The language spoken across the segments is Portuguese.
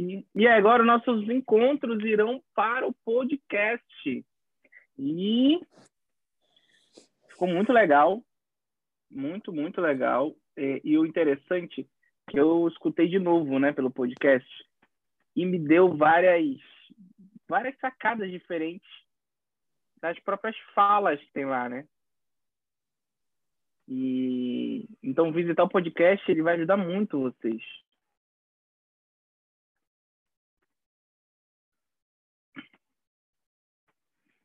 E, e agora nossos encontros irão para o podcast. E ficou muito legal. Muito, muito legal. E, e o interessante que eu escutei de novo, né, pelo podcast e me deu várias várias sacadas diferentes das próprias falas que tem lá, né? E então visitar o podcast ele vai ajudar muito vocês.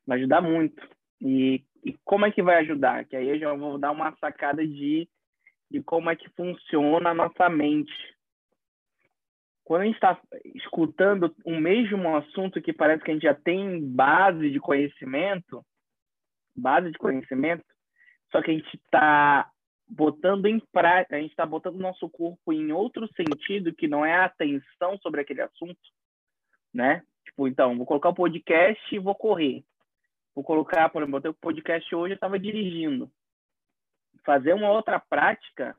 Vai ajudar muito. E, e como é que vai ajudar? Que aí eu já vou dar uma sacada de, de como é que funciona a nossa mente. Quando a gente está escutando o mesmo assunto que parece que a gente já tem base de conhecimento, base de conhecimento, só que a gente está botando em prática, a gente está botando o nosso corpo em outro sentido que não é a atenção sobre aquele assunto, né? Tipo, então, vou colocar o podcast e vou correr. Vou colocar, por exemplo, o podcast hoje, eu estava dirigindo. Fazer uma outra prática,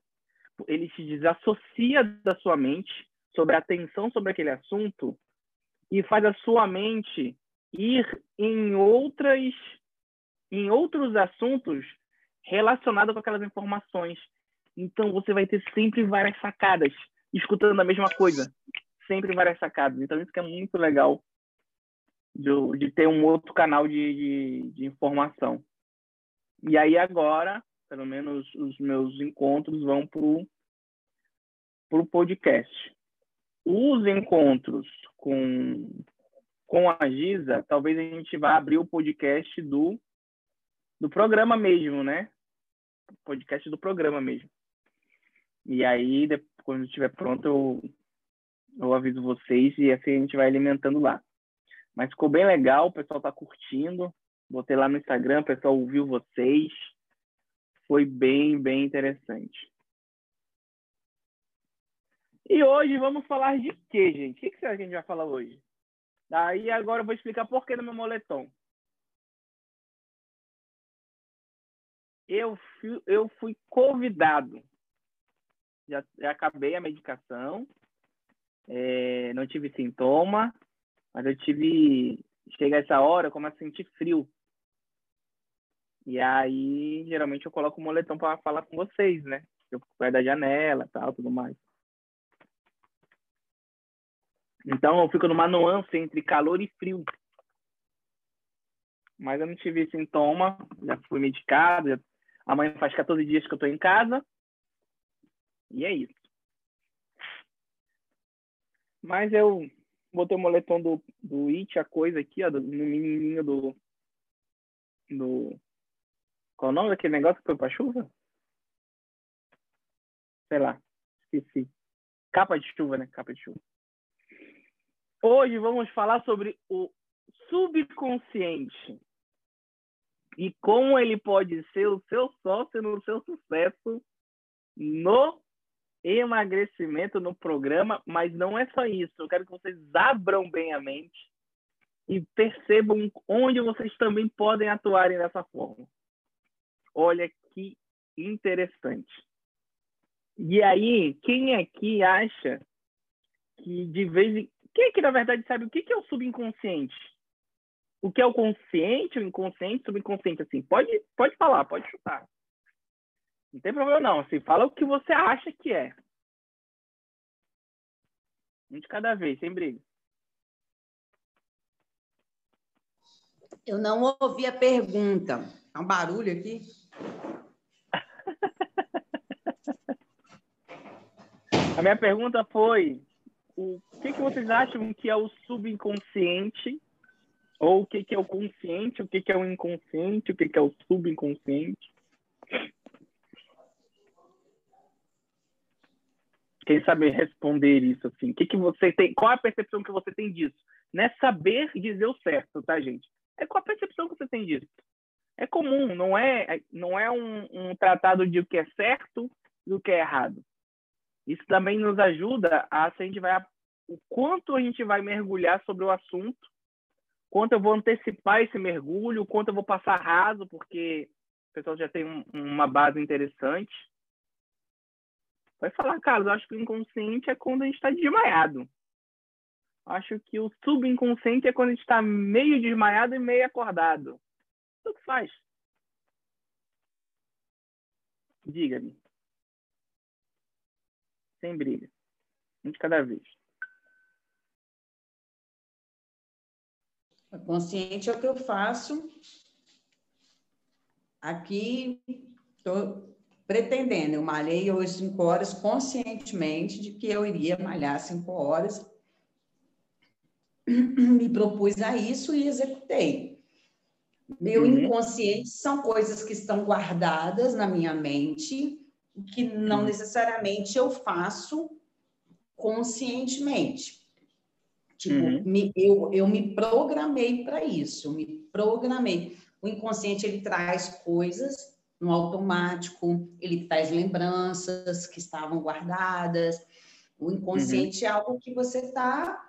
ele se desassocia da sua mente sobre a atenção sobre aquele assunto e faz a sua mente ir em outras em outros assuntos relacionado com aquelas informações. Então você vai ter sempre várias sacadas, escutando a mesma coisa, sempre várias sacadas. Então isso que é muito legal de, de ter um outro canal de, de, de informação. E aí agora, pelo menos os meus encontros vão para o podcast. Os encontros com, com a Giza, talvez a gente vá abrir o podcast do, do programa mesmo, né? podcast do programa mesmo. E aí, depois, quando estiver pronto, eu, eu aviso vocês e assim a gente vai alimentando lá. Mas ficou bem legal, o pessoal tá curtindo. Botei lá no Instagram, o pessoal ouviu vocês. Foi bem, bem interessante. E hoje vamos falar de quê, gente? O que, que a gente vai falar hoje? Daí agora eu vou explicar por que no meu moletom. eu fui, eu fui convidado. Já, já acabei a medicação, é, não tive sintoma, mas eu tive. Chega essa hora, eu começo a sentir frio. E aí, geralmente, eu coloco o moletom para falar com vocês, né? Eu fico da janela tal, tudo mais. Então, eu fico numa nuance entre calor e frio. Mas eu não tive sintoma, já fui medicado, já Amanhã faz 14 dias que eu estou em casa. E é isso. Mas eu botei o moletom do, do It, a coisa aqui, ó, no menininho do, do... Qual é o nome daquele negócio que foi pra chuva? Sei lá, esqueci. Capa de chuva, né? Capa de chuva. Hoje vamos falar sobre o subconsciente e como ele pode ser o seu sócio no seu sucesso no emagrecimento no programa, mas não é só isso. Eu quero que vocês abram bem a mente e percebam onde vocês também podem atuarem dessa forma. Olha que interessante. E aí, quem aqui acha que de vez em quem que na verdade sabe o que é o subconsciente? o que é o consciente, o inconsciente, o subconsciente, assim, pode, pode falar, pode chutar. Não tem problema não, assim, fala o que você acha que é. Um de cada vez, sem briga. Eu não ouvi a pergunta. Há um barulho aqui. a minha pergunta foi: o que, que vocês acham que é o subconsciente ou o que, que é o consciente, o que, que é o inconsciente, o que, que é o subconsciente. Quem sabe responder isso assim? O que, que você tem? Qual a percepção que você tem disso? Não é saber dizer o certo, tá, gente? É qual a percepção que você tem disso? É comum, não é, não é um, um tratado de o que é certo e o que é errado. Isso também nos ajuda a se a gente vai o quanto a gente vai mergulhar sobre o assunto quanto eu vou antecipar esse mergulho, quanto eu vou passar raso, porque o pessoal já tem um, uma base interessante. Vai falar, Carlos, acho que o inconsciente é quando a gente está desmaiado. Acho que o subconsciente é quando a gente está meio desmaiado e meio acordado. Tudo faz. Diga-me. Sem brilho. Um de cada vez. Consciente é o que eu faço. Aqui, pretendendo. Eu malhei hoje cinco horas conscientemente de que eu iria malhar cinco horas. Me propus a isso e executei. Meu uhum. inconsciente são coisas que estão guardadas na minha mente, que não uhum. necessariamente eu faço conscientemente. Tipo, uhum. me, eu, eu me programei para isso, me programei. O inconsciente ele traz coisas no automático, ele traz lembranças que estavam guardadas. O inconsciente uhum. é algo que você está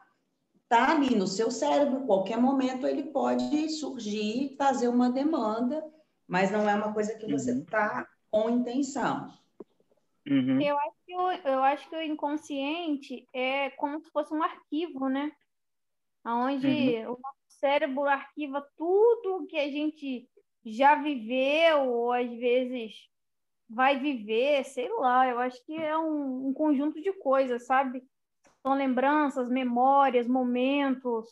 tá ali no seu cérebro, qualquer momento ele pode surgir e fazer uma demanda, mas não é uma coisa que você está uhum. com intenção. Uhum. Eu, acho que o, eu acho que o inconsciente é como se fosse um arquivo, né? Onde uhum. o nosso cérebro arquiva tudo que a gente já viveu, ou às vezes vai viver, sei lá, eu acho que é um, um conjunto de coisas, sabe? São lembranças, memórias, momentos,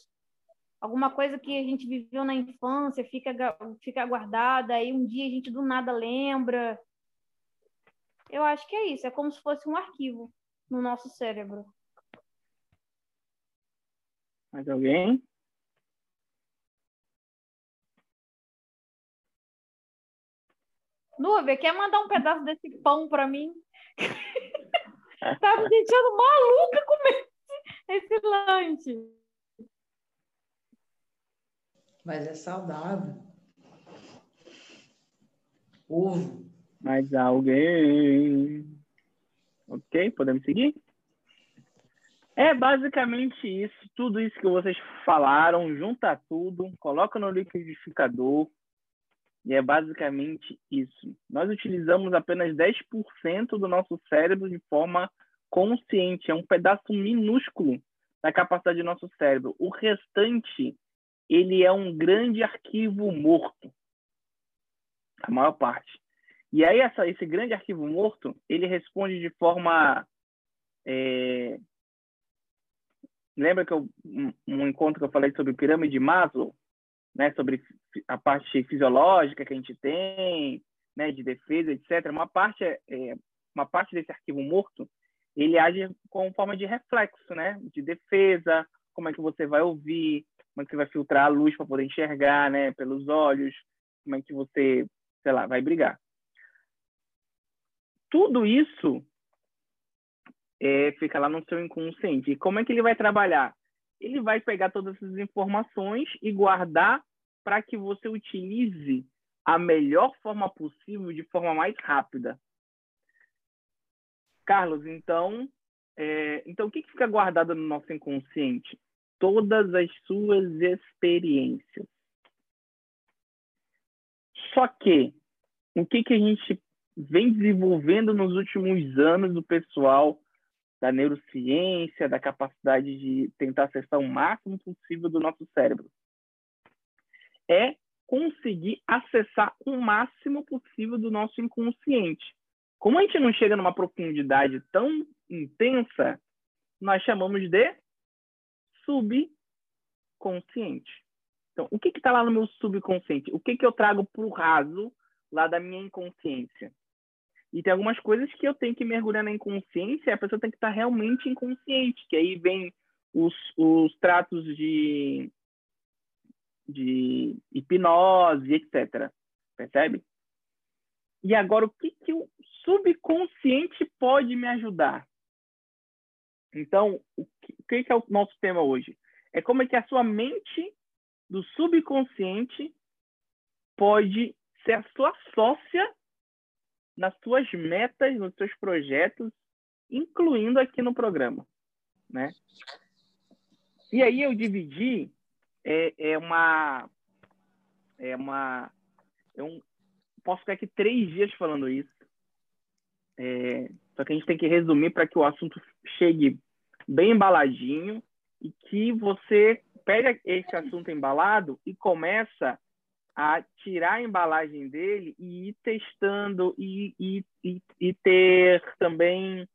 alguma coisa que a gente viveu na infância fica, fica guardada, aí um dia a gente do nada lembra. Eu acho que é isso, é como se fosse um arquivo no nosso cérebro. Mais alguém? Nubia, quer mandar um pedaço desse pão para mim? tá me deixando maluca comer esse, esse lanche. Mas é saudável. Ovo. Mais alguém? Ok, podemos seguir? É basicamente isso, tudo isso que vocês falaram, junta tudo, coloca no liquidificador, e é basicamente isso. Nós utilizamos apenas 10% do nosso cérebro de forma consciente. É um pedaço minúsculo da capacidade do nosso cérebro. O restante, ele é um grande arquivo morto. A maior parte. E aí, essa, esse grande arquivo morto, ele responde de forma... É... Lembra que eu, um, um encontro que eu falei sobre pirâmide de Maslow? Né, sobre a parte fisiológica que a gente tem, né, de defesa, etc. Uma parte é, é, uma parte desse arquivo morto, ele age como forma de reflexo, né, de defesa, como é que você vai ouvir, como é que você vai filtrar a luz para poder enxergar, né, pelos olhos, como é que você, sei lá, vai brigar. Tudo isso é, fica lá no seu inconsciente. E como é que ele vai trabalhar? ele vai pegar todas essas informações e guardar para que você utilize a melhor forma possível, de forma mais rápida. Carlos, então, é, então o que, que fica guardado no nosso inconsciente? Todas as suas experiências. Só que o que, que a gente vem desenvolvendo nos últimos anos do pessoal da neurociência, da capacidade de tentar acessar o máximo possível do nosso cérebro. É conseguir acessar o máximo possível do nosso inconsciente. Como a gente não chega numa profundidade tão intensa, nós chamamos de subconsciente. Então, o que está lá no meu subconsciente? O que, que eu trago para o raso lá da minha inconsciência? E tem algumas coisas que eu tenho que mergulhar na inconsciência, a pessoa tem que estar realmente inconsciente, que aí vem os, os tratos de, de hipnose, etc. Percebe? E agora, o que, que o subconsciente pode me ajudar? Então, o que, que é o nosso tema hoje? É como é que a sua mente do subconsciente pode ser a sua sócia nas suas metas, nos seus projetos, incluindo aqui no programa, né? E aí eu dividi é, é uma é uma eu posso ficar aqui três dias falando isso, é, só que a gente tem que resumir para que o assunto chegue bem embaladinho e que você pega esse assunto embalado e começa a tirar a embalagem dele e ir testando e, e, e, e ter também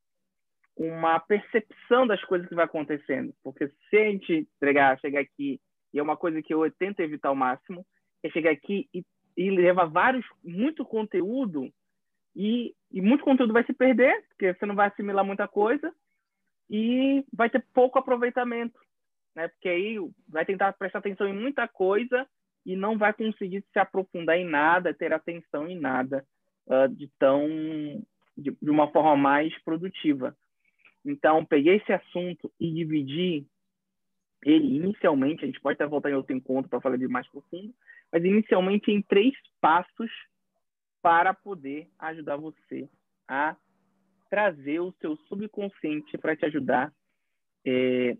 uma percepção das coisas que vai acontecendo. Porque se a gente entregar, chegar aqui, e é uma coisa que eu tento evitar ao máximo, é chegar aqui e, e levar vários, muito conteúdo, e, e muito conteúdo vai se perder, porque você não vai assimilar muita coisa, e vai ter pouco aproveitamento, né? Porque aí vai tentar prestar atenção em muita coisa e não vai conseguir se aprofundar em nada, ter atenção em nada uh, de tão de, de, uma forma mais produtiva. Então, peguei esse assunto e dividi ele inicialmente, a gente pode até voltar em outro encontro para falar de mais profundo, mas inicialmente em três passos para poder ajudar você a trazer o seu subconsciente para te ajudar é,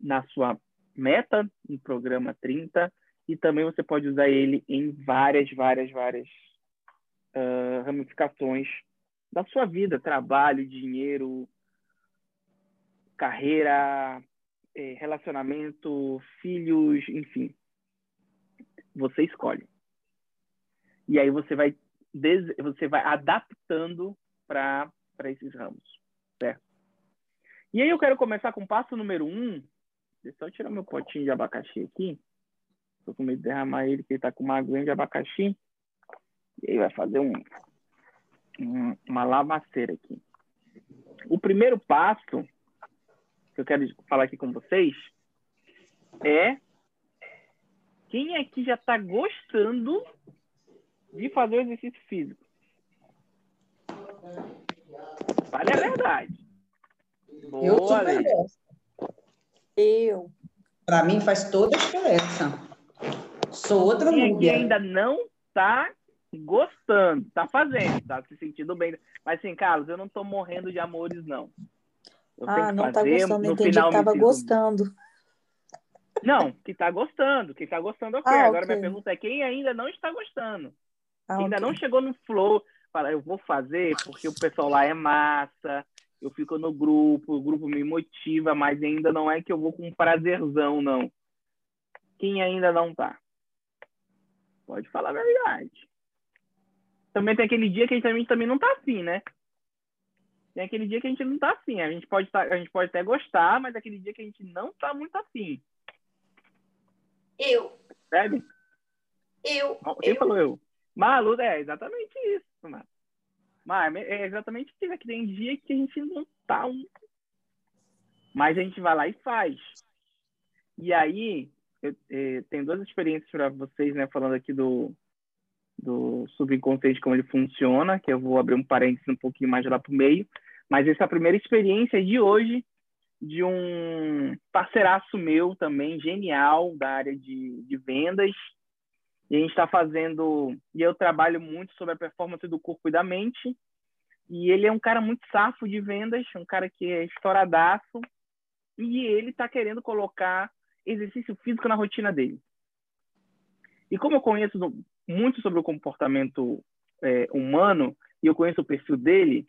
na sua meta, no programa 30, e também você pode usar ele em várias, várias, várias uh, ramificações da sua vida, trabalho, dinheiro, carreira, eh, relacionamento, filhos, enfim. Você escolhe. E aí você vai você vai adaptando para esses ramos, certo? E aí eu quero começar com o passo número um. Deixa eu tirar meu potinho de abacaxi aqui. Estou com medo de derramar ele, porque ele está com uma aguinha de abacaxi. E aí vai fazer um, um, uma lavaceira aqui. O primeiro passo que eu quero falar aqui com vocês é quem aqui já está gostando de fazer o exercício físico? Fale a verdade. Boa, eu super. Eu. Para mim faz toda a diferença. Sou outra Quem aqui ainda não está gostando, está fazendo, está se sentindo bem. Mas assim, Carlos, eu não estou morrendo de amores, não. Eu ah, não está gostando, no entendi final, que estava gostando. Não, que está gostando, que está gostando, ok. Ah, Agora minha pergunta é quem ainda não está gostando? Ah, ainda okay. não chegou no flow, fala, eu vou fazer porque o pessoal lá é massa, eu fico no grupo, o grupo me motiva, mas ainda não é que eu vou com prazerzão, não. Quem ainda não tá? Pode falar a verdade. Também tem aquele dia que a gente também não tá assim, né? Tem aquele dia que a gente não tá assim. A gente pode, tá, a gente pode até gostar, mas aquele dia que a gente não tá muito assim. Eu. Percebe? Eu. Quem eu. falou eu? Malu, é exatamente isso, mano. Mas é exatamente isso. Que tem dia que a gente não tá um... Mas a gente vai lá e faz. E aí, eu, é, tenho duas experiências para vocês, né? Falando aqui do, do subconsciente, como ele funciona, que eu vou abrir um parênteses um pouquinho mais lá para o meio. Mas essa é a primeira experiência de hoje de um parceiraço meu também, genial, da área de, de vendas. E a gente está fazendo... E eu trabalho muito sobre a performance do corpo e da mente. E ele é um cara muito safo de vendas, um cara que é estouradaço. E ele está querendo colocar exercício físico na rotina dele. E como eu conheço muito sobre o comportamento é, humano e eu conheço o perfil dele,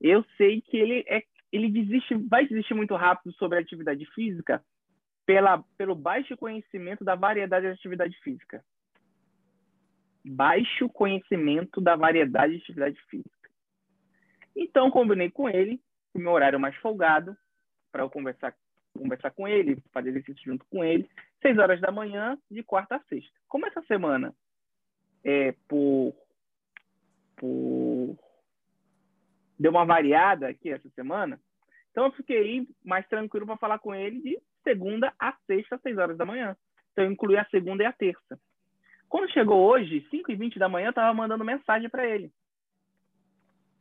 eu sei que ele é ele desiste, vai desistir muito rápido sobre a atividade física pela, pelo baixo conhecimento da variedade de atividade física. Baixo conhecimento da variedade de atividade física. Então, combinei com ele, o meu horário mais folgado, para eu conversar conversar com ele, fazer exercício junto com ele, seis horas da manhã, de quarta a sexta. Como essa semana é por, por deu uma variada aqui essa semana, então eu fiquei mais tranquilo para falar com ele de segunda a sexta, seis horas da manhã. Então eu incluí a segunda e a terça. Quando chegou hoje, 5 e 20 da manhã, eu estava mandando mensagem para ele.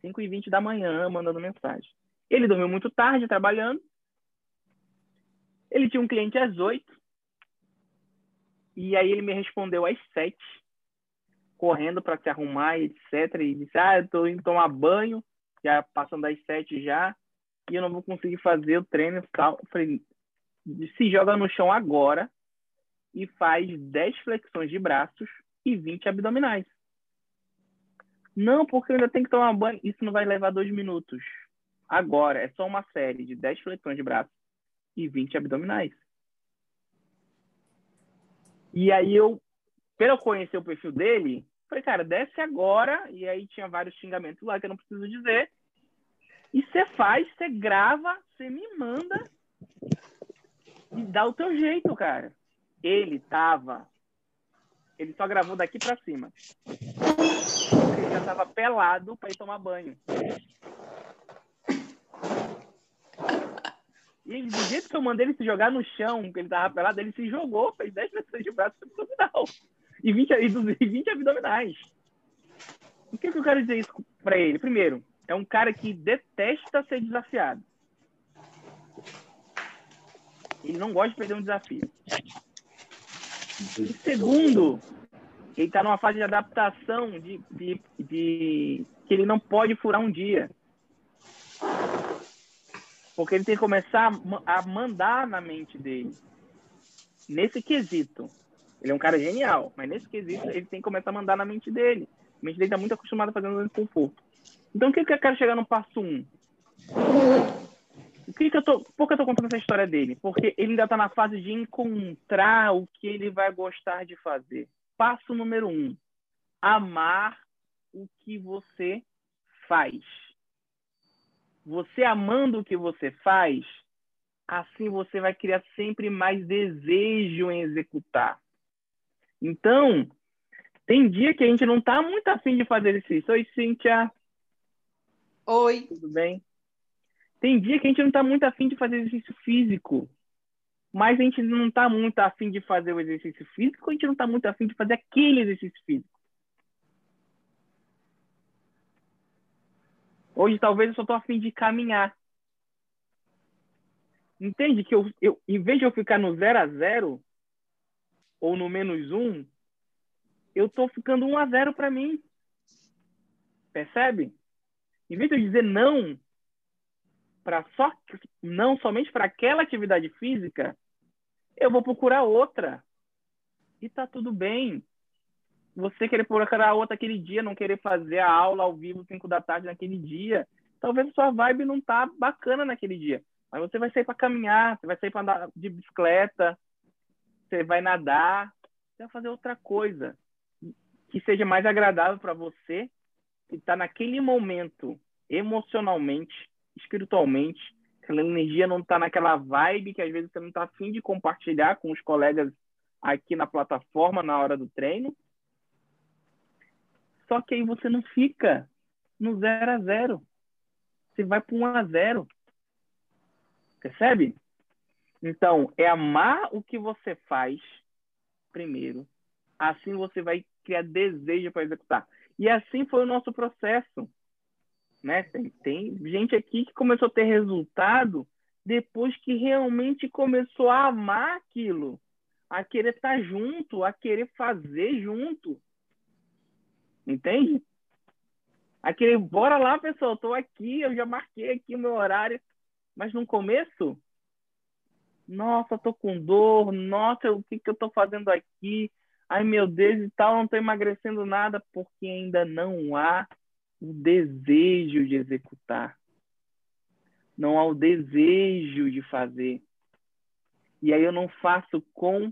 5 e 20 da manhã, mandando mensagem. Ele dormiu muito tarde, trabalhando. Ele tinha um cliente às oito. E aí ele me respondeu às sete, correndo para se arrumar, etc. E disse: Ah, eu estou indo tomar banho, já passando das sete já, e eu não vou conseguir fazer o treino tal. Falei: se joga no chão agora e faz 10 flexões de braços e 20 abdominais. Não, porque eu ainda tenho que tomar banho. Isso não vai levar dois minutos. Agora, é só uma série de 10 flexões de braços e 20 abdominais. E aí eu, pelo conhecer o perfil dele, falei, cara, desce agora. E aí tinha vários xingamentos lá que eu não preciso dizer. E você faz, você grava, você me manda e dá o teu jeito, cara. Ele tava. Ele só gravou daqui para cima. Ele já tava pelado para ir tomar banho. E do jeito que eu mandei ele se jogar no chão, que ele tava pelado, ele se jogou, fez 10 flexões de braço abdominal. E 20, e 20 abdominais. O que, que eu quero dizer isso para ele? Primeiro, é um cara que detesta ser desafiado. Ele não gosta de perder um desafio. E segundo, ele está numa fase de adaptação de, de, de, que ele não pode furar um dia. Porque ele tem que começar a mandar na mente dele. Nesse quesito. Ele é um cara genial, mas nesse quesito ele tem que começar a mandar na mente dele. A mente dele está muito acostumada a fazer um conforto. Então, o que, que eu quero chegar no passo 1? Um? O que, que eu tô, por que eu tô contando essa história dele? Porque ele ainda está na fase de encontrar o que ele vai gostar de fazer. Passo número um: amar o que você faz. Você amando o que você faz, assim você vai criar sempre mais desejo em executar. Então, tem dia que a gente não está muito afim de fazer exercício. Oi, Cíntia. Oi. Tudo bem? Tem dia que a gente não está muito afim de fazer exercício físico. Mas a gente não está muito afim de fazer o exercício físico, a gente não está muito afim de fazer aquele exercício físico. Hoje talvez eu só estou afim de caminhar. Entende que eu, eu, em vez de eu ficar no zero a zero ou no menos um, eu estou ficando um a zero para mim. Percebe? Em vez de eu dizer não para só não somente para aquela atividade física, eu vou procurar outra. E tá tudo bem. Você querer procurar outra aquele dia, não querer fazer a aula ao vivo 5 da tarde naquele dia, talvez a sua vibe não tá bacana naquele dia. Mas você vai sair para caminhar, você vai sair para andar de bicicleta, você vai nadar, você vai fazer outra coisa que seja mais agradável para você e está naquele momento, emocionalmente, espiritualmente, aquela energia não está naquela vibe que às vezes você não está afim de compartilhar com os colegas aqui na plataforma na hora do treino. Só que aí você não fica no 0 a 0 Você vai para 1 a 0 Percebe? Então, é amar o que você faz primeiro. Assim você vai criar desejo para executar. E assim foi o nosso processo. Né? Tem, tem gente aqui que começou a ter resultado depois que realmente começou a amar aquilo, a querer estar tá junto, a querer fazer junto. Entende? A querer, bora lá, pessoal, estou aqui, eu já marquei aqui o meu horário. Mas no começo, nossa, tô com dor, nossa, o que, que eu tô fazendo aqui? ai meu Deus e tal, não estou emagrecendo nada, porque ainda não há o desejo de executar. Não há o desejo de fazer. E aí eu não faço com.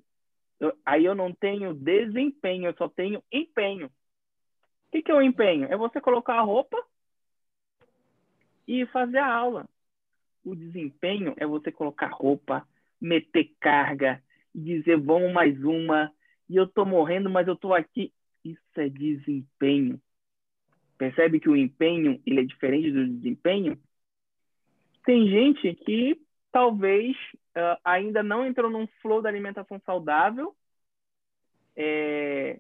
Eu, aí eu não tenho desempenho, eu só tenho empenho. O que, que é o empenho? É você colocar a roupa e fazer a aula. O desempenho é você colocar roupa, meter carga, dizer vamos mais uma, e eu tô morrendo, mas eu tô aqui. Isso é desempenho. Percebe que o empenho ele é diferente do desempenho? Tem gente que talvez uh, ainda não entrou num flow da alimentação saudável, é,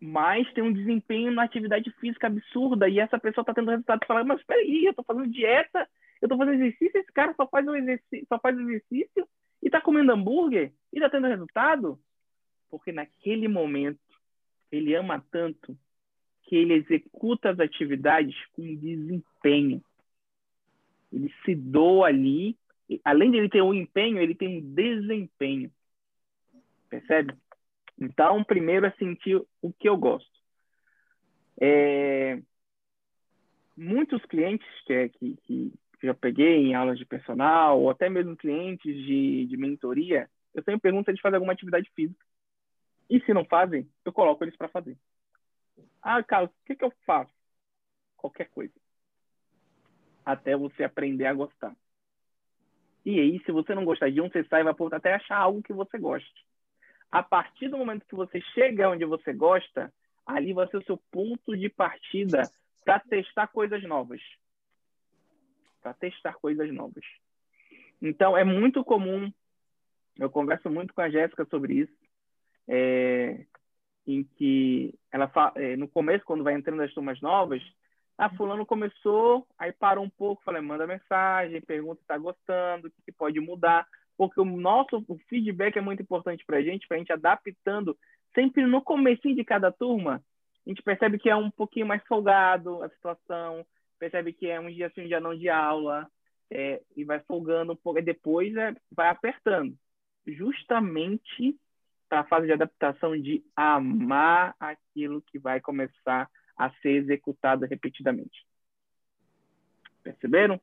mas tem um desempenho na atividade física absurda e essa pessoa está tendo resultado e fala, mas peraí, eu estou fazendo dieta, eu estou fazendo exercício, esse cara só faz, um exercício, só faz exercício e está comendo hambúrguer e está tendo resultado? porque naquele momento ele ama tanto que ele executa as atividades com desempenho. Ele se doa ali, além de ele ter um empenho, ele tem um desempenho. Percebe? Então, primeiro é sentir o que eu gosto. É... Muitos clientes que, que, que já peguei em aulas de personal, ou até mesmo clientes de, de mentoria, eu tenho pergunta de fazer alguma atividade física. E se não fazem, eu coloco eles para fazer. Ah, Carlos, o que, que eu faço? Qualquer coisa. Até você aprender a gostar. E aí, se você não gostar de um, você sai e vai até achar algo que você goste. A partir do momento que você chega onde você gosta, ali vai ser o seu ponto de partida para testar coisas novas. Para testar coisas novas. Então, é muito comum, eu converso muito com a Jéssica sobre isso, é, em que ela é, no começo, quando vai entrando as turmas novas, a ah, fulano começou, aí parou um pouco, falei, manda mensagem, pergunta se está gostando, o que pode mudar, porque o nosso o feedback é muito importante para a gente, para a gente adaptando. Sempre no começo de cada turma, a gente percebe que é um pouquinho mais folgado a situação, percebe que é um dia sim, um dia não de aula, é, e vai folgando um pouco, e depois é, vai apertando. Justamente para a fase de adaptação de amar aquilo que vai começar a ser executado repetidamente. Perceberam?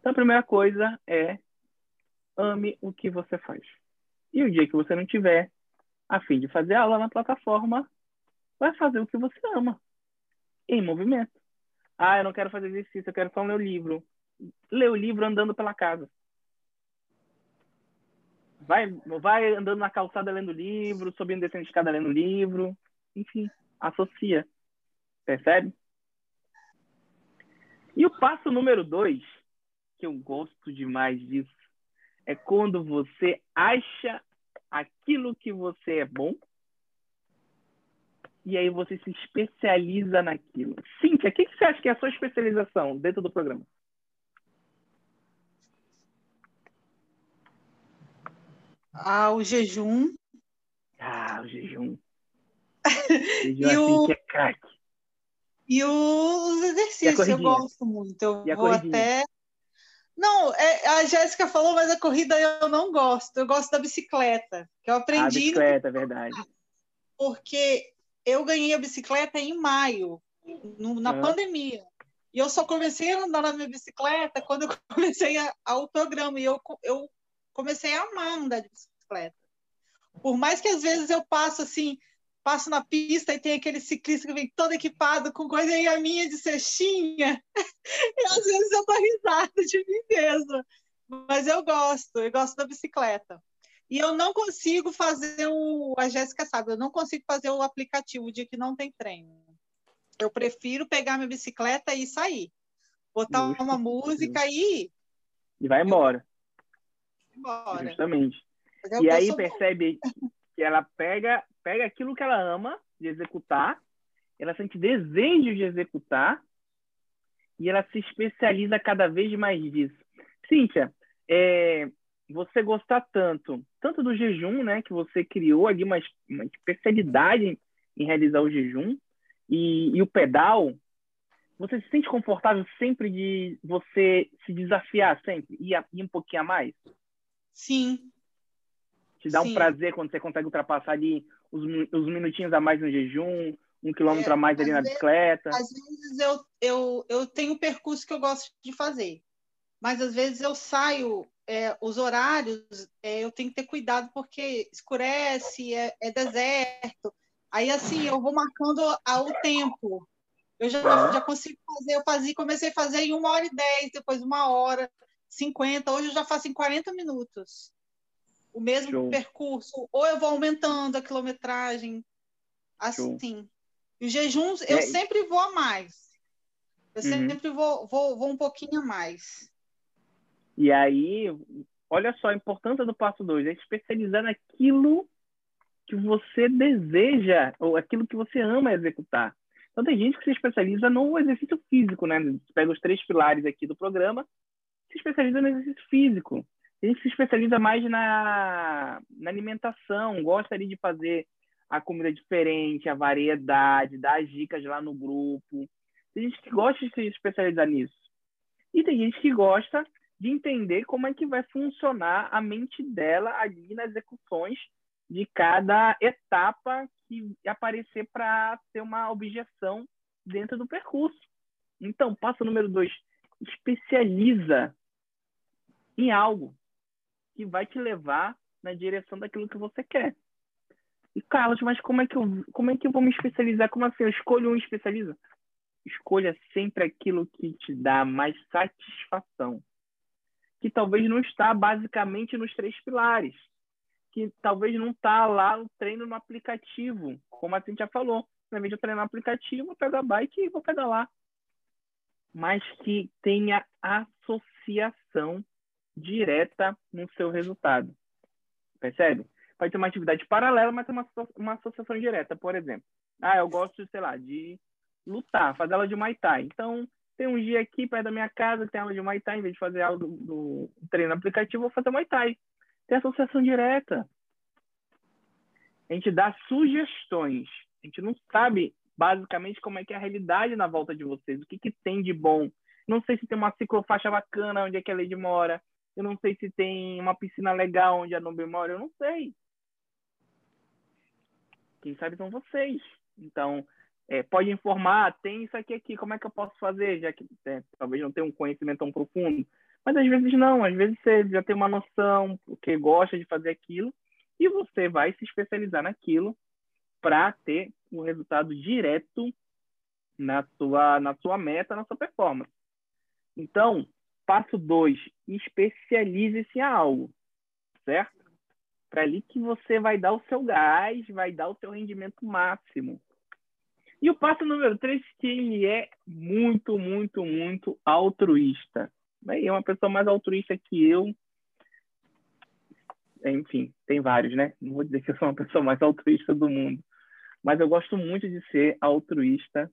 Então, a primeira coisa é ame o que você faz. E o dia que você não tiver a fim de fazer aula na plataforma, vai fazer o que você ama, em movimento. Ah, eu não quero fazer exercício, eu quero só ler o livro. Lê o livro andando pela casa. Vai, vai andando na calçada lendo livro, subindo descendo de escada lendo livro. Enfim, associa. Percebe? E o passo número dois, que eu gosto demais disso, é quando você acha aquilo que você é bom e aí você se especializa naquilo. Cíntia, o que, que você acha que é a sua especialização dentro do programa? Ah, o jejum. Ah, o jejum. jejum e assim o... que é craque. E os exercícios, eu gosto muito. Eu vou até. Não, é, a Jéssica falou, mas a corrida eu não gosto. Eu gosto da bicicleta, que eu aprendi. A bicicleta, é verdade. Porque eu ganhei a bicicleta em maio, no, na pandemia. E eu só comecei a andar na minha bicicleta quando eu comecei a, ao programa. E eu, eu comecei a amar andar de bicicleta. Por mais que às vezes eu passo assim, passo na pista e tem aquele ciclista que vem todo equipado com coisa e a minha de cestinha. e às vezes eu tô risada de mim mesma. Mas eu gosto, eu gosto da bicicleta. E eu não consigo fazer o. A Jéssica sabe, eu não consigo fazer o aplicativo o dia que não tem treino. Eu prefiro pegar minha bicicleta e sair. Botar Justo. uma música e. E vai embora. embora. Justamente. E aí percebe que ela pega, pega aquilo que ela ama de executar, ela sente desejo de executar e ela se especializa cada vez mais disso. Cíntia, é, você gostar tanto, tanto do jejum, né, que você criou ali uma, uma especialidade em, em realizar o jejum, e, e, o pedal, você se sente confortável sempre de você se desafiar sempre, e ir um pouquinho a mais? Sim. Te dá Sim. um prazer quando você consegue ultrapassar ali os, os minutinhos a mais no jejum, um quilômetro é, a mais ali na vezes, bicicleta? Às vezes eu, eu, eu tenho um percurso que eu gosto de fazer, mas às vezes eu saio é, os horários, é, eu tenho que ter cuidado porque escurece, é, é, deserto. Aí, assim, eu vou marcando o tempo. Eu já, já consigo fazer, eu fazia, comecei a fazer em uma hora e dez, depois uma hora, cinquenta, hoje eu já faço em 40 minutos. O mesmo Show. percurso, ou eu vou aumentando a quilometragem, assim. Show. Os jejuns, eu sempre vou a mais. Eu uhum. sempre vou, vou, vou um pouquinho a mais. E aí, olha só a importância do passo 2, é especializar naquilo que você deseja, ou aquilo que você ama executar. Então, tem gente que se especializa no exercício físico, né? Pega os três pilares aqui do programa, se especializa no exercício físico. Tem gente que se especializa mais na, na alimentação, gosta ali de fazer a comida diferente, a variedade, dar as dicas lá no grupo. Tem gente que gosta de se especializar nisso. E tem gente que gosta de entender como é que vai funcionar a mente dela ali nas execuções de cada etapa que aparecer para ter uma objeção dentro do percurso. Então, passo número dois, especializa em algo que vai te levar na direção daquilo que você quer. E, Carlos, mas como é que eu, como é que eu vou me especializar? Como assim? Eu escolho um especializa? Escolha sempre aquilo que te dá mais satisfação. Que talvez não está basicamente nos três pilares. Que talvez não está lá o treino no aplicativo, como a gente já falou. Na vez de treinar no aplicativo, eu pego a bike e vou pedalar. Mas que tenha associação direta no seu resultado. Percebe? Pode ter uma atividade paralela, mas tem uma, uma associação direta. Por exemplo, ah, eu gosto, sei lá, de lutar, fazer aula de Muay Thai. Então, tem um dia aqui perto da minha casa que tem aula de Muay Thai, em vez de fazer aula do, do treino aplicativo, vou fazer Muay Thai. Tem associação direta. A gente dá sugestões. A gente não sabe basicamente como é que é a realidade na volta de vocês, o que, que tem de bom. Não sei se tem uma ciclofaixa bacana onde é que a Lady mora. Eu não sei se tem uma piscina legal onde a Nubia mora. Eu não sei. Quem sabe são vocês. Então, é, pode informar, tem isso aqui aqui, como é que eu posso fazer, já que é, talvez não tenha um conhecimento tão profundo. Mas às vezes não, às vezes você já tem uma noção, porque gosta de fazer aquilo, e você vai se especializar naquilo para ter um resultado direto na sua, na sua meta, na sua performance. Então, passo dois, especialize-se em algo, certo? Para ali que você vai dar o seu gás, vai dar o seu rendimento máximo. E o passo número três, que ele é muito, muito, muito altruísta. É uma pessoa mais altruísta que eu. Enfim, tem vários, né? Não vou dizer que eu sou uma pessoa mais altruísta do mundo. Mas eu gosto muito de ser altruísta.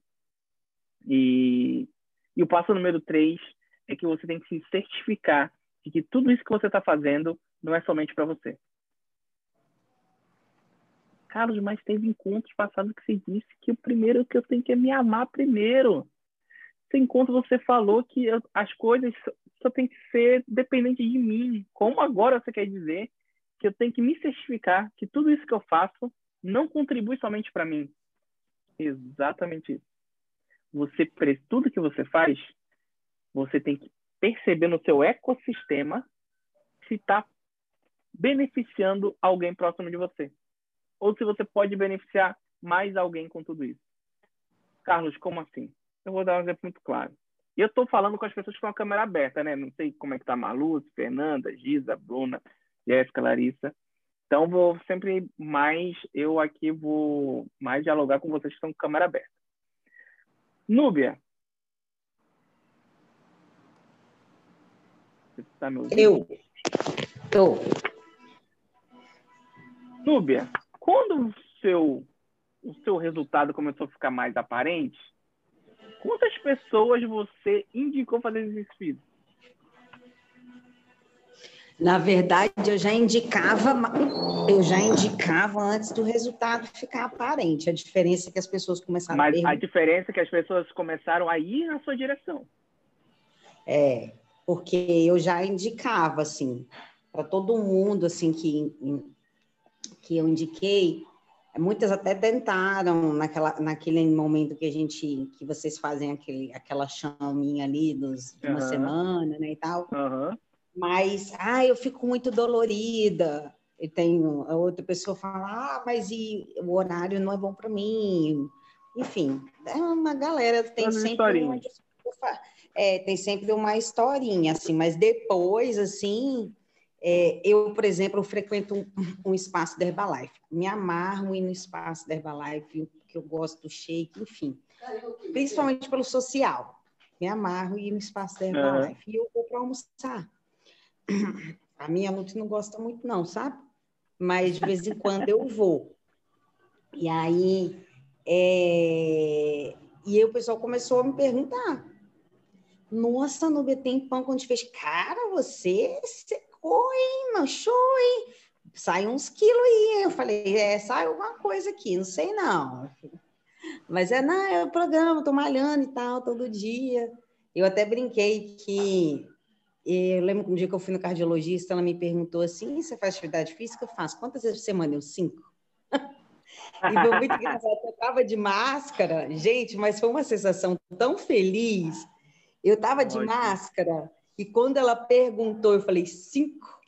E, e o passo número três é que você tem que se certificar de que tudo isso que você está fazendo não é somente para você. Carlos, mas teve encontros passados que você disse que o primeiro que eu tenho que é me amar primeiro. Esse encontro você falou que eu, as coisas só, tem que ser dependente de mim. Como agora você quer dizer que eu tenho que me certificar que tudo isso que eu faço não contribui somente para mim? Exatamente isso. Você, tudo que você faz, você tem que perceber no seu ecossistema se está beneficiando alguém próximo de você ou se você pode beneficiar mais alguém com tudo isso. Carlos, como assim? Eu vou dar um exemplo muito claro. E eu estou falando com as pessoas com a câmera aberta, né? Não sei como é que tá a Malu, Fernanda, Giza, Bruna, Jéssica, Larissa. Então, vou sempre mais, eu aqui vou mais dialogar com vocês que estão com câmera aberta. Núbia. Você está me ouvindo? Eu. Estou. Núbia, quando o seu, o seu resultado começou a ficar mais aparente, quantas pessoas você indicou fazer exercício Na verdade, eu já indicava, eu já indicava antes do resultado ficar aparente. A diferença é que as pessoas começaram Mas a, a diferença é que as pessoas começaram a ir na sua direção. É, porque eu já indicava assim para todo mundo assim que que eu indiquei, muitas até tentaram naquela, naquele momento que a gente, que vocês fazem aquele, aquela chaminha ali dos, de uma uhum. semana, né, e tal. Uhum. Mas, ah, eu fico muito dolorida. E tem a outra pessoa fala, ah, mas e o horário não é bom para mim. Enfim, é uma galera tem sempre uma, é, tem sempre uma historinha assim, mas depois assim é, eu, por exemplo, frequento um, um, espaço da Herbalife. Me amarro ir no espaço da Herbalife, que eu gosto do shake, enfim. Principalmente pelo social. Me amarro ir no espaço da Herbalife. E eu vou para almoçar. A minha Lute não gosta muito, não, sabe? Mas de vez em quando eu vou. E aí, é... e aí o pessoal começou a me perguntar. Nossa, Nubia, tem pão quando a gente fez. Cara, você, você Oi, manchou, hein? Sai uns quilos aí. Eu falei, é, sai alguma coisa aqui, não sei não. Mas é, não, é o programa, tô malhando e tal, todo dia. Eu até brinquei que eu lembro que um dia que eu fui no cardiologista, ela me perguntou assim: você faz atividade física? Eu faço. Quantas vezes por semana? Eu, cinco. e foi muito engraçado. Eu estava de máscara, gente, mas foi uma sensação tão feliz. Eu estava de máscara e quando ela perguntou, eu falei, cinco?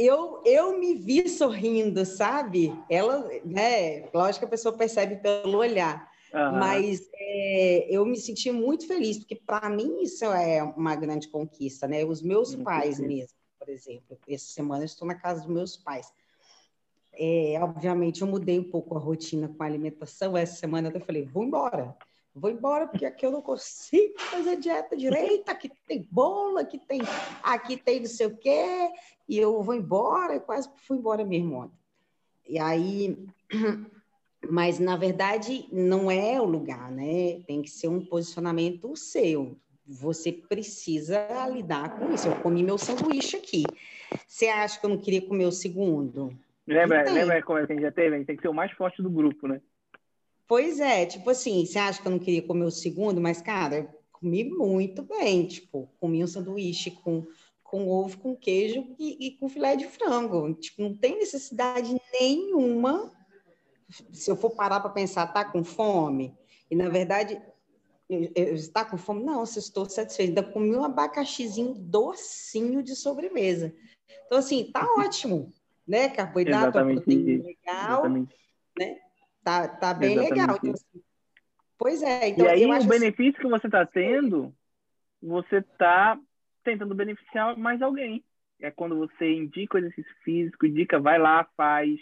eu, eu me vi sorrindo, sabe? Ela, né? Lógico que a pessoa percebe pelo olhar. Uhum. Mas é, eu me senti muito feliz, porque para mim isso é uma grande conquista, né? Os meus muito pais mesmo, por exemplo. Essa semana eu estou na casa dos meus pais. É, obviamente, eu mudei um pouco a rotina com a alimentação. Essa semana eu falei, vou embora. Vou embora porque aqui eu não consigo fazer dieta direita. Aqui tem bolo, aqui tem, aqui tem não sei o quê. E eu vou embora. E quase fui embora mesmo ontem. E aí mas na verdade não é o lugar, né? Tem que ser um posicionamento seu. Você precisa lidar com isso. Eu comi meu sanduíche aqui. Você acha que eu não queria comer o segundo? Lembra, lembra como a gente já teve? A gente tem que ser o mais forte do grupo, né? Pois é, tipo assim, você acha que eu não queria comer o segundo, mas, cara, eu comi muito bem, tipo, comi um sanduíche com, com ovo, com queijo e, e com filé de frango. Tipo, não tem necessidade nenhuma se eu for parar para pensar, está com fome? E, na verdade, está com fome? Não, se estou satisfeita. Ainda comi um abacaxizinho docinho de sobremesa. Então, assim, tá ótimo, né? Carboidrato, proteína legal, Exatamente. né? Tá, tá bem Exatamente. legal. Então, assim, pois é. Então, e aí, o assim benefício assim... que você está tendo, você está tentando beneficiar mais alguém. É quando você indica o exercício físico, indica, vai lá, faz,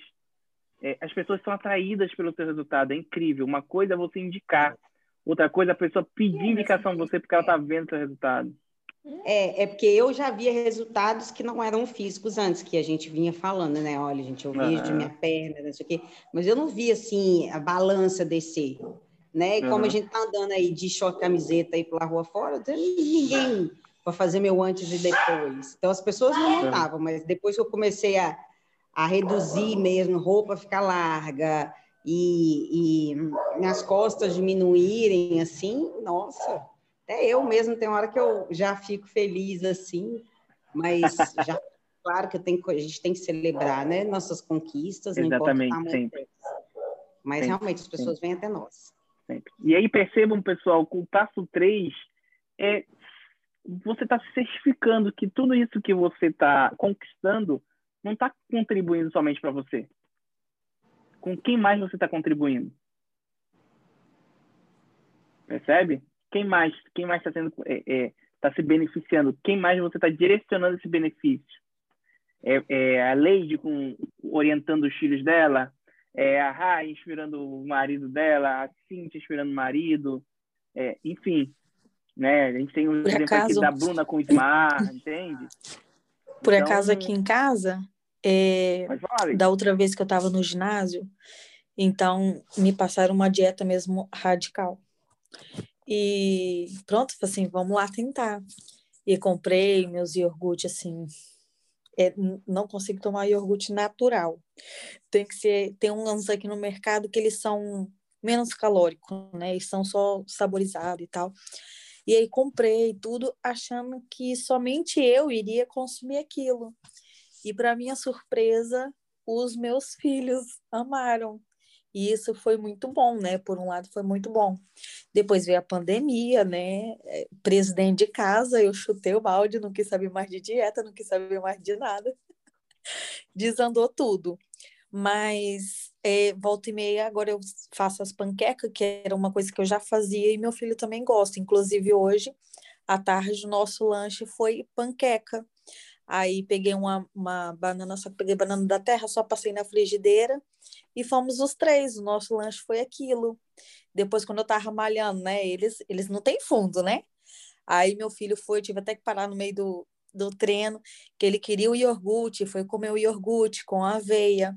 é, as pessoas são atraídas pelo seu resultado. É incrível. Uma coisa é você indicar, outra coisa é a pessoa pedir indicação de você porque ela está vendo o seu resultado. É, é porque eu já via resultados que não eram físicos antes, que a gente vinha falando, né? Olha, gente, eu vejo de minha perna, não sei o quê, mas eu não via assim a balança descer, né? E como uhum. a gente tá andando aí de short camiseta aí pela rua fora, tem ninguém para fazer meu antes e depois. Então as pessoas não notavam, mas depois que eu comecei a a reduzir mesmo, roupa ficar larga e, e as costas diminuírem, assim, nossa, até eu mesmo tem hora que eu já fico feliz assim, mas já claro que eu tenho, a gente tem que celebrar, né, nossas conquistas, Exatamente, não sempre. Mas sempre, realmente as pessoas sempre. vêm até nós. Sempre. E aí percebam, pessoal, com o passo 3 é você está certificando que tudo isso que você está conquistando não está contribuindo somente para você. Com quem mais você está contribuindo? Percebe? Quem mais? Quem mais está sendo é, é, tá se beneficiando? Quem mais você está direcionando esse benefício? É, é, a Leide com, orientando os filhos dela, é a Ra inspirando o marido dela, a Cintia inspirando o marido, é, enfim, né? A gente tem um exemplo acaso... aqui da Bruna com o Ismar, entende? Por então, acaso aqui em casa, é, da outra vez que eu estava no ginásio, então me passaram uma dieta mesmo radical. E pronto, assim, vamos lá tentar. E comprei meus iogurte assim. É, não consigo tomar iogurte natural. Tem que ser. Tem uns aqui no mercado que eles são menos calóricos, né? Eles são só saborizados e tal. E aí comprei tudo achando que somente eu iria consumir aquilo. E para minha surpresa, os meus filhos amaram. E isso foi muito bom, né? Por um lado foi muito bom. Depois veio a pandemia, né? É, presidente de casa, eu chutei o balde, não quis saber mais de dieta, não quis saber mais de nada. Desandou tudo. Mas é, volta e meia, agora eu faço as panquecas, que era uma coisa que eu já fazia e meu filho também gosta. Inclusive hoje, à tarde, o nosso lanche foi panqueca. Aí peguei uma, uma banana, só peguei banana da terra, só passei na frigideira e fomos os três. O nosso lanche foi aquilo. Depois, quando eu tava malhando, né? Eles, eles não têm fundo, né? Aí meu filho foi, tive até que parar no meio do, do treino, que ele queria o iogurte, foi comer o iogurte com aveia.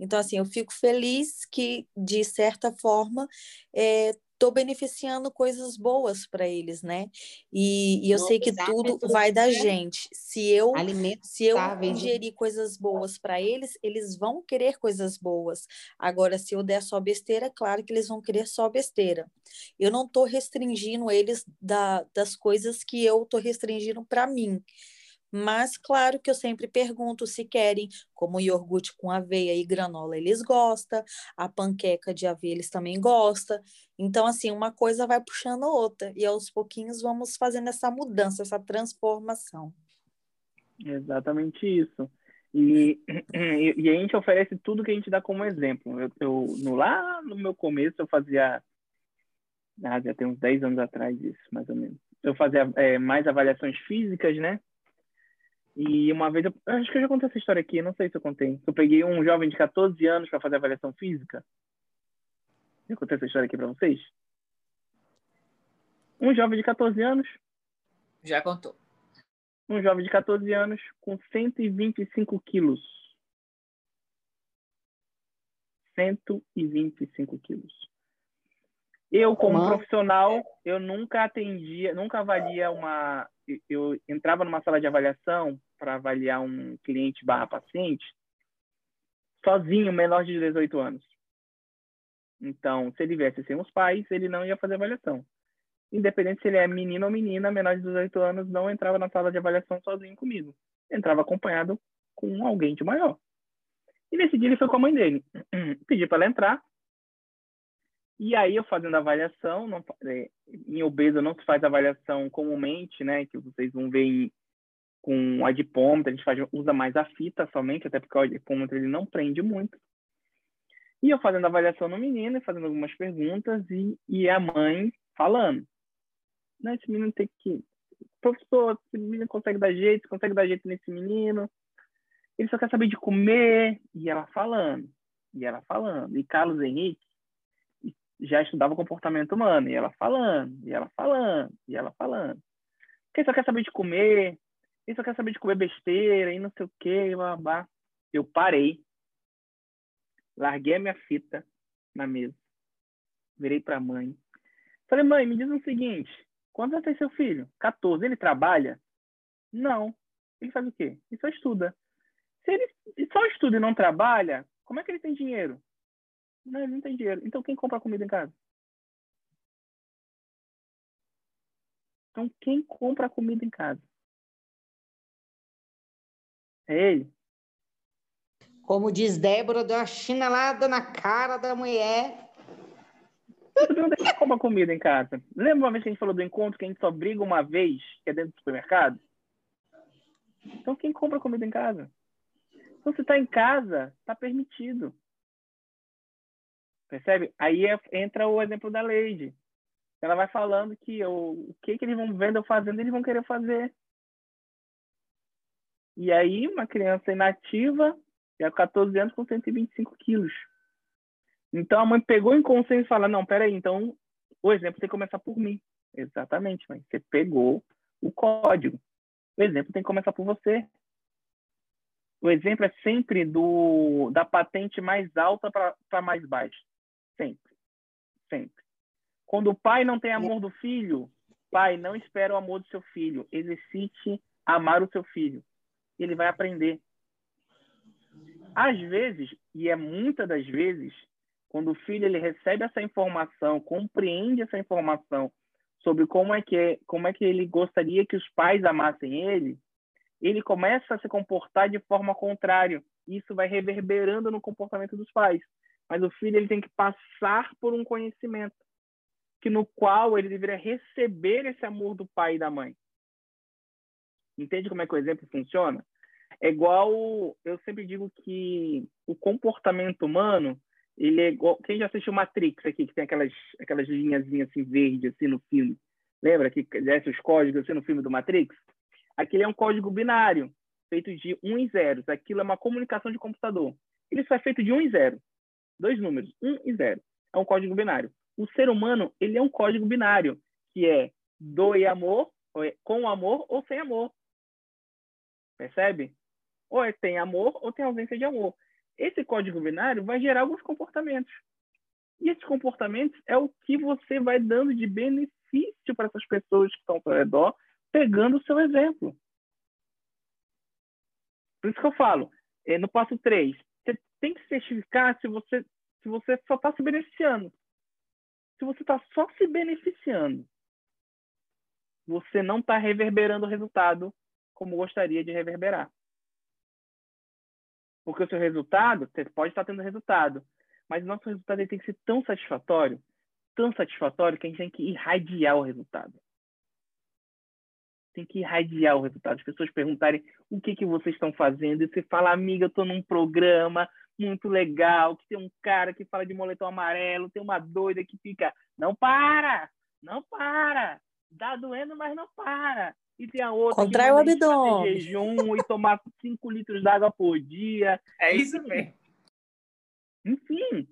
Então, assim, eu fico feliz que, de certa forma, é, estou beneficiando coisas boas para eles, né? E, e eu sei que tudo vai da gente. Se eu se eu ingerir coisas boas para eles, eles vão querer coisas boas. Agora, se eu der só besteira, claro que eles vão querer só besteira. Eu não estou restringindo eles da, das coisas que eu estou restringindo para mim. Mas, claro que eu sempre pergunto se querem, como iogurte com aveia e granola, eles gostam, a panqueca de aveia eles também gostam. Então, assim, uma coisa vai puxando a outra, e aos pouquinhos vamos fazendo essa mudança, essa transformação. Exatamente isso. E, e, a gente oferece tudo que a gente dá como exemplo. Eu, eu no, lá no meu começo, eu fazia. Ah, já tem uns 10 anos atrás disso, mais ou menos. Eu fazia é, mais avaliações físicas, né? E uma vez, eu, acho que eu já contei essa história aqui, não sei se eu contei. Eu peguei um jovem de 14 anos para fazer avaliação física. Já contei essa história aqui para vocês? Um jovem de 14 anos. Já contou um jovem de 14 anos com 125 quilos. 125 quilos. Eu, como profissional, eu nunca atendia, nunca avalia uma. Eu entrava numa sala de avaliação para avaliar um cliente barra paciente sozinho, menor de 18 anos. Então, se ele viesse sem os pais, ele não ia fazer avaliação independente se ele é menino ou menina, menor de 18 anos, não entrava na sala de avaliação sozinho comigo. Entrava acompanhado com alguém de maior. E nesse dia ele foi com a mãe dele. Pedi para ela entrar. E aí eu fazendo a avaliação, não, é, em obeso não se faz avaliação comumente, né? Que vocês vão ver em, com adipômetro, a gente faz, usa mais a fita somente, até porque o adipômetro ele não prende muito. E eu fazendo a avaliação no menino, fazendo algumas perguntas, e, e a mãe falando né, esse menino tem que. Professor, esse menino consegue dar jeito, consegue dar jeito nesse menino. Ele só quer saber de comer. E ela falando, e ela falando. E Carlos Henrique já estudava comportamento humano, e ela falando, e ela falando, e ela falando. Ele só quer saber de comer, ele só quer saber de comer besteira, e não sei o quê, babá. Eu parei, larguei a minha fita na mesa, virei para a mãe. Falei, mãe, me diz o seguinte: Quantos anos tem seu filho? 14. Ele trabalha? Não. Ele faz o quê? Ele só estuda. Se ele só estuda e não trabalha, como é que ele tem dinheiro? Não, ele não tem dinheiro. Então quem compra comida em casa? Então quem compra comida em casa? É ele. Como diz Débora, deu uma chinelada na cara da mulher não deixa comprar comida em casa. Lembra uma vez que a gente falou do encontro que a gente só briga uma vez, que é dentro do supermercado? Então quem compra comida em casa? Então se está em casa, está permitido. Percebe? Aí é, entra o exemplo da Lady. Ela vai falando que o, o que, que eles vão vendo eu fazendo, eles vão querer fazer. E aí, uma criança inativa, já 14 anos, com 125 quilos. Então a mãe pegou em consenso e fala: não, peraí, então o exemplo tem que começar por mim. Exatamente, mãe. Você pegou o código. O exemplo tem que começar por você. O exemplo é sempre do da patente mais alta para mais baixa. Sempre. Sempre. Quando o pai não tem amor do filho, pai, não espera o amor do seu filho. Exercite amar o seu filho. Ele vai aprender. Às vezes, e é muitas das vezes, quando o filho ele recebe essa informação, compreende essa informação sobre como é que é, como é que ele gostaria que os pais amassem ele, ele começa a se comportar de forma contrária. Isso vai reverberando no comportamento dos pais. Mas o filho ele tem que passar por um conhecimento que no qual ele deveria receber esse amor do pai e da mãe. Entende como é que o exemplo funciona? É igual, eu sempre digo que o comportamento humano ele é igual, quem já assistiu Matrix aqui, que tem aquelas, aquelas linhas assim verdes assim no filme, lembra que desce os códigos assim no filme do Matrix? Aquele é um código binário, feito de 1 e 0. Aquilo é uma comunicação de computador. Ele só é feito de 1 e 0. Dois números, 1 e 0. É um código binário. O ser humano, ele é um código binário, que é do e amor, é com amor ou sem amor. Percebe? Ou é tem amor ou tem ausência de amor esse código binário vai gerar alguns comportamentos. E esses comportamentos é o que você vai dando de benefício para essas pessoas que estão ao seu redor, pegando o seu exemplo. Por isso que eu falo, é, no passo 3, você tem que certificar se você, se você só está se beneficiando. Se você está só se beneficiando, você não está reverberando o resultado como gostaria de reverberar. Porque o seu resultado, você pode estar tendo resultado, mas o nosso resultado tem que ser tão satisfatório, tão satisfatório, que a gente tem que irradiar o resultado. tem que irradiar o resultado. As pessoas perguntarem o que, que vocês estão fazendo, e você fala, amiga, eu estou num programa muito legal, que tem um cara que fala de moletom amarelo, tem uma doida que fica, não para, não para, dá doendo, mas não para. E tem a outra Contrai o abdômen. jejum e tomar 5 litros d'água por dia. É isso mesmo. Enfim,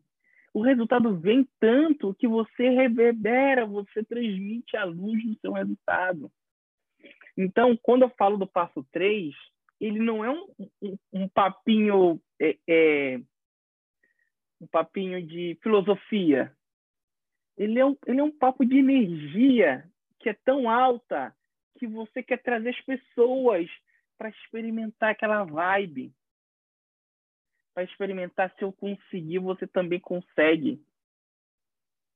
o resultado vem tanto que você reverbera, você transmite a luz do seu resultado. Então, quando eu falo do passo 3, ele não é um, um, um papinho é, é, um papinho de filosofia. Ele é, um, ele é um papo de energia que é tão alta que você quer trazer as pessoas para experimentar aquela vibe. Para experimentar se eu conseguir, você também consegue.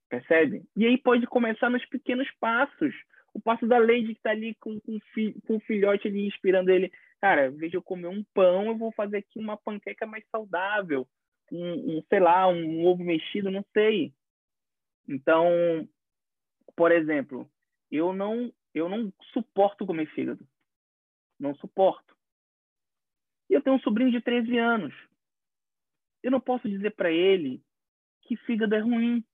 Percebe? E aí pode começar nos pequenos passos. O passo da Lady que está ali com, com, com o filhote ali, inspirando ele. Cara, veja eu comer um pão, eu vou fazer aqui uma panqueca mais saudável. Um, um, sei lá, um ovo mexido, não sei. Então, por exemplo, eu não eu não suporto comer fígado. Não suporto. E eu tenho um sobrinho de 13 anos. Eu não posso dizer para ele que fígado é ruim.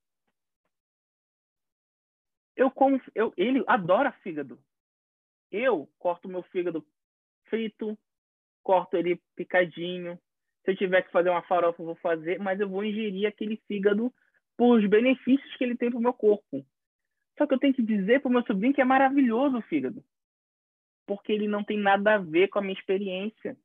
Eu como, eu, ele adora fígado. Eu corto meu fígado frito, corto ele picadinho. Se eu tiver que fazer uma farofa, eu vou fazer, mas eu vou ingerir aquele fígado por os benefícios que ele tem para o meu corpo. Só que eu tenho que dizer para o meu sobrinho que é maravilhoso o fígado, porque ele não tem nada a ver com a minha experiência.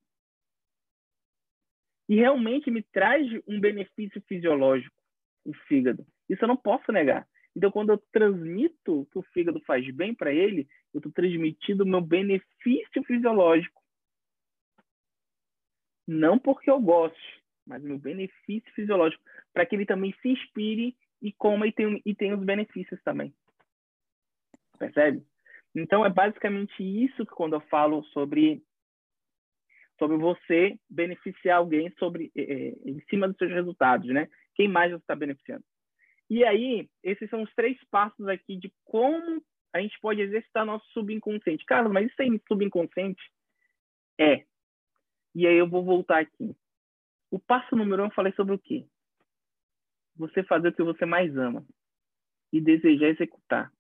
E realmente me traz um benefício fisiológico o fígado. Isso eu não posso negar. Então, quando eu transmito que o fígado faz bem para ele, eu estou transmitindo o meu benefício fisiológico. Não porque eu goste, mas meu benefício fisiológico, para que ele também se inspire e coma e tenha, e tenha os benefícios também percebe? Então, é basicamente isso que quando eu falo sobre sobre você beneficiar alguém sobre é, em cima dos seus resultados, né? Quem mais você está beneficiando? E aí, esses são os três passos aqui de como a gente pode exercitar nosso subconsciente. Carlos, mas isso aí subconsciente? É. E aí eu vou voltar aqui. O passo número um eu falei sobre o quê? Você fazer o que você mais ama e desejar executar.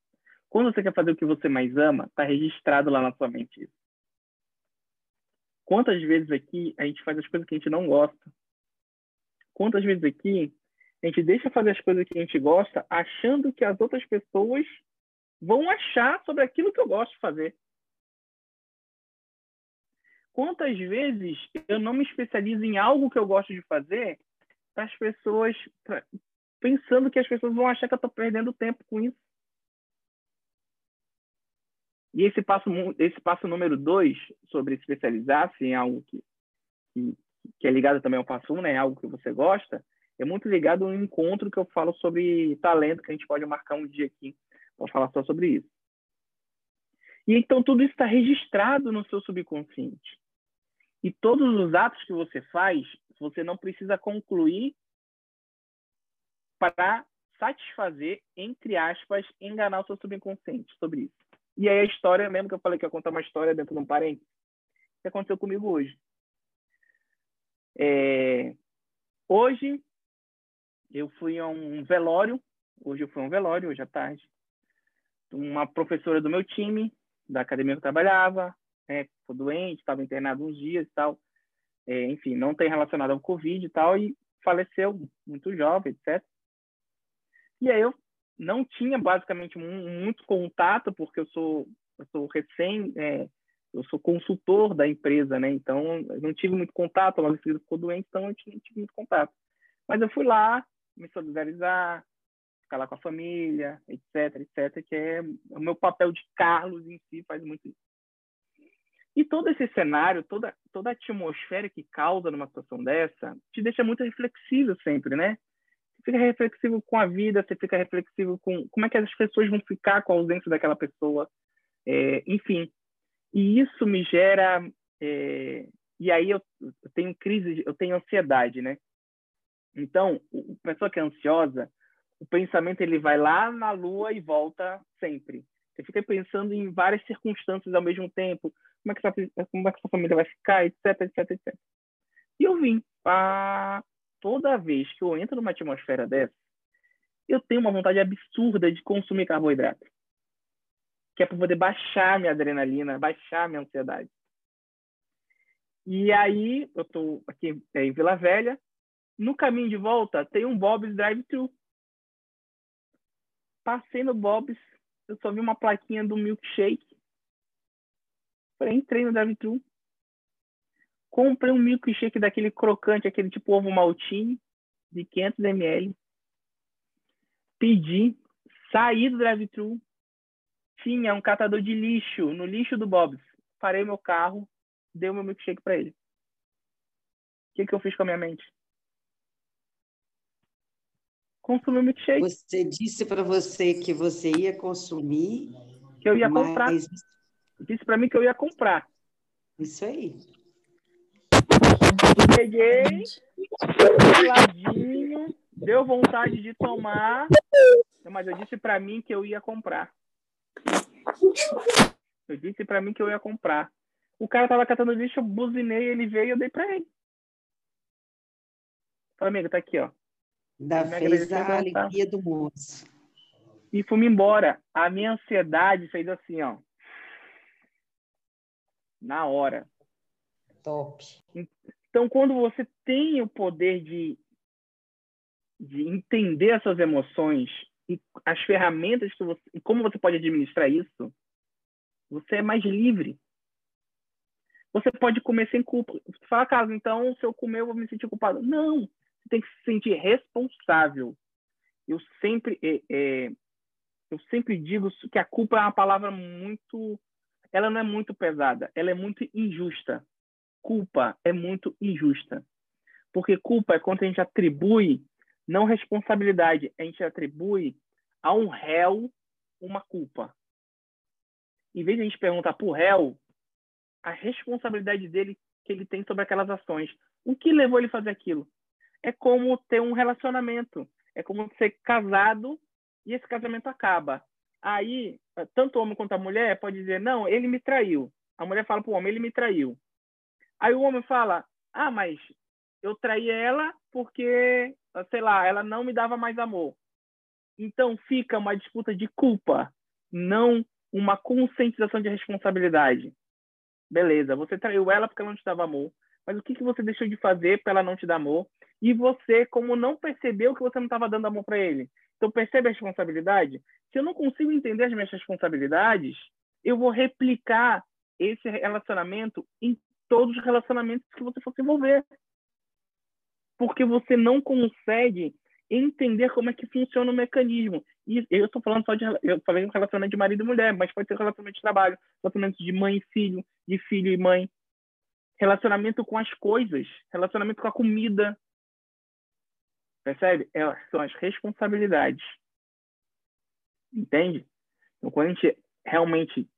Quando você quer fazer o que você mais ama, está registrado lá na sua mente. Quantas vezes aqui a gente faz as coisas que a gente não gosta? Quantas vezes aqui a gente deixa fazer as coisas que a gente gosta, achando que as outras pessoas vão achar sobre aquilo que eu gosto de fazer? Quantas vezes eu não me especializo em algo que eu gosto de fazer as pessoas, pra, pensando que as pessoas vão achar que eu estou perdendo tempo com isso? E esse passo, esse passo número dois, sobre especializar-se em algo que, que, que, é ligado também ao passo um, né? algo que você gosta, é muito ligado ao encontro que eu falo sobre talento, que a gente pode marcar um dia aqui para falar só sobre isso. E então tudo isso está registrado no seu subconsciente. E todos os atos que você faz, você não precisa concluir para satisfazer, entre aspas, enganar o seu subconsciente sobre isso. E aí a história, mesmo que eu falei que ia contar uma história dentro de um parente, que aconteceu comigo hoje. É... Hoje eu fui a um velório, hoje eu fui a um velório, hoje à tarde. Uma professora do meu time, da academia que eu trabalhava, né, ficou doente, estava internado uns dias e tal. É, enfim, não tem relacionado ao Covid e tal, e faleceu muito jovem, etc. E aí eu não tinha basicamente muito contato porque eu sou eu sou recém é, eu sou consultor da empresa né então eu não tive muito contato ela ficou doente então eu não tive muito contato mas eu fui lá me solidarizar ficar lá com a família etc etc que é o meu papel de Carlos em si faz muito isso e todo esse cenário toda toda a atmosfera que causa numa situação dessa te deixa muito reflexivo sempre né fica reflexivo com a vida, você fica reflexivo com como é que as pessoas vão ficar com a ausência daquela pessoa, é, enfim. E isso me gera é, e aí eu, eu, tenho crise, eu tenho ansiedade, né? Então, a pessoa que é ansiosa, o pensamento ele vai lá na lua e volta sempre. Eu fiquei pensando em várias circunstâncias ao mesmo tempo. Como é que essa, como é que essa família vai ficar, etc, etc, etc. E eu vim. para toda vez que eu entro numa atmosfera dessa, eu tenho uma vontade absurda de consumir carboidrato. Que é para poder baixar minha adrenalina, baixar minha ansiedade. E aí, eu estou aqui em Vila Velha. No caminho de volta, tem um Bob's Drive-Thru. Passei no Bob's, eu só vi uma plaquinha do milkshake. Falei, entrei no drive-thru. Comprei um milkshake daquele crocante, aquele tipo ovo maltine, de 500 ml. Pedi, saí do drive-thru. Tinha um catador de lixo no lixo do Bob's. Parei meu carro, dei o meu milkshake para ele. O que, que eu fiz com a minha mente? Consumir milkshake. Você disse para você que você ia consumir. Que eu ia mas... comprar. Disse para mim que eu ia comprar. Isso aí. Peguei, ladinho, deu vontade de tomar, mas eu disse para mim que eu ia comprar. Eu disse para mim que eu ia comprar. O cara tava catando lixo, eu buzinei, ele veio e eu dei para ele. Falei, amigo, tá aqui, ó. Da fez a alegria do moço. E fui embora. A minha ansiedade fez assim, ó. Na hora. Top. Então, quando você tem o poder de, de entender as suas emoções e as ferramentas que você, e como você pode administrar isso, você é mais livre. Você pode comer sem culpa. Você fala, Carlos, então se eu comer eu vou me sentir culpado. Não tem que se sentir responsável. Eu sempre, é, é, eu sempre digo que a culpa é uma palavra muito, ela não é muito pesada, ela é muito injusta. Culpa é muito injusta, porque culpa é quando a gente atribui não responsabilidade, a gente atribui a um réu uma culpa. Em vez de a gente perguntar para o réu a responsabilidade dele que ele tem sobre aquelas ações, o que levou ele a fazer aquilo? É como ter um relacionamento. É como ser casado e esse casamento acaba. Aí, tanto o homem quanto a mulher pode dizer, não, ele me traiu. A mulher fala para o homem, ele me traiu. Aí o homem fala, ah, mas eu traí ela porque, sei lá, ela não me dava mais amor. Então fica uma disputa de culpa, não uma conscientização de responsabilidade. Beleza, você traiu ela porque ela não te dava amor, mas o que, que você deixou de fazer para ela não te dar amor? E você, como não percebeu que você não estava dando amor para ele. Então, percebe a responsabilidade? Se eu não consigo entender as minhas responsabilidades, eu vou replicar esse relacionamento em todos os relacionamentos que você for se envolver. Porque você não consegue entender como é que funciona o mecanismo. E eu estou falando só de eu falei um relacionamento de marido e mulher, mas pode ser relacionamento de trabalho, relacionamento de mãe e filho, de filho e mãe, relacionamento com as coisas, relacionamento com a comida, Percebe? É, são as responsabilidades. Entende? Então, quando a gente realmente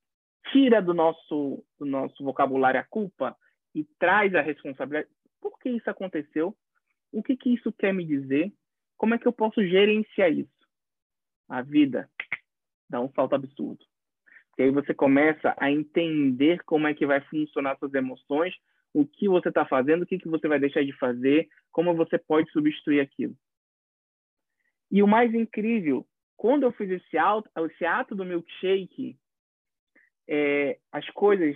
tira do nosso, do nosso vocabulário a culpa e traz a responsabilidade, por que isso aconteceu? O que, que isso quer me dizer? Como é que eu posso gerenciar isso? A vida dá um salto absurdo. E aí você começa a entender como é que vai funcionar suas emoções o que você está fazendo, o que, que você vai deixar de fazer, como você pode substituir aquilo. E o mais incrível, quando eu fiz esse, esse ato do milkshake, é, as coisas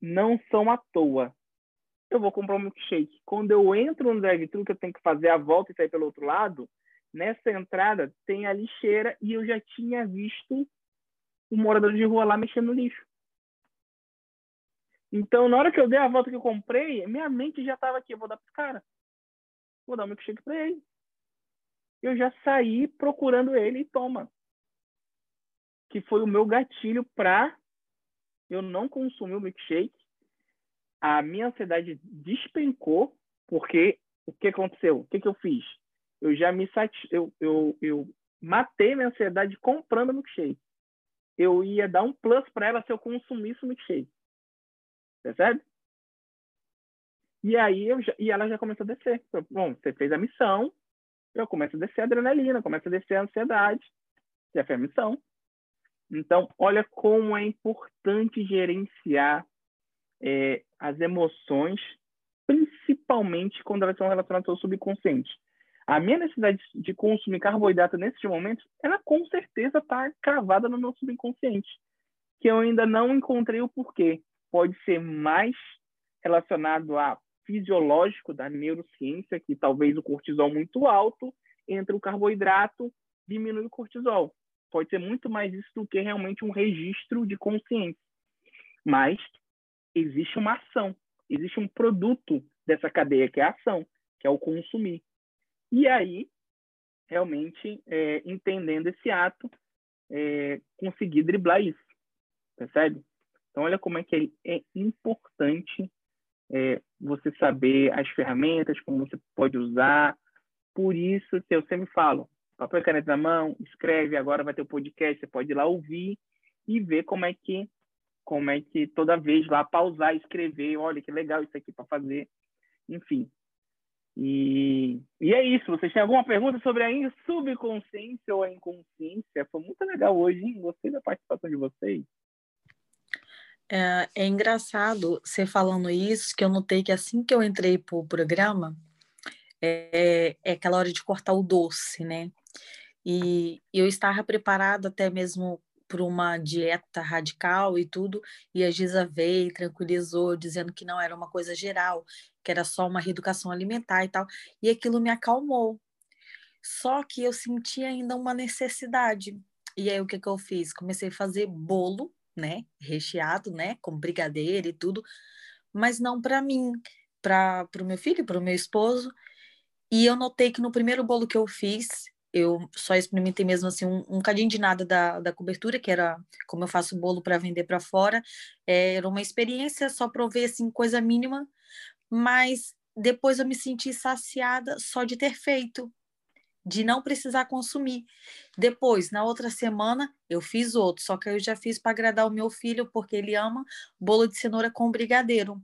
não são à toa. Eu vou comprar um milkshake. Quando eu entro no drive-thru, que eu tenho que fazer a volta e sair pelo outro lado, nessa entrada tem a lixeira e eu já tinha visto o morador de rua lá mexendo no lixo. Então, na hora que eu dei a volta que eu comprei, minha mente já estava aqui. Eu vou dar para esse cara. Vou dar um milkshake para ele. Eu já saí procurando ele e toma. Que foi o meu gatilho para eu não consumir o milkshake. A minha ansiedade despencou, porque o que aconteceu? O que, que eu fiz? Eu já me sati... eu, eu, eu matei minha ansiedade comprando o milkshake. Eu ia dar um plus para ela se eu consumisse o milkshake. Percebe? E aí eu já, e ela já começou a descer. Bom, você fez a missão, eu começo a descer a adrenalina, começo a descer a ansiedade. Já fez a missão. Então, olha como é importante gerenciar é, as emoções, principalmente quando elas são relacionadas ao subconsciente. A minha necessidade de consumir carboidrato nesses momentos, ela com certeza está cravada no meu subconsciente, que eu ainda não encontrei o porquê. Pode ser mais relacionado a fisiológico da neurociência, que talvez o cortisol muito alto entre o carboidrato diminui o cortisol. Pode ser muito mais isso do que realmente um registro de consciência. Mas existe uma ação, existe um produto dessa cadeia que é a ação, que é o consumir. E aí, realmente, é, entendendo esse ato, é, conseguir driblar isso. Percebe? Então, olha como é que é, é importante é, você saber as ferramentas, como você pode usar. Por isso que eu sempre falo, papel e caneta na mão, escreve, agora vai ter o podcast, você pode ir lá ouvir e ver como é que como é que toda vez lá pausar, escrever, olha que legal isso aqui para fazer, enfim. E, e é isso. Vocês têm alguma pergunta sobre a subconsciência ou a inconsciência? Foi muito legal hoje, hein? Gostei da participação de vocês. É, é, engraçado você falando isso, que eu notei que assim que eu entrei para o programa, é, é aquela hora de cortar o doce, né? E eu estava preparada até mesmo para uma dieta radical e tudo, e a Giza veio e tranquilizou, dizendo que não era uma coisa geral, que era só uma reeducação alimentar e tal, e aquilo me acalmou. Só que eu senti ainda uma necessidade. E aí o que, que eu fiz? Comecei a fazer bolo né, recheado, né, com brigadeiro e tudo, mas não para mim, para o meu filho, para o meu esposo. E eu notei que no primeiro bolo que eu fiz, eu só experimentei mesmo assim um, um cadinho de nada da, da cobertura, que era como eu faço bolo para vender para fora. É, era uma experiência, só provei assim coisa mínima, mas depois eu me senti saciada só de ter feito de não precisar consumir. Depois, na outra semana, eu fiz outro, só que eu já fiz para agradar o meu filho, porque ele ama bolo de cenoura com brigadeiro.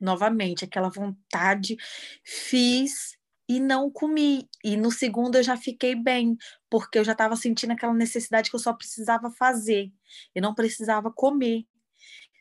Novamente, aquela vontade, fiz e não comi. E no segundo eu já fiquei bem, porque eu já estava sentindo aquela necessidade que eu só precisava fazer, eu não precisava comer.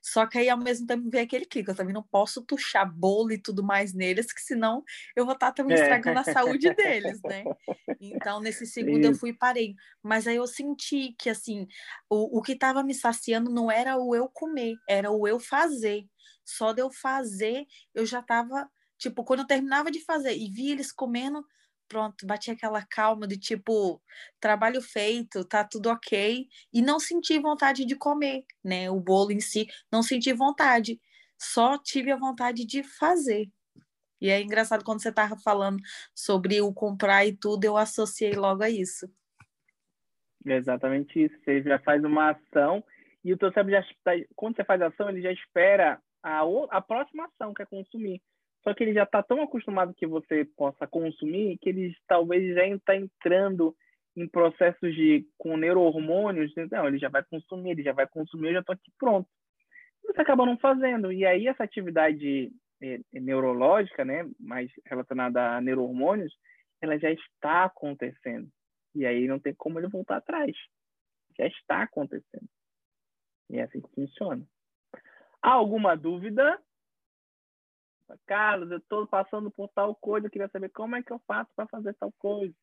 Só que aí, ao mesmo tempo, vem aquele clique. Eu também não posso tuchar bolo e tudo mais neles, que senão eu vou estar tá também estragando a saúde deles, né? Então, nesse segundo, eu fui e parei. Mas aí eu senti que, assim, o, o que estava me saciando não era o eu comer, era o eu fazer. Só de eu fazer, eu já estava... Tipo, quando eu terminava de fazer e vi eles comendo, pronto, bati aquela calma de tipo, trabalho feito, tá tudo ok, e não senti vontade de comer, né? O bolo em si, não senti vontade, só tive a vontade de fazer. E é engraçado quando você tava falando sobre o comprar e tudo, eu associei logo a isso. Exatamente isso. Você já faz uma ação e o teu cérebro já quando você faz a ação, ele já espera a, a próxima ação, que é consumir. Só que ele já está tão acostumado que você possa consumir que ele talvez já está entrando em processos de com neurohormônios, não, ele já vai consumir, ele já vai consumir, eu já estou aqui pronto. Você acaba não fazendo. E aí essa atividade é, é neurológica, né, mais relacionada a neurohormônios, ela já está acontecendo. E aí não tem como ele voltar atrás. Já está acontecendo. E é assim que funciona. Há alguma dúvida? Carlos, eu estou passando por tal coisa, eu queria saber como é que eu faço para fazer tal coisa.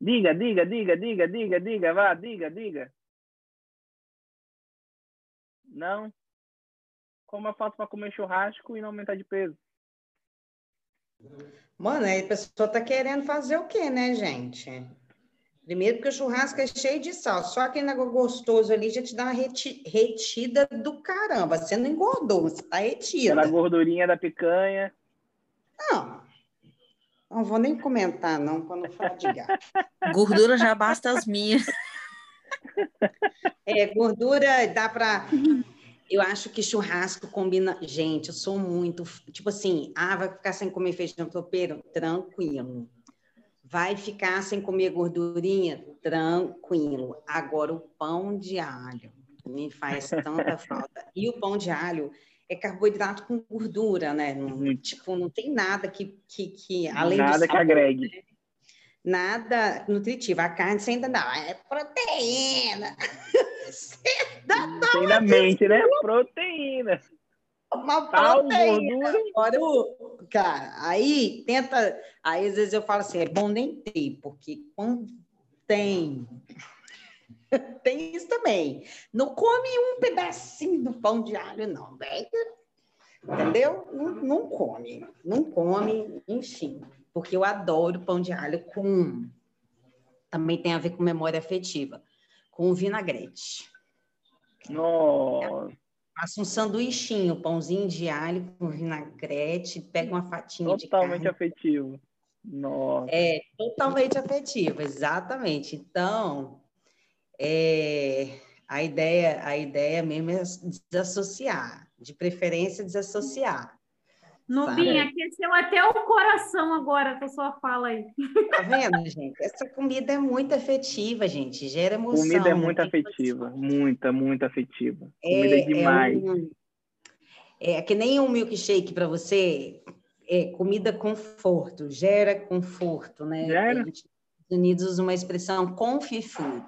Diga, diga, diga, diga, diga, diga, vá, diga, diga. Não? Como eu faço para comer churrasco e não aumentar de peso? Mano, aí a pessoa tá querendo fazer o quê, né, gente? Primeiro porque o churrasco é cheio de sal, só aquele negócio gostoso ali já te dá uma reti retida do caramba. Você não engordou, você tá retida. Aquela gordurinha da picanha. Não, não vou nem comentar, não, para não falar de gato. Gordura já basta as minhas. É, gordura dá para. Eu acho que churrasco combina. Gente, eu sou muito. Tipo assim, ah, vai ficar sem comer feijão tropeiro? Tranquilo Vai ficar sem comer gordurinha? Tranquilo. Agora, o pão de alho me faz tanta falta. E o pão de alho é carboidrato com gordura, né? Não, tipo, não tem nada que, que, que além nada que agregue. Né? nada nutritivo. A carne você ainda não, é proteína. Você ainda mente, né? Proteína. Uma proteína. Agora, cara, aí tenta. Aí às vezes eu falo assim: é bom nem ter, porque quando tem. tem isso também. Não come um pedacinho do pão de alho, não, velho. Entendeu? Não, não come. Não come, enfim. Porque eu adoro pão de alho com. Também tem a ver com memória afetiva. Com vinagrete. Nossa. Faça um sanduichinho, pãozinho de alho com vinagrete, pega uma fatinha totalmente de carne. Totalmente afetivo. Nossa. É, totalmente afetivo, exatamente. Então, é, a ideia, a ideia mesmo é desassociar, de preferência desassociar. Nubinha, aqueceu até o coração agora com a sua fala aí. Tá vendo, gente? Essa comida é muito afetiva, gente. Gera emoção. Comida é muito afetiva. Muita, muito afetiva. É, comida é demais. É, um, é que nem um milkshake para você. É comida conforto, gera conforto, né? Gera. Nos Unidos usa uma expressão comfy food,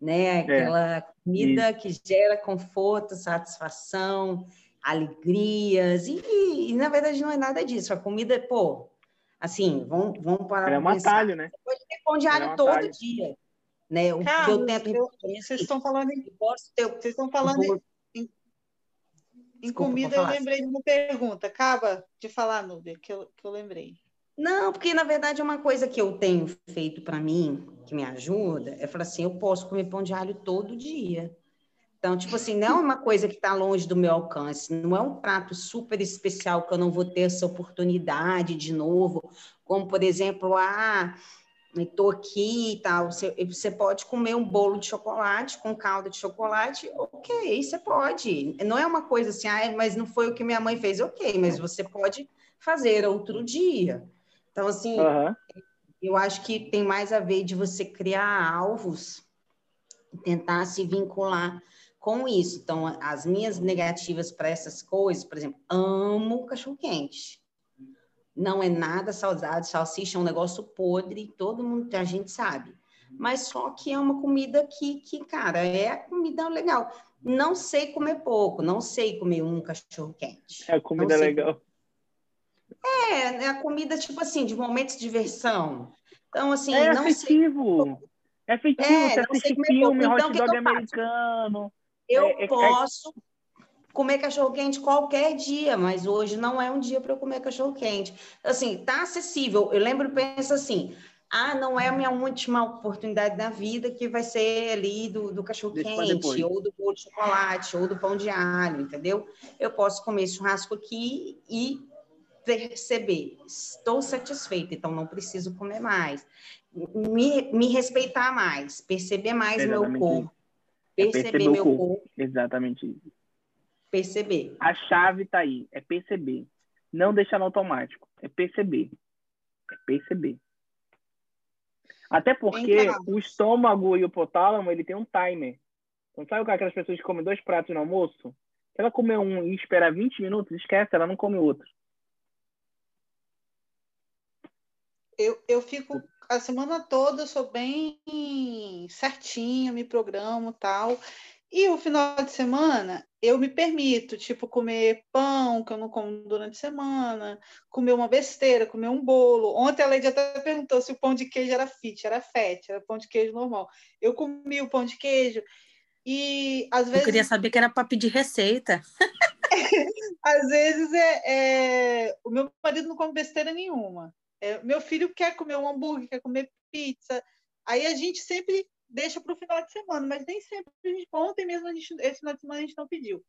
né? É, Aquela é. comida Isso. que gera conforto, satisfação, alegrias, e, e, na verdade não é nada disso. A comida, pô, assim, vamos, vamos parar. É um atalho, né? Você pode ter pão de alho é um todo dia. Né? O Carlos, que eu tento. Eu, vocês estão falando em. Ter, vocês estão falando em, em, em comida, eu lembrei de uma pergunta. Acaba de falar, Nubia, que eu, que eu lembrei. Não, porque na verdade é uma coisa que eu tenho feito para mim, que me ajuda, é falar assim: eu posso comer pão de alho todo dia. Então, tipo assim, não é uma coisa que está longe do meu alcance, não é um prato super especial que eu não vou ter essa oportunidade de novo, como, por exemplo, ah, estou aqui e tal, você, você pode comer um bolo de chocolate com calda de chocolate, ok, você pode. Não é uma coisa assim, ah, mas não foi o que minha mãe fez, ok, mas você pode fazer outro dia. Então, assim, uhum. eu acho que tem mais a ver de você criar alvos, tentar se vincular com isso. Então, as minhas negativas para essas coisas, por exemplo, amo cachorro-quente. Não é nada saudável, salsicha é um negócio podre, todo mundo, a gente sabe. Mas só que é uma comida que, que cara, é comida legal. Não sei comer pouco, não sei comer um cachorro-quente. É comida legal. É, é a comida, tipo assim, de momentos de diversão. Então, assim, é não afetivo. sei. É afetivo, é, você assiste filme, então, hot dog americano. Eu é, é, é, posso comer cachorro quente qualquer dia, mas hoje não é um dia para eu comer cachorro quente. Assim, tá acessível. Eu lembro, penso assim, ah, não é a minha última oportunidade na vida que vai ser ali do, do cachorro quente, ou do bolo de chocolate, ou do pão de alho, entendeu? Eu posso comer churrasco aqui e perceber, estou satisfeita, então não preciso comer mais. Me, me respeitar mais, perceber mais o meu corpo é perceber, meu corpo. corpo. Exatamente isso. Perceber. A chave está aí, é perceber. Não deixar no automático, é perceber. É perceber. Até porque o estômago e o hipotálamo, ele tem um timer. Então, sabe aquelas pessoas que comem dois pratos no almoço? Se ela comer um e esperar 20 minutos, esquece, ela não come outro. Eu, eu fico a semana toda eu sou bem certinha, me programo tal. E o final de semana eu me permito, tipo, comer pão, que eu não como durante a semana, comer uma besteira, comer um bolo. Ontem a Lady até perguntou se o pão de queijo era fit, era fat, era pão de queijo normal. Eu comi o pão de queijo e às vezes. Eu queria saber que era para pedir receita. às vezes é, é, o meu marido não come besteira nenhuma. É, meu filho quer comer um hambúrguer, quer comer pizza. Aí a gente sempre deixa para o final de semana, mas nem sempre gente. Ontem mesmo, a gente, esse final de semana, a gente não pediu.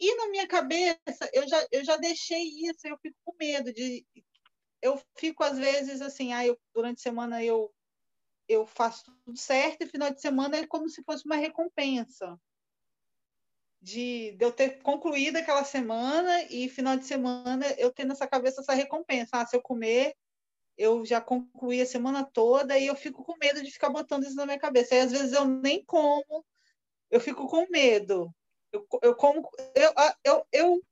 E na minha cabeça, eu já, eu já deixei isso, eu fico com medo de. Eu fico, às vezes, assim, ah, eu, durante a semana eu, eu faço tudo certo, e final de semana é como se fosse uma recompensa. De, de, eu ter concluído aquela semana e final de semana eu ter nessa cabeça essa recompensa. Ah, se eu comer eu já concluí a semana toda e eu fico com medo de ficar botando isso na minha cabeça. Aí, às vezes, eu nem como, eu fico com medo. Eu, eu como, eu, eu, eu,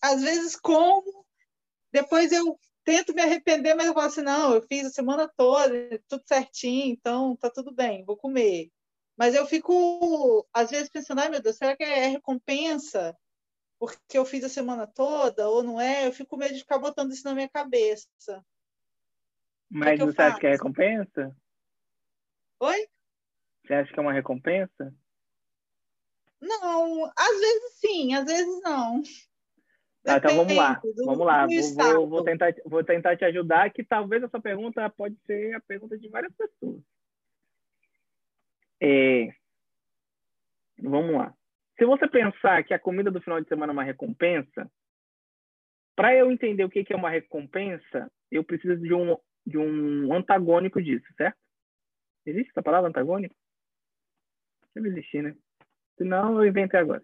às vezes como, depois eu tento me arrepender, mas eu falo assim, não, eu fiz a semana toda, tudo certinho, então tá tudo bem, vou comer. Mas eu fico, às vezes, pensando, ai meu Deus, será que é recompensa? Porque eu fiz a semana toda, ou não é? Eu fico com medo de ficar botando isso na minha cabeça. Mas que você que acha que é recompensa? Oi? Você acha que é uma recompensa? Não, às vezes sim, às vezes não. Tá, então vamos lá, do, vamos lá. Vou, vou, vou, tentar, vou tentar te ajudar, que talvez essa pergunta pode ser a pergunta de várias pessoas. É... Vamos lá. Se você pensar que a comida do final de semana é uma recompensa, para eu entender o que é uma recompensa, eu preciso de um, de um antagônico disso, certo? Existe essa palavra antagônico? Deve existir, né? Senão eu inventei agora.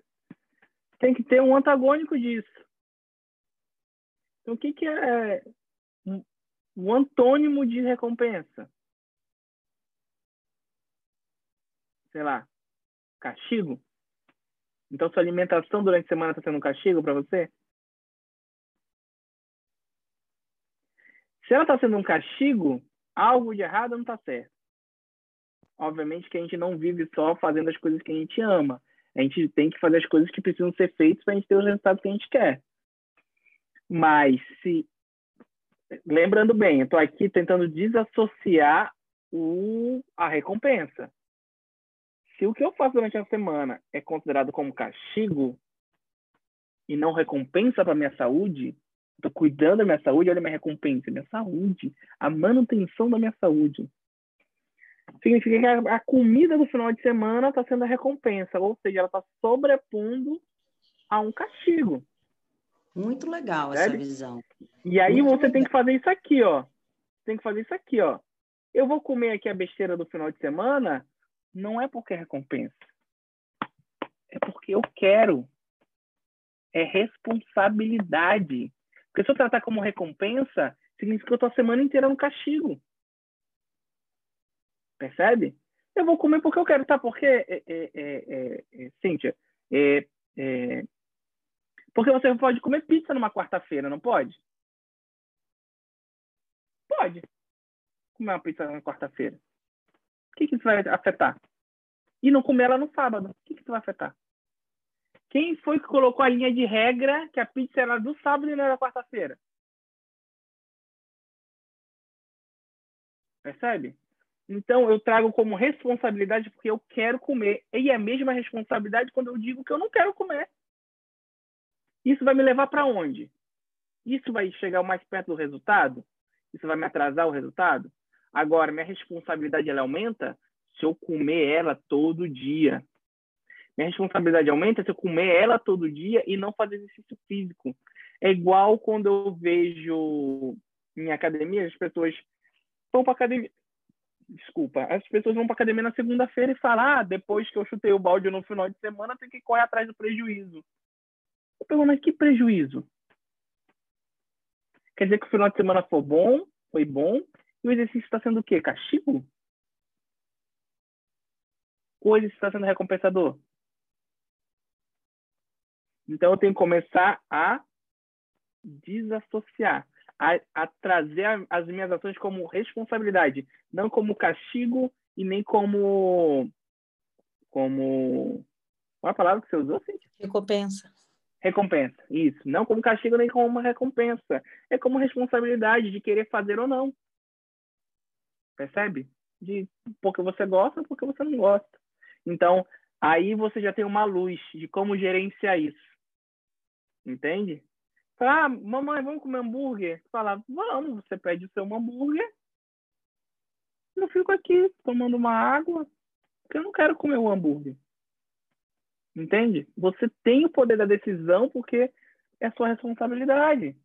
Tem que ter um antagônico disso. Então, o que, que é o antônimo de recompensa? Sei lá, castigo? Então, sua alimentação durante a semana está sendo um castigo para você? Se ela está sendo um castigo, algo de errado não está certo. Obviamente que a gente não vive só fazendo as coisas que a gente ama. A gente tem que fazer as coisas que precisam ser feitas para a gente ter os resultados que a gente quer. Mas se lembrando bem, eu estou aqui tentando desassociar o, a recompensa. Se o que eu faço durante a semana é considerado como castigo e não recompensa para minha saúde, estou cuidando da minha saúde, olha minha recompensa, minha saúde, a manutenção da minha saúde. Significa que a, a comida do final de semana está sendo a recompensa, ou seja, ela está sobrepondo a um castigo. Muito legal essa visão. E aí Muito você legal. tem que fazer isso aqui, ó. Tem que fazer isso aqui, ó. Eu vou comer aqui a besteira do final de semana, não é porque é recompensa. É porque eu quero. É responsabilidade. Porque se eu tratar como recompensa, significa que eu tô a semana inteira no castigo. Percebe? Eu vou comer porque eu quero, tá? Porque, é, é, é, é Cíntia, é, é, porque você pode comer pizza numa quarta-feira, não pode? Pode. Comer uma pizza na quarta-feira. O que, que isso vai afetar? E não comer ela no sábado. O que, que isso vai afetar? Quem foi que colocou a linha de regra que a pizza era do sábado e não era quarta-feira? Percebe? Então, eu trago como responsabilidade porque eu quero comer. E é a mesma responsabilidade quando eu digo que eu não quero comer. Isso vai me levar para onde? Isso vai chegar mais perto do resultado? Isso vai me atrasar o resultado? Agora, minha responsabilidade ela aumenta se eu comer ela todo dia. Minha responsabilidade aumenta se eu comer ela todo dia e não fazer exercício físico. É igual quando eu vejo em academia as pessoas vão para academia. Desculpa, as pessoas vão para academia na segunda-feira e falam: ah, depois que eu chutei o balde no final de semana, tem que correr atrás do prejuízo. Eu pergunto, mas que prejuízo? Quer dizer que o final de semana foi bom, foi bom, e o exercício está sendo o quê? Castigo? Ou o exercício está sendo recompensador? Então, eu tenho que começar a desassociar, a, a trazer a, as minhas ações como responsabilidade, não como castigo e nem como. como. Qual a palavra que você usou, Cíntia? Recompensa. Recompensa, isso. Não como castigo nem como uma recompensa. É como responsabilidade de querer fazer ou não. Percebe? De porque você gosta, porque você não gosta. Então, aí você já tem uma luz de como gerenciar isso. Entende? Fala, ah, mamãe, vamos comer hambúrguer? Fala, vamos, você pede o seu hambúrguer. Eu fico aqui tomando uma água, porque eu não quero comer o hambúrguer. Entende? Você tem o poder da decisão porque é sua responsabilidade.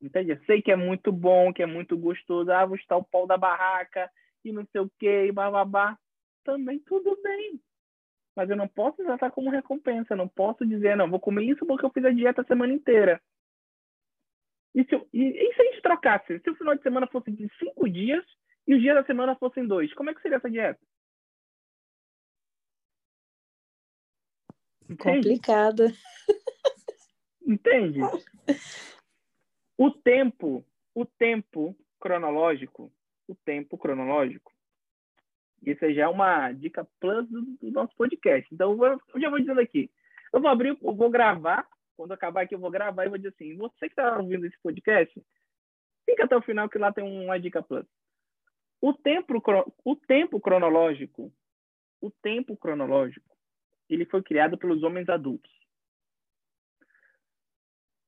Entende? Eu sei que é muito bom, que é muito gostoso. Ah, vou estar o pau da barraca e não sei o quê, e bababá. Também tudo bem. Mas eu não posso tratar como recompensa. Eu não posso dizer, não, vou comer isso porque eu fiz a dieta a semana inteira. E se, e, e se a gente trocasse? Se o final de semana fosse de cinco dias e os dias da semana fossem dois, como é que seria essa dieta? Complicada. Entende? O tempo, o tempo cronológico, o tempo cronológico, isso já é uma dica plus do, do nosso podcast. Então, eu, vou, eu, já vou dizendo aqui. Eu vou abrir, eu vou gravar. Quando acabar aqui, eu vou gravar e vou dizer assim: você que está ouvindo esse podcast, fica até o final que lá tem uma dica plus. O tempo, o tempo cronológico, o tempo cronológico, ele foi criado pelos homens adultos.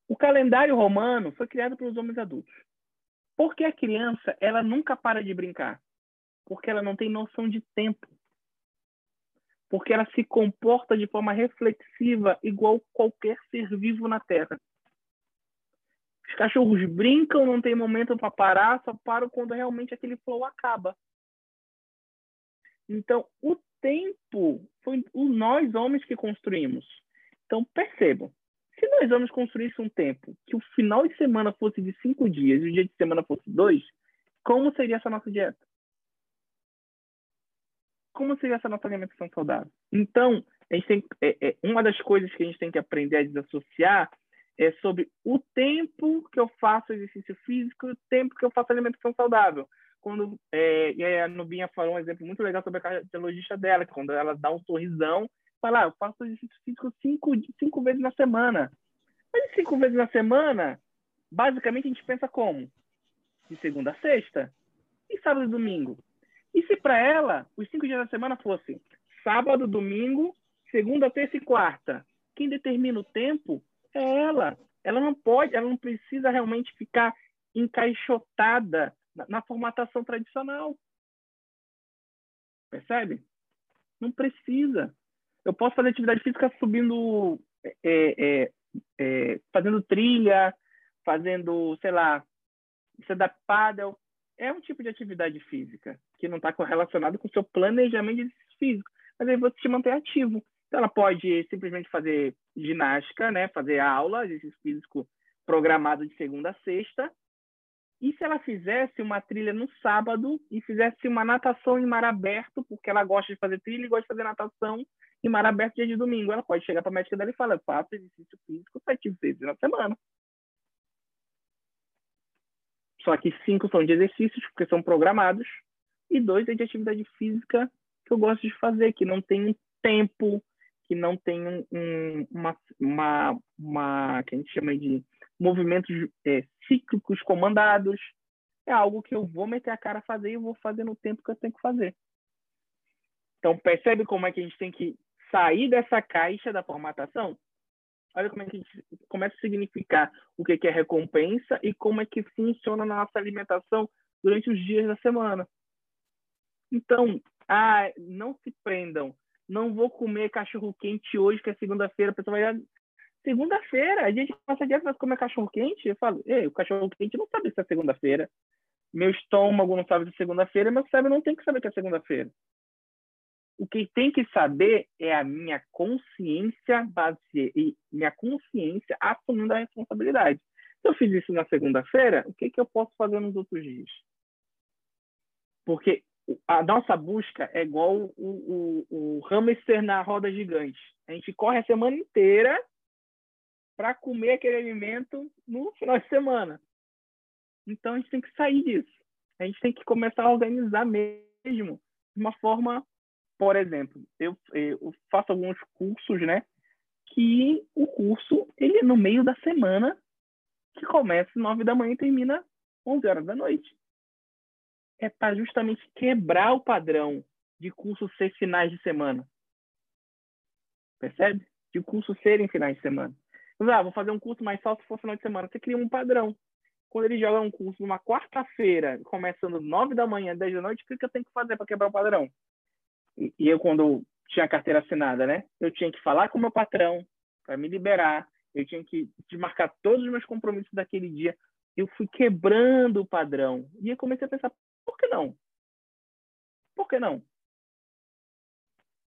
O calendário romano foi criado pelos homens adultos. Porque a criança, ela nunca para de brincar. Porque ela não tem noção de tempo. Porque ela se comporta de forma reflexiva, igual qualquer ser vivo na Terra. Os cachorros brincam, não tem momento para parar, só param quando realmente aquele flow acaba. Então, o tempo foi o nós homens que construímos. Então, percebam, se nós homens construíssemos um tempo que o final de semana fosse de cinco dias e o dia de semana fosse dois, como seria essa nossa dieta? Como seria essa nossa alimentação saudável? Então, a gente tem, é, é, uma das coisas que a gente tem que aprender a desassociar é sobre o tempo que eu faço exercício físico e o tempo que eu faço alimentação saudável. Quando é, a Nubinha falou um exemplo muito legal sobre a cardiologista dela, que quando ela dá um sorrisão, fala, ah, eu faço exercício físico cinco, cinco vezes na semana. Mas cinco vezes na semana, basicamente a gente pensa como? De segunda a sexta e sábado e domingo. E se para ela os cinco dias da semana fossem sábado, domingo, segunda, terça e quarta, quem determina o tempo é ela. Ela não pode, ela não precisa realmente ficar encaixotada na, na formatação tradicional. Percebe? Não precisa. Eu posso fazer atividade física subindo, é, é, é, fazendo trilha, fazendo, sei lá, stand-up paddle. É um tipo de atividade física que não está correlacionado com o seu planejamento físico. Mas aí você te manter ativo. Então, ela pode simplesmente fazer ginástica, né? fazer aula, exercício físico programado de segunda a sexta. E se ela fizesse uma trilha no sábado e fizesse uma natação em mar aberto, porque ela gosta de fazer trilha e gosta de fazer natação em mar aberto dia de domingo, ela pode chegar para a médica dela e falar: faço exercício físico sete vezes na semana. Só que cinco são de exercícios, porque são programados, e dois é de atividade física que eu gosto de fazer, que não tem um tempo que não tem um, uma, uma, uma, que a gente chama de movimentos é, cíclicos comandados. É algo que eu vou meter a cara a fazer e vou fazer no tempo que eu tenho que fazer. Então, percebe como é que a gente tem que sair dessa caixa da formatação? Olha como é que a gente começa a significar o que é recompensa e como é que funciona na nossa alimentação durante os dias da semana. Então, ah, não se prendam não vou comer cachorro quente hoje, que é segunda-feira. A pessoa vai. Segunda-feira, a gente passa direto vai comer cachorro quente. Eu falo, ei, o cachorro quente não sabe se é segunda-feira. Meu estômago não sabe se é segunda-feira, meu cérebro não tem que saber que é segunda-feira. O que tem que saber é a minha consciência base e minha consciência assumindo a responsabilidade. Se eu fiz isso na segunda-feira, o que, que eu posso fazer nos outros dias? Porque a nossa busca é igual o, o, o hamster na roda gigante. A gente corre a semana inteira para comer aquele alimento no final de semana. Então a gente tem que sair disso. A gente tem que começar a organizar mesmo de uma forma, por exemplo, eu, eu faço alguns cursos, né? Que o curso ele é no meio da semana, que começa nove da manhã e termina onze horas da noite é para justamente quebrar o padrão de cursos ser finais de semana. Percebe? De cursos serem finais de semana. ah, vou fazer um curso mais só se for final de semana. Você cria um padrão. Quando ele joga um curso numa quarta-feira, começando nove da manhã, dez da noite, o que eu tenho que fazer para quebrar o padrão? E, e eu, quando tinha a carteira assinada, né? Eu tinha que falar com o meu patrão para me liberar. Eu tinha que desmarcar todos os meus compromissos daquele dia. Eu fui quebrando o padrão. E eu comecei a pensar, por que não? Por que não?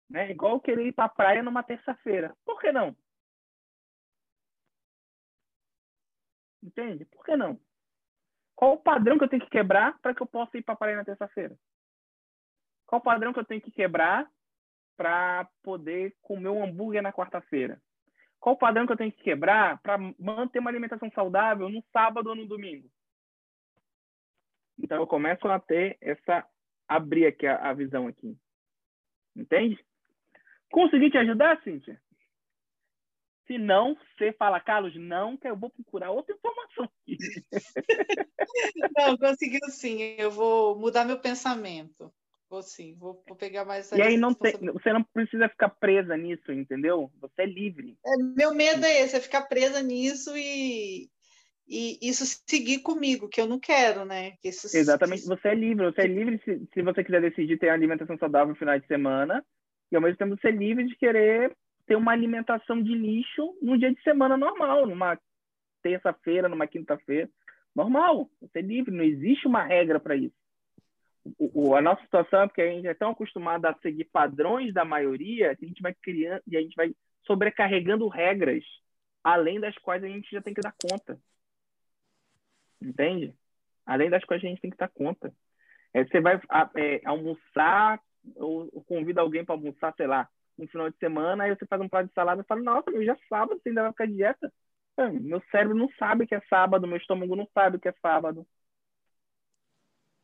Né? Igual querer ir para a praia numa terça-feira. Por que não? Entende? Por que não? Qual o padrão que eu tenho que quebrar para que eu possa ir para a praia na terça-feira? Qual o padrão que eu tenho que quebrar para poder comer um hambúrguer na quarta-feira? qual padrão que eu tenho que quebrar para manter uma alimentação saudável no sábado ou no domingo? Então eu começo a ter essa abrir aqui a, a visão aqui. Entende? Consegui te ajudar, Cíntia? Se não, você fala, Carlos, não, que eu vou procurar outra informação. não, conseguiu sim. Eu vou mudar meu pensamento. Vou sim, vou, vou pegar mais E aí não tem, você não precisa ficar presa nisso, entendeu? Você é livre. É, meu medo é esse, é ficar presa nisso e, e isso seguir comigo, que eu não quero, né? Isso, Exatamente, você é livre, você é livre se, se você quiser decidir ter alimentação saudável no final de semana, e ao mesmo tempo você é livre de querer ter uma alimentação de lixo num dia de semana normal, numa terça-feira, numa quinta-feira, normal, você é livre, não existe uma regra para isso o, o, a nossa situação é porque a gente é tão acostumado a seguir padrões da maioria que a gente vai criando e a gente vai sobrecarregando regras além das quais a gente já tem que dar conta. Entende? Além das quais a gente tem que dar conta. É, você vai é, almoçar ou, convida alguém para almoçar, sei lá, no final de semana, aí você faz um prato de salada e fala, nossa, meu, já é sábado, você ainda vai ficar dieta? meu cérebro não sabe que é sábado, meu estômago não sabe que é sábado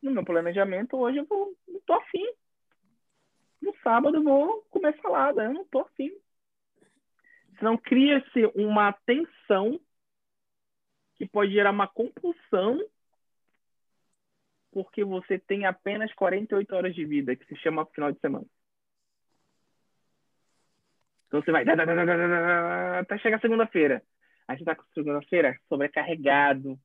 no meu planejamento, hoje eu vou, não tô afim. No sábado eu vou comer salada, eu não tô afim. Senão cria-se uma tensão que pode gerar uma compulsão porque você tem apenas 48 horas de vida, que se chama final de semana. Então você vai até chegar segunda-feira. Aí você tá com segunda-feira sobrecarregado,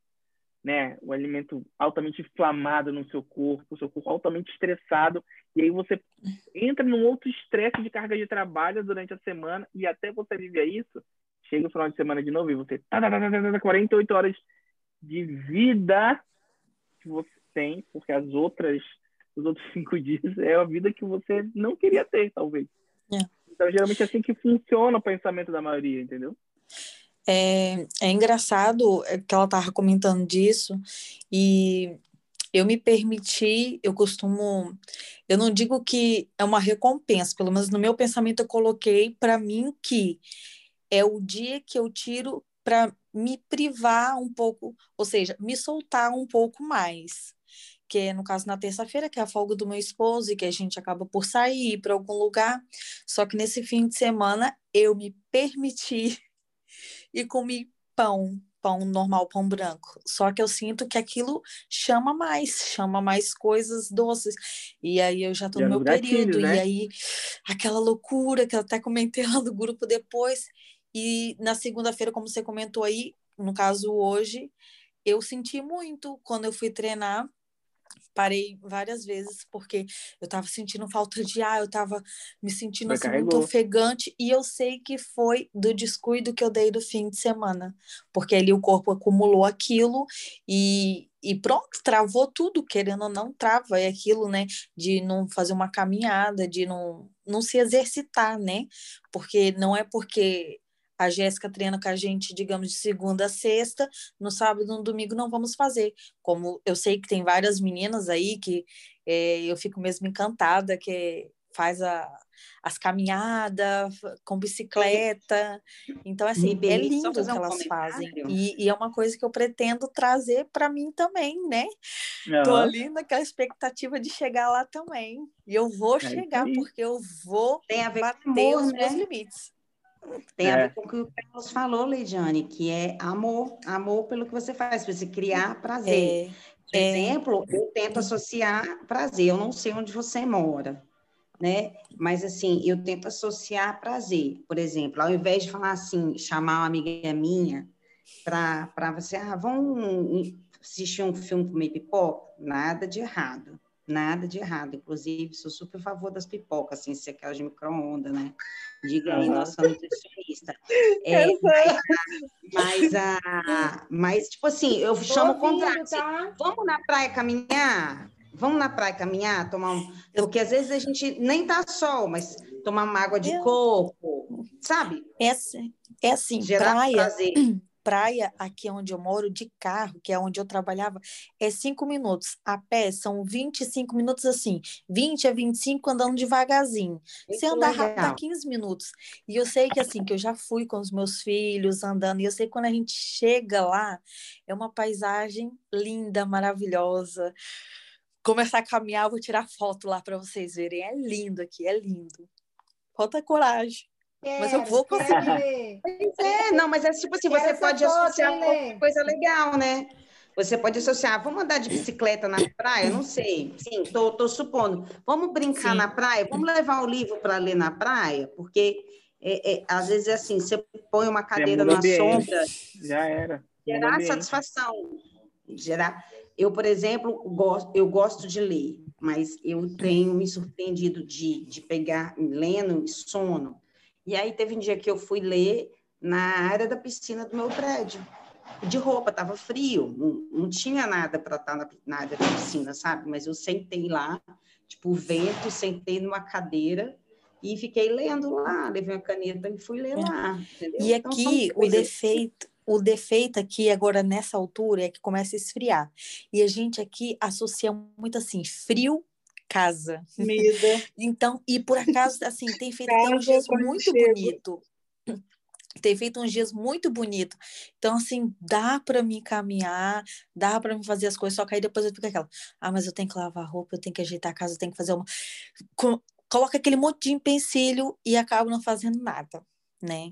né, o alimento altamente inflamado no seu corpo, o seu corpo altamente estressado, e aí você entra num outro estresse de carga de trabalho durante a semana, e até você viver isso, chega o final de semana de novo e você tá, tá, tá, tá, 48 horas de vida que você tem, porque as outras, os outros cinco dias é a vida que você não queria ter, talvez. É. Então, geralmente é assim que funciona o pensamento da maioria, entendeu? É, é engraçado que ela estava comentando disso, e eu me permiti, eu costumo, eu não digo que é uma recompensa, pelo menos no meu pensamento eu coloquei para mim que é o dia que eu tiro para me privar um pouco, ou seja, me soltar um pouco mais. Que é, no caso, na terça-feira, que é a folga do meu esposo, e que a gente acaba por sair para algum lugar. Só que nesse fim de semana eu me permiti e comi pão, pão normal, pão branco. Só que eu sinto que aquilo chama mais, chama mais coisas doces. E aí eu já tô no meu período, né? e aí aquela loucura que eu até comentei lá no grupo depois. E na segunda-feira, como você comentou aí, no caso hoje, eu senti muito quando eu fui treinar. Parei várias vezes porque eu estava sentindo falta de ar, eu estava me sentindo assim, muito ofegante. E eu sei que foi do descuido que eu dei do fim de semana, porque ali o corpo acumulou aquilo e, e pronto, travou tudo, querendo ou não, trava, é aquilo, né, de não fazer uma caminhada, de não, não se exercitar, né, porque não é porque a Jéssica treina com a gente, digamos, de segunda a sexta, no sábado e no domingo não vamos fazer. Como eu sei que tem várias meninas aí que é, eu fico mesmo encantada, que faz a, as caminhadas com bicicleta. Então, assim, é lindo o que elas fazem. E, e, é uma coisa que eu pretendo trazer para mim também, né? Uhum. Tô ali naquela expectativa de chegar lá também. E eu vou é chegar, porque eu vou bater os meus né? limites. Tem é. a ver com o que o Carlos falou, Leidiane, que é amor, amor pelo que você faz, para você criar prazer. É. Por é. exemplo, eu tento associar prazer, eu não sei onde você mora, né? Mas assim, eu tento associar prazer. Por exemplo, ao invés de falar assim, chamar uma amiga minha para você, ah, vamos assistir um filme comer pipoca? Nada de errado. Nada de errado. Inclusive, sou super a favor das pipocas, assim, se aquelas de micro-ondas, né? Diga aí, nossa nutricionista. É, mas, mas, a, mas, tipo assim, eu chamo o contrário. Assim, tá? Vamos na praia caminhar? Vamos na praia caminhar, tomar um. Porque às vezes a gente nem tá sol, mas tomar uma água de coco, sabe? É, assim, é assim, Gerar praia. Prazer. praia aqui onde eu moro, de carro, que é onde eu trabalhava, é cinco minutos. A pé são 25 minutos assim, 20 a 25 andando devagarzinho. Muito Se andar rápido, dá 15 minutos. E eu sei que assim, que eu já fui com os meus filhos andando, e eu sei que quando a gente chega lá, é uma paisagem linda, maravilhosa. Começar a caminhar, vou tirar foto lá para vocês verem. É lindo aqui, é lindo. Falta coragem. Quero, mas eu vou conseguir. É, não, mas é tipo assim, você pode associar com coisa legal, né? Você pode associar, vamos andar de bicicleta na praia? Não sei. Sim, tô, tô supondo. Vamos brincar Sim. na praia? Vamos levar o livro para ler na praia? Porque é, é, às vezes é assim, você põe uma cadeira na sombra. Já era. Gerar satisfação. Gerar. Eu, por exemplo, gosto, eu gosto de ler, mas eu tenho me surpreendido de, de pegar lendo sono. E aí teve um dia que eu fui ler na área da piscina do meu prédio. De roupa, estava frio, não, não, tinha nada para estar tá na, na área da piscina, sabe? Mas eu sentei lá, tipo, vento, sentei numa cadeira e fiquei lendo lá, levei uma caneta e fui ler é. lá. Entendeu? E então, aqui o defeito, o defeito aqui agora nessa altura é que começa a esfriar. E a gente aqui associa muito assim, frio casa. Mida. então, e por acaso, assim, tem feito uns dias muito bonito. Tem feito uns dias muito bonito. Então, assim, dá para mim caminhar, dá para mim fazer as coisas, só que aí depois eu fico aquela, ah, mas eu tenho que lavar roupa, eu tenho que ajeitar a casa, eu tenho que fazer uma. Coloca aquele monte de empecilho e acabo não fazendo nada, né?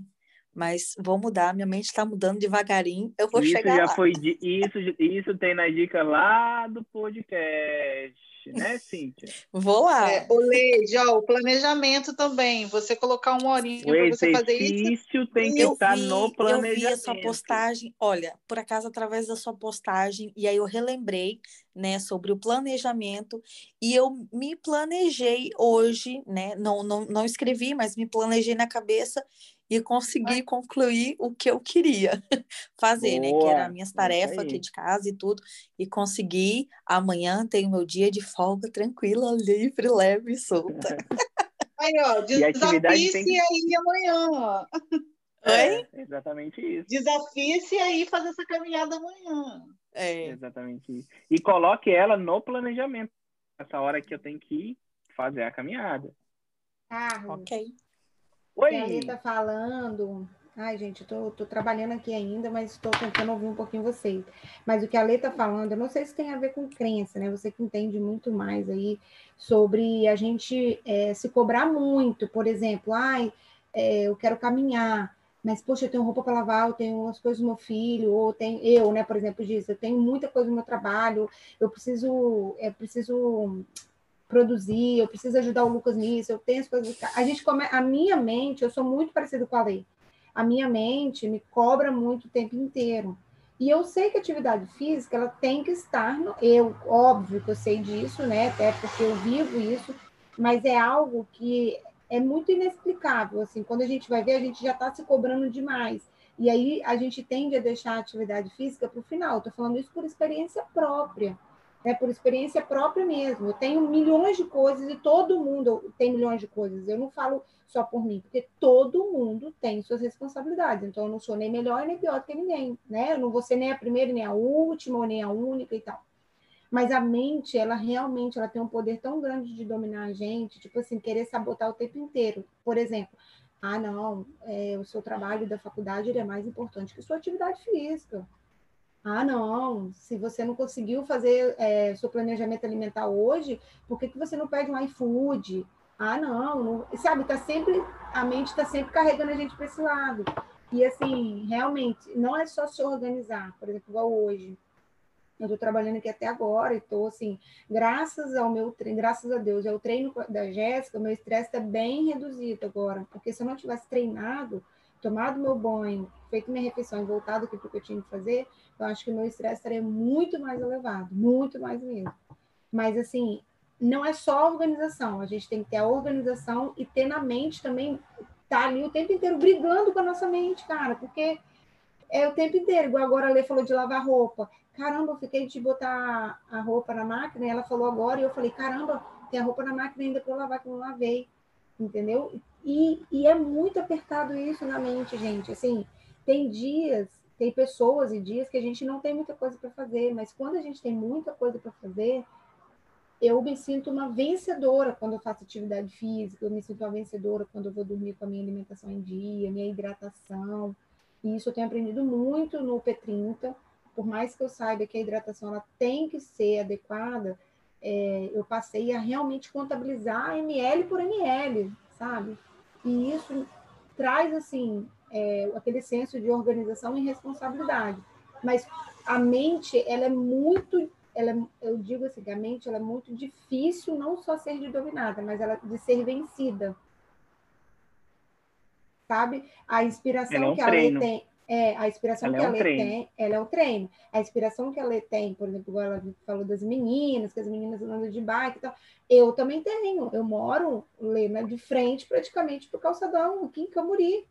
mas vou mudar, minha mente está mudando devagarinho, eu vou isso chegar já lá. Foi, isso, isso tem na dica lá do podcast né, Cíntia? Vou lá. É, o Leide, ó, o planejamento também. Você colocar uma horinha para você fazer isso. tem que eu estar vi, no planejamento. Eu vi a sua postagem, olha, por acaso, através da sua postagem, e aí eu relembrei, né, sobre o planejamento, e eu me planejei hoje, né, não, não, não escrevi, mas me planejei na cabeça e consegui concluir o que eu queria fazer, Boa, né? Que era as minhas tarefas aqui de casa e tudo. E consegui. Amanhã tenho meu dia de folga tranquila, livre, leve e solta. Aí, ó, desafie-se que... aí amanhã. É, exatamente isso. Desafie-se aí fazer essa caminhada amanhã. É. Exatamente isso. E coloque ela no planejamento. Essa hora que eu tenho que fazer a caminhada. Carlos. Ok. Oi. A Lê tá falando. Ai, gente, tô, trabalhando aqui ainda, mas estou tentando ouvir um pouquinho vocês. Mas o que a Lê tá falando, eu não sei se tem a ver com crença, né? Você que entende muito mais aí sobre a gente é, se cobrar muito, por exemplo, ai, é, eu quero caminhar, mas poxa, eu tenho roupa para lavar, eu tenho as coisas do meu filho, ou tem eu, né, por exemplo, disso, eu tenho muita coisa no meu trabalho, eu preciso, eu preciso produzir, eu preciso ajudar o Lucas nisso, eu tenho as coisas. A gente come... A minha mente, eu sou muito parecido com a lei. A minha mente me cobra muito o tempo inteiro. E eu sei que a atividade física ela tem que estar no. Eu, óbvio que eu sei disso, né? Até porque eu vivo isso, mas é algo que é muito inexplicável. Assim, quando a gente vai ver, a gente já está se cobrando demais. E aí a gente tende a deixar a atividade física para o final. Estou falando isso por experiência própria né, por experiência própria mesmo. Eu tenho milhões de coisas e todo mundo tem milhões de coisas. Eu não falo só por mim, porque todo mundo tem suas responsabilidades. Então, eu não sou nem melhor nem pior que ninguém, né? Eu não vou ser nem a primeira, nem a última, ou nem a única e tal. Mas a mente, ela realmente ela tem um poder tão grande de dominar a gente, tipo assim, querer sabotar o tempo inteiro. Por exemplo, ah, não, é, o seu trabalho da faculdade é mais importante que sua atividade física. Ah, não, se você não conseguiu fazer é, seu planejamento alimentar hoje, por que, que você não pede um iFood? Ah, não, não sabe, tá sempre, a mente está sempre carregando a gente para esse lado. E assim, realmente, não é só se organizar, por exemplo, igual hoje. Eu estou trabalhando aqui até agora e estou assim, graças ao meu treino, graças a Deus, ao treino da Jéssica, meu estresse está bem reduzido agora, porque se eu não tivesse treinado, tomado meu banho, feito minha refeição e voltado aqui para o que eu tinha que fazer, eu acho que o meu estresse estaria muito mais elevado, muito mais mesmo. Mas, assim, não é só a organização, a gente tem que ter a organização e ter na mente também, tá ali o tempo inteiro brigando com a nossa mente, cara, porque é o tempo inteiro, igual agora a Lê falou de lavar roupa. Caramba, eu fiquei de botar a roupa na máquina, e ela falou agora, e eu falei, caramba, tem a roupa na máquina ainda para lavar, que não lavei, entendeu? E, e é muito apertado isso na mente, gente, assim, tem dias tem pessoas e dias que a gente não tem muita coisa para fazer, mas quando a gente tem muita coisa para fazer, eu me sinto uma vencedora quando eu faço atividade física, eu me sinto uma vencedora quando eu vou dormir com a minha alimentação em dia, minha hidratação. E isso eu tenho aprendido muito no P30. Por mais que eu saiba que a hidratação ela tem que ser adequada, é, eu passei a realmente contabilizar ml por ml, sabe? E isso traz, assim, é, aquele senso de organização e responsabilidade. Mas a mente, ela é muito, ela, eu digo assim, a mente ela é muito difícil não só ser de dominada, mas ela de ser vencida. Sabe? A inspiração é que a lei tem, é, a inspiração ela que é um a Lê treino. tem, ela é o treino. A inspiração que a Lê tem, por exemplo, ela falou das meninas, que as meninas andam de bike e tal. Eu também tenho. Eu moro, Lê, né, de frente praticamente para o calçadão, aqui em Camuri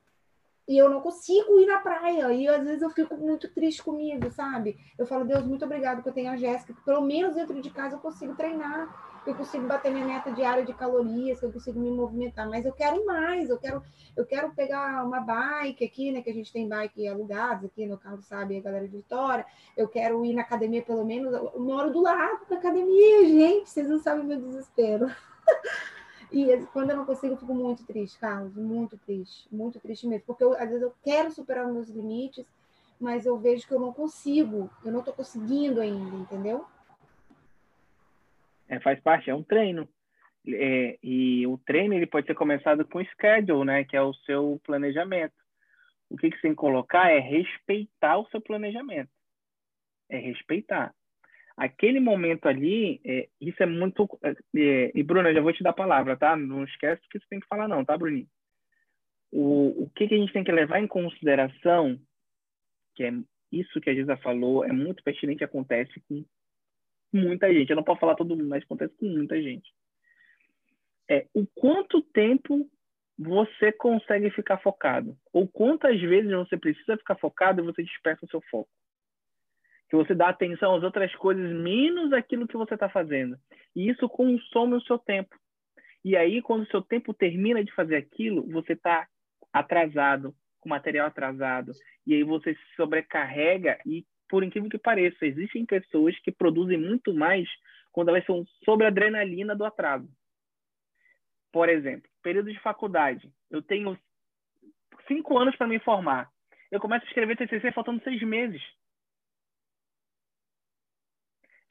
e eu não consigo ir na praia. E às vezes eu fico muito triste comigo, sabe? Eu falo, Deus, muito obrigado que eu tenho a Jéssica, pelo menos dentro de casa eu consigo treinar, eu consigo bater minha meta diária de calorias, que eu consigo me movimentar, mas eu quero mais, eu quero, eu quero pegar uma bike aqui, né? Que a gente tem bike alugadas aqui no carro, sabe, a galera de Vitória. Eu quero ir na academia, pelo menos, eu moro do lado da academia, gente, vocês não sabem meu desespero. E quando eu não consigo, eu fico muito triste, Carlos, muito triste, muito triste mesmo, porque eu, às vezes eu quero superar os meus limites, mas eu vejo que eu não consigo, eu não estou conseguindo ainda, entendeu? É, faz parte, é um treino. É, e o treino ele pode ser começado com schedule, né, que é o seu planejamento. O que, que você tem que colocar é respeitar o seu planejamento. É respeitar aquele momento ali, é, isso é muito. É, e, Bruna, já vou te dar a palavra, tá? Não esquece que você tem que falar, não, tá, Bruninho? O, o que, que a gente tem que levar em consideração, que é isso que a Giza falou, é muito pertinente acontece com muita gente. Eu não posso falar todo mundo, mas acontece com muita gente. É o quanto tempo você consegue ficar focado, ou quantas vezes você precisa ficar focado e você dispersa o seu foco que você dá atenção às outras coisas menos aquilo que você está fazendo. E isso consome o seu tempo. E aí, quando o seu tempo termina de fazer aquilo, você está atrasado, com material atrasado. E aí você se sobrecarrega e, por incrível que pareça, existem pessoas que produzem muito mais quando elas são sobre a adrenalina do atraso. Por exemplo, período de faculdade. Eu tenho cinco anos para me formar. Eu começo a escrever TCC faltando seis meses.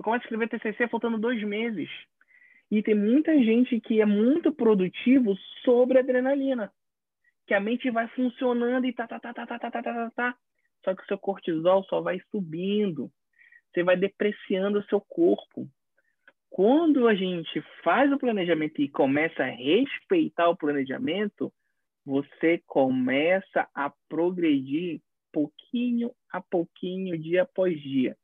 Eu começo a escrever TCC faltando dois meses. E tem muita gente que é muito produtivo sobre adrenalina. Que a mente vai funcionando e tá, tá, tá, tá, tá, tá, tá, tá, tá. Só que o seu cortisol só vai subindo. Você vai depreciando o seu corpo. Quando a gente faz o planejamento e começa a respeitar o planejamento, você começa a progredir pouquinho a pouquinho, dia após dia.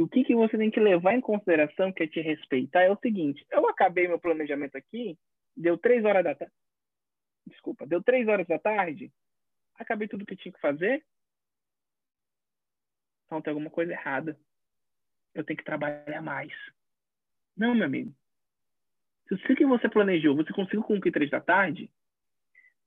E o que, que você tem que levar em consideração, que é te respeitar, é o seguinte: eu acabei meu planejamento aqui, deu três horas da tarde. Desculpa, deu três horas da tarde, acabei tudo que tinha que fazer. Então tem alguma coisa errada. Eu tenho que trabalhar mais. Não, meu amigo. Se o que você planejou, você conseguiu cumprir três da tarde,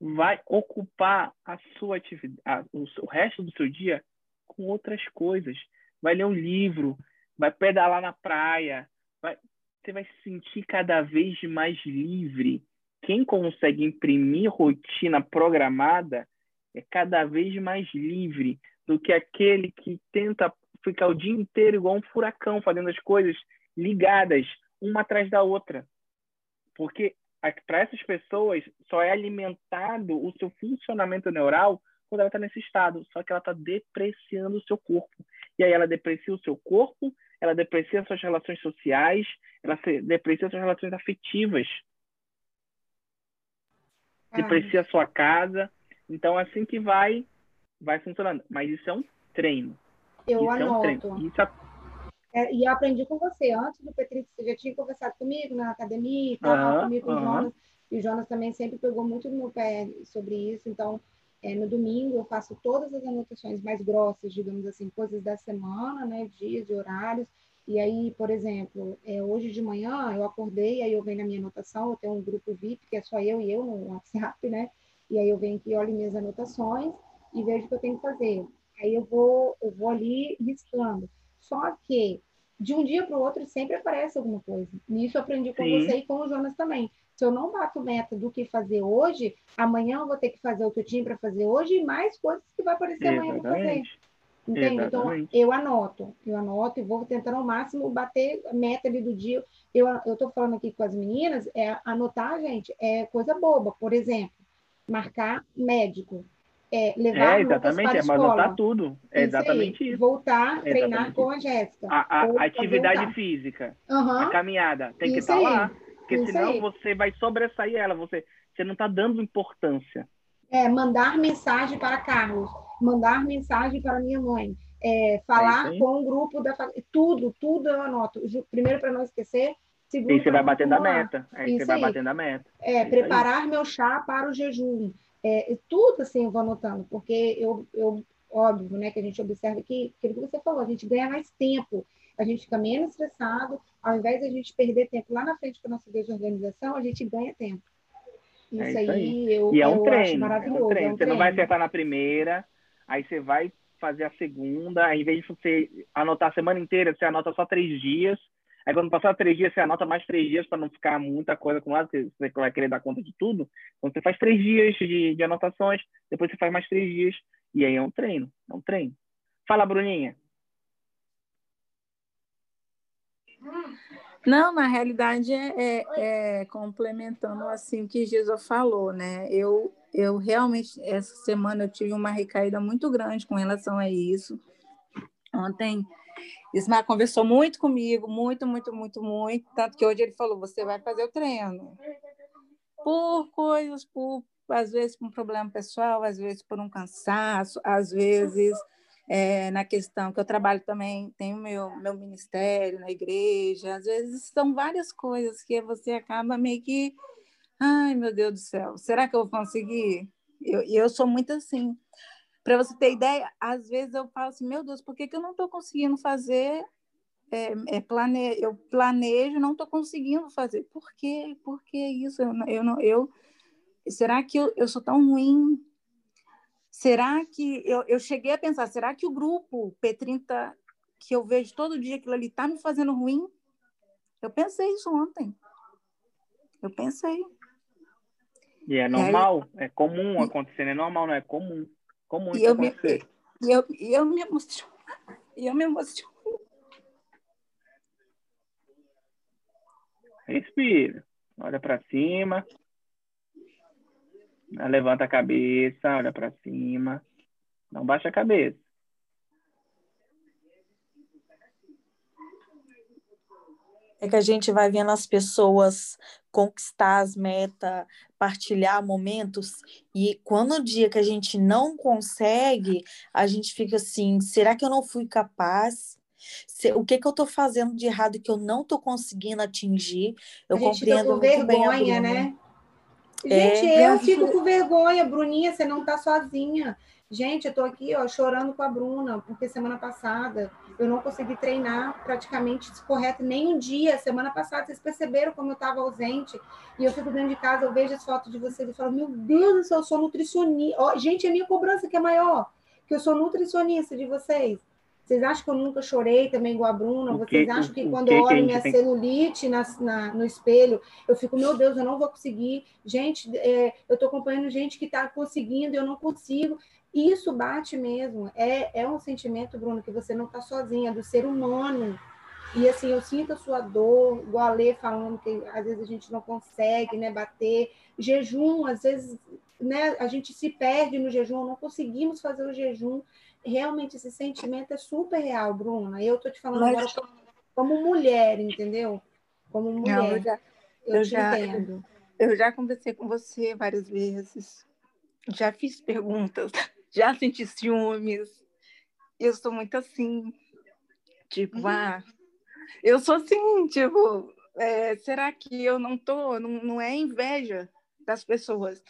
vai ocupar a sua atividade, o resto do seu dia com outras coisas vai ler um livro, vai pedalar na praia, vai, você vai se sentir cada vez mais livre. Quem consegue imprimir rotina programada é cada vez mais livre do que aquele que tenta ficar o dia inteiro igual um furacão, fazendo as coisas ligadas uma atrás da outra. Porque para essas pessoas só é alimentado o seu funcionamento neural quando ela está nesse estado, só que ela está depreciando o seu corpo. E aí ela deprecia o seu corpo, ela deprecia suas relações sociais, ela deprecia suas relações afetivas, ah. deprecia a sua casa. Então, assim que vai, vai funcionando. Mas isso é um treino. Eu isso anoto. É um treino. Isso é... É, e eu aprendi com você. Antes do Petri, você já tinha conversado comigo na academia e tal, comigo com o Jonas. E o Jonas também sempre pegou muito no meu pé sobre isso. Então, é, no domingo eu faço todas as anotações mais grossas, digamos assim, coisas da semana, né, dias e horários. E aí, por exemplo, é, hoje de manhã eu acordei, aí eu venho na minha anotação, eu tenho um grupo VIP, que é só eu e eu no WhatsApp, né? E aí eu venho aqui, olho minhas anotações e vejo o que eu tenho que fazer. Aí eu vou, eu vou ali riscando. Só que de um dia para o outro sempre aparece alguma coisa. Nisso eu aprendi com Sim. você e com o Jonas também. Se eu não bato meta do que fazer hoje, amanhã eu vou ter que fazer o que eu tinha para fazer hoje e mais coisas que vai aparecer Exatamente. amanhã para fazer. Entende? Então, eu anoto, eu anoto e vou tentando ao máximo bater a meta ali do dia. Eu estou falando aqui com as meninas, é anotar, gente, é coisa boba. Por exemplo, marcar médico, é, levar é, exatamente, é, mas anotar tudo. É exatamente isso. Voltar a treinar com a Jéssica. A, a atividade física, uhum. a caminhada, tem que estar tá lá. Porque isso senão aí. você vai sobressair ela, você, você não está dando importância. É, mandar mensagem para Carlos mandar mensagem para minha mãe, é, falar é com o grupo da família, tudo, tudo eu anoto. Primeiro, para não esquecer. Segundo, e você vai batendo a meta. Aí você vai batendo a meta. É, é preparar meu chá para o jejum. É, tudo assim eu vou anotando, porque eu, eu, óbvio, né, que a gente observa que, aquilo que você falou, a gente ganha mais tempo, a gente fica menos estressado, ao invés de a gente perder tempo lá na frente com a nossa desorganização, a gente ganha tempo. Isso, é isso aí, eu, e é um eu treino, acho maravilhoso. É um treino. É um você não vai acertar na primeira, aí você vai fazer a segunda, aí, em vez de você anotar a semana inteira, você anota só três dias. Aí quando passar três dias, você anota mais três dias para não ficar muita coisa com lado, porque você vai querer dar conta de tudo. Então você faz três dias de, de anotações, depois você faz mais três dias, e aí é um treino, é um treino. Fala, Bruninha. Não, na realidade é, é, é, complementando assim o que Jesus falou, né? Eu, eu realmente essa semana eu tive uma recaída muito grande com relação a isso. Ontem Ismar conversou muito comigo, muito, muito, muito, muito, tanto que hoje ele falou: você vai fazer o treino por coisas, por às vezes por um problema pessoal, às vezes por um cansaço, às vezes é, na questão que eu trabalho também, tenho meu, meu ministério na igreja, às vezes são várias coisas que você acaba meio que, ai meu Deus do céu, será que eu vou conseguir? Eu, eu sou muito assim. Para você ter ideia, às vezes eu falo assim, meu Deus, por que, que eu não estou conseguindo fazer? É, é, plane... Eu planejo, não estou conseguindo fazer. Por quê? Por que isso? Eu, eu, não, eu... Será que eu, eu sou tão ruim Será que eu, eu cheguei a pensar, será que o grupo P30 que eu vejo todo dia aquilo ali está me fazendo ruim? Eu pensei isso ontem. Eu pensei. E é normal, é comum acontecer, é normal, não é comum. Comum e eu acontecer. Me, e, eu, eu me emociono. E eu me emociono. Respira. Olha para cima. Levanta a cabeça, olha para cima. Não baixa a cabeça. É que a gente vai vendo as pessoas conquistar as metas, partilhar momentos, e quando o dia que a gente não consegue, a gente fica assim: será que eu não fui capaz? O que, que eu estou fazendo de errado que eu não estou conseguindo atingir? Eu a gente compreendo com vergonha, né? Gente, é, eu fico com vergonha, Bruninha, você não tá sozinha. Gente, eu tô aqui, ó, chorando com a Bruna, porque semana passada eu não consegui treinar praticamente correto nem um dia. Semana passada, vocês perceberam como eu estava ausente. E eu fico dentro de casa, eu vejo as fotos de vocês e falo, meu Deus do céu, eu sou nutricionista. Oh, gente, é minha cobrança que é maior, que eu sou nutricionista de vocês. Vocês acham que eu nunca chorei também igual a Bruna? Vocês acham que quando que eu olho minha tem... celulite na, na, no espelho, eu fico, meu Deus, eu não vou conseguir. Gente, é, eu estou acompanhando gente que está conseguindo, eu não consigo. Isso bate mesmo. É, é um sentimento, Bruno, que você não está sozinha, do ser humano. E assim, eu sinto a sua dor, igual a Lê falando que às vezes a gente não consegue né, bater. Jejum, às vezes né, a gente se perde no jejum, não conseguimos fazer o jejum realmente esse sentimento é super real, Bruna. Eu tô te falando Mas... agora como, mulher, entendeu? Como mulher. Não, eu já, eu, eu já, entendo. Eu já conversei com você várias vezes. Já fiz perguntas, já senti ciúmes. Eu sou muito assim. Tipo, uhum. ah, eu sou assim, tipo, é, será que eu não tô? Não, não é inveja das pessoas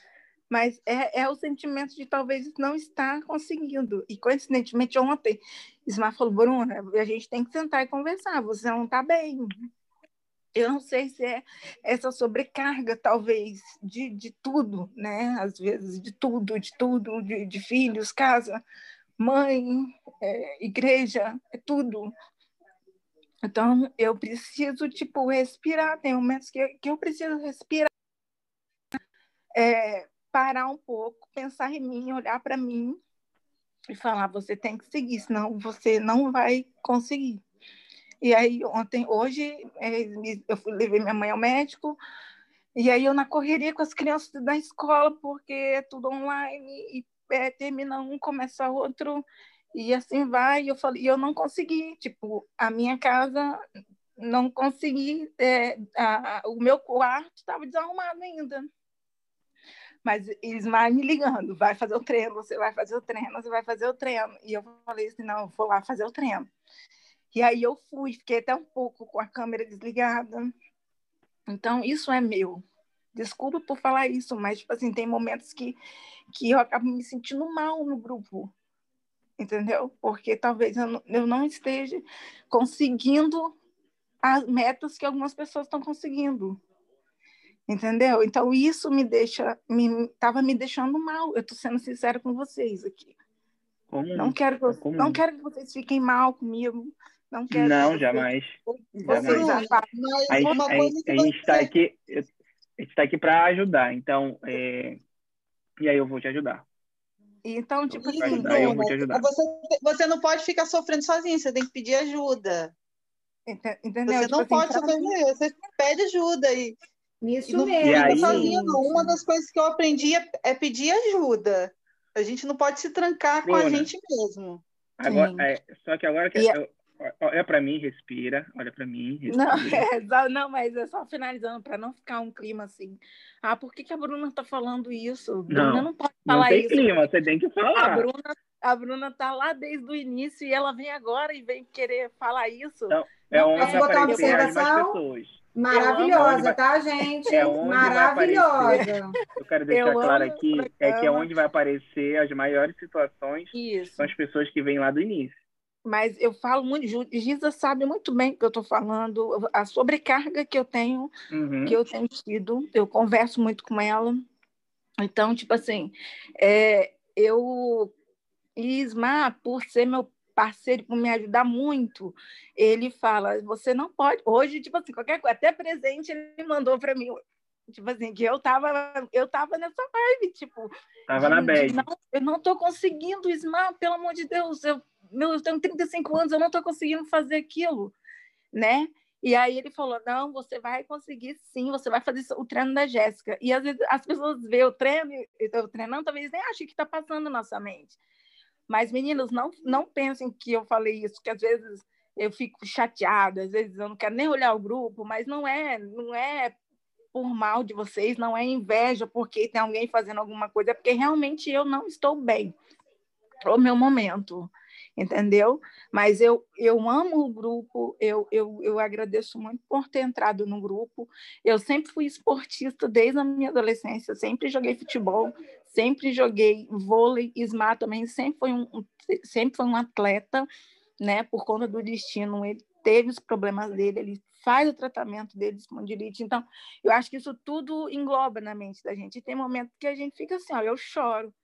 mas é, é o sentimento de talvez não estar conseguindo. E coincidentemente ontem, Ismar falou, Bruna, a gente tem que sentar e conversar, você não está bem. Eu não sei se é essa sobrecarga, talvez, de, de tudo, né? Às vezes, de tudo, de tudo, de, de filhos, casa, mãe, é, igreja, é tudo. Então, eu preciso, tipo, respirar. Tem momentos que, que eu preciso respirar. É, parar um pouco, pensar em mim, olhar para mim e falar: você tem que seguir, senão você não vai conseguir. E aí, ontem, hoje, é, eu fui, levei minha mãe ao médico, e aí eu na correria com as crianças da escola, porque é tudo online, e é, termina um, começa outro, e assim vai. E eu falei, eu não consegui, tipo, a minha casa não consegui, é, a, o meu quarto estava desarrumado ainda. Mas Ismar me ligando, vai fazer o treino, você vai fazer o treino, você vai fazer o treino. E eu falei assim, não, eu vou lá fazer o treino. E aí eu fui, fiquei até um pouco com a câmera desligada. Então, isso é meu. Desculpa por falar isso, mas, tipo assim, tem momentos que, que eu acabo me sentindo mal no grupo. Entendeu? Porque talvez eu não, eu não esteja conseguindo as metas que algumas pessoas estão conseguindo. Entendeu? Então, isso me deixa, me, tava me deixando mal. Eu estou sendo sincera com vocês aqui. Como? Não quero, que, é não quero que vocês fiquem mal comigo. Não quero. Não, jamais. jamais. A, gente está aqui, a gente está aqui para ajudar. Então, é... e aí eu vou te ajudar. Então, tipo assim, ajudar, eu vou te ajudar. Você, você não pode ficar sofrendo sozinho, você tem que pedir ajuda. Entendeu? Você tipo não assim, pode sofrer, você pede ajuda e, Isso não mesmo. aí... sozinho. Uma das coisas que eu aprendi é, é pedir ajuda. A gente não pode se trancar Bruna, com a gente mesmo. Agora, é, só que agora que eu, Olha para mim, respira. Olha para mim. Respira. Não, é, não, mas é só finalizando para não ficar um clima assim. Ah, por que, que a Bruna está falando isso? Bruna não, não pode falar não tem isso. clima, você tem que falar. A Bruna, a Bruna tá lá desde o início e ela vem agora e vem querer falar isso. Então, é onde Posso botar uma Maravilhosa, tá, gente? É Maravilhosa. Eu quero deixar eu claro aqui é que é onde vai aparecer as maiores situações Isso. são as pessoas que vêm lá do início mas eu falo muito, Giza sabe muito bem o que eu estou falando, a sobrecarga que eu tenho, uhum. que eu tenho tido, eu converso muito com ela. Então, tipo assim, é, eu, Isma, por ser meu parceiro, por me ajudar muito, ele fala, você não pode, hoje, tipo assim, qualquer coisa, até presente ele mandou para mim, tipo assim, que eu tava, eu tava nessa vibe, tipo... Tava de, na bad. Não, eu não tô conseguindo, Isma, pelo amor de Deus, eu meu, eu tenho 35 anos, eu não estou conseguindo fazer aquilo, né? E aí ele falou, não, você vai conseguir sim, você vai fazer o treino da Jéssica. E às vezes as pessoas veem o treino, eu treinando, talvez nem achem que está passando na nossa mente. Mas, meninos, não, não pensem que eu falei isso, que às vezes eu fico chateada, às vezes eu não quero nem olhar o grupo, mas não é, não é por mal de vocês, não é inveja porque tem alguém fazendo alguma coisa, é porque realmente eu não estou bem o meu momento entendeu? Mas eu, eu amo o grupo, eu, eu, eu agradeço muito por ter entrado no grupo. Eu sempre fui esportista desde a minha adolescência, sempre joguei futebol, sempre joguei vôlei, Ismar também sempre foi um, sempre foi um atleta, né? Por conta do destino, ele teve os problemas dele, ele faz o tratamento dele de espondilite. Então, eu acho que isso tudo engloba na mente da gente. E tem momentos que a gente fica assim, ó, eu choro,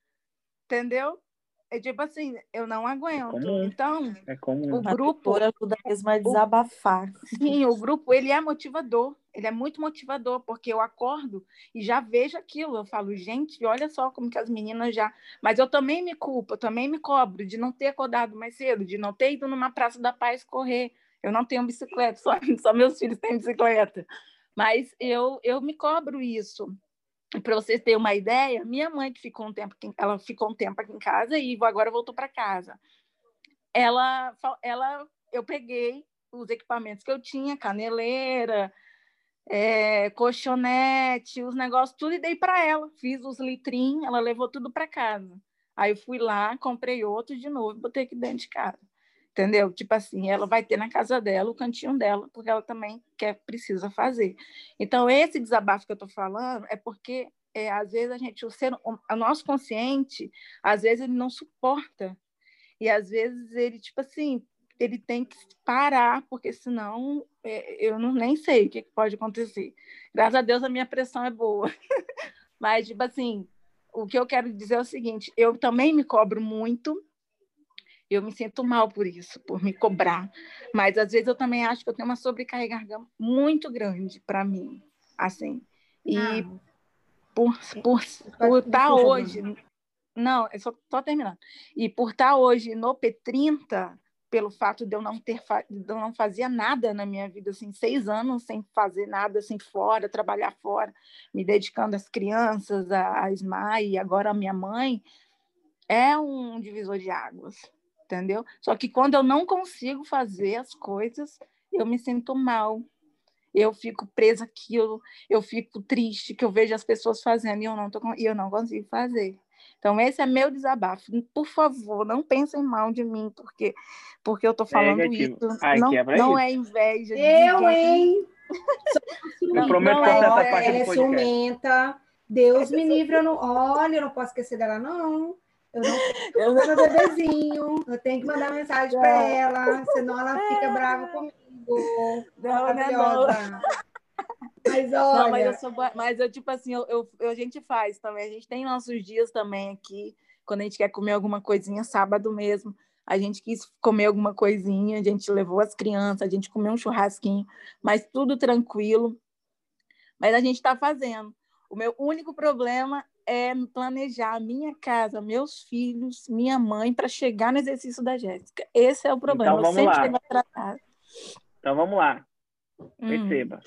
entendeu? É tipo assim, eu não aguento. É então, é comum. o grupo ajuda mesmo a desabafar. Sim, o grupo ele é motivador. Ele é muito motivador porque eu acordo e já vejo aquilo. Eu falo, gente, olha só como que as meninas já. Mas eu também me culpo, eu também me cobro de não ter acordado mais cedo, de não ter ido numa praça da paz correr. Eu não tenho bicicleta, só, só meus filhos têm bicicleta. Mas eu eu me cobro isso para vocês terem uma ideia, minha mãe que ficou um tempo, ela ficou um tempo aqui em casa e agora voltou para casa. Ela, ela, eu peguei os equipamentos que eu tinha, caneleira, é, colchonete, os negócios, tudo e dei para ela. Fiz os litrinhos, ela levou tudo para casa. Aí eu fui lá, comprei outro de novo, botei aqui dentro de casa. Entendeu? Tipo assim, ela vai ter na casa dela o cantinho dela, porque ela também quer, precisa fazer. Então, esse desabafo que eu estou falando é porque, é, às vezes, a gente, o, ser, o nosso consciente, às vezes, ele não suporta. E, às vezes, ele, tipo assim, ele tem que parar, porque senão é, eu não, nem sei o que pode acontecer. Graças a Deus, a minha pressão é boa. Mas, tipo assim, o que eu quero dizer é o seguinte: eu também me cobro muito Eu me sinto mal por isso, por me cobrar. Mas às vezes eu também acho que eu tenho uma sobrecarga muito grande para mim, assim. E ah. por por, por estar tá hoje, não, é só tô terminando. E por estar tá hoje no P30, pelo fato de eu não ter de eu não fazia nada na minha vida assim seis anos sem fazer nada assim fora trabalhar fora me dedicando às crianças a Ismael e agora a minha mãe é um divisor de águas entendeu só que quando eu não consigo fazer as coisas eu me sinto mal eu fico presa aqui eu, eu fico triste que eu vejo as pessoas fazendo e eu não tô e eu não consigo fazer então, esse é meu desabafo. Por favor, não pensem mal de mim, porque, porque eu estou é falando é isso. Ai, não, não é inveja. eu, hein? eu prometo não, essa parte ela é ciumenta. Deus me livre, eu não. Olha, eu não posso esquecer dela, não. Eu não eu não bebezinho. Eu tenho que mandar mensagem para ela, senão ela fica brava comigo. Não, não, não. Mas olha. Não, mas eu sou mas eu, tipo assim, eu, eu, a gente faz também. A gente tem nossos dias também aqui, quando a gente quer comer alguma coisinha, sábado mesmo. A gente quis comer alguma coisinha, a gente levou as crianças, a gente comeu um churrasquinho, mas tudo tranquilo. Mas a gente está fazendo. O meu único problema é planejar a minha casa, meus filhos, minha mãe, para chegar no exercício da Jéssica. Esse é o problema. Então, vamos lá. Então vamos lá. Hum. Perceba.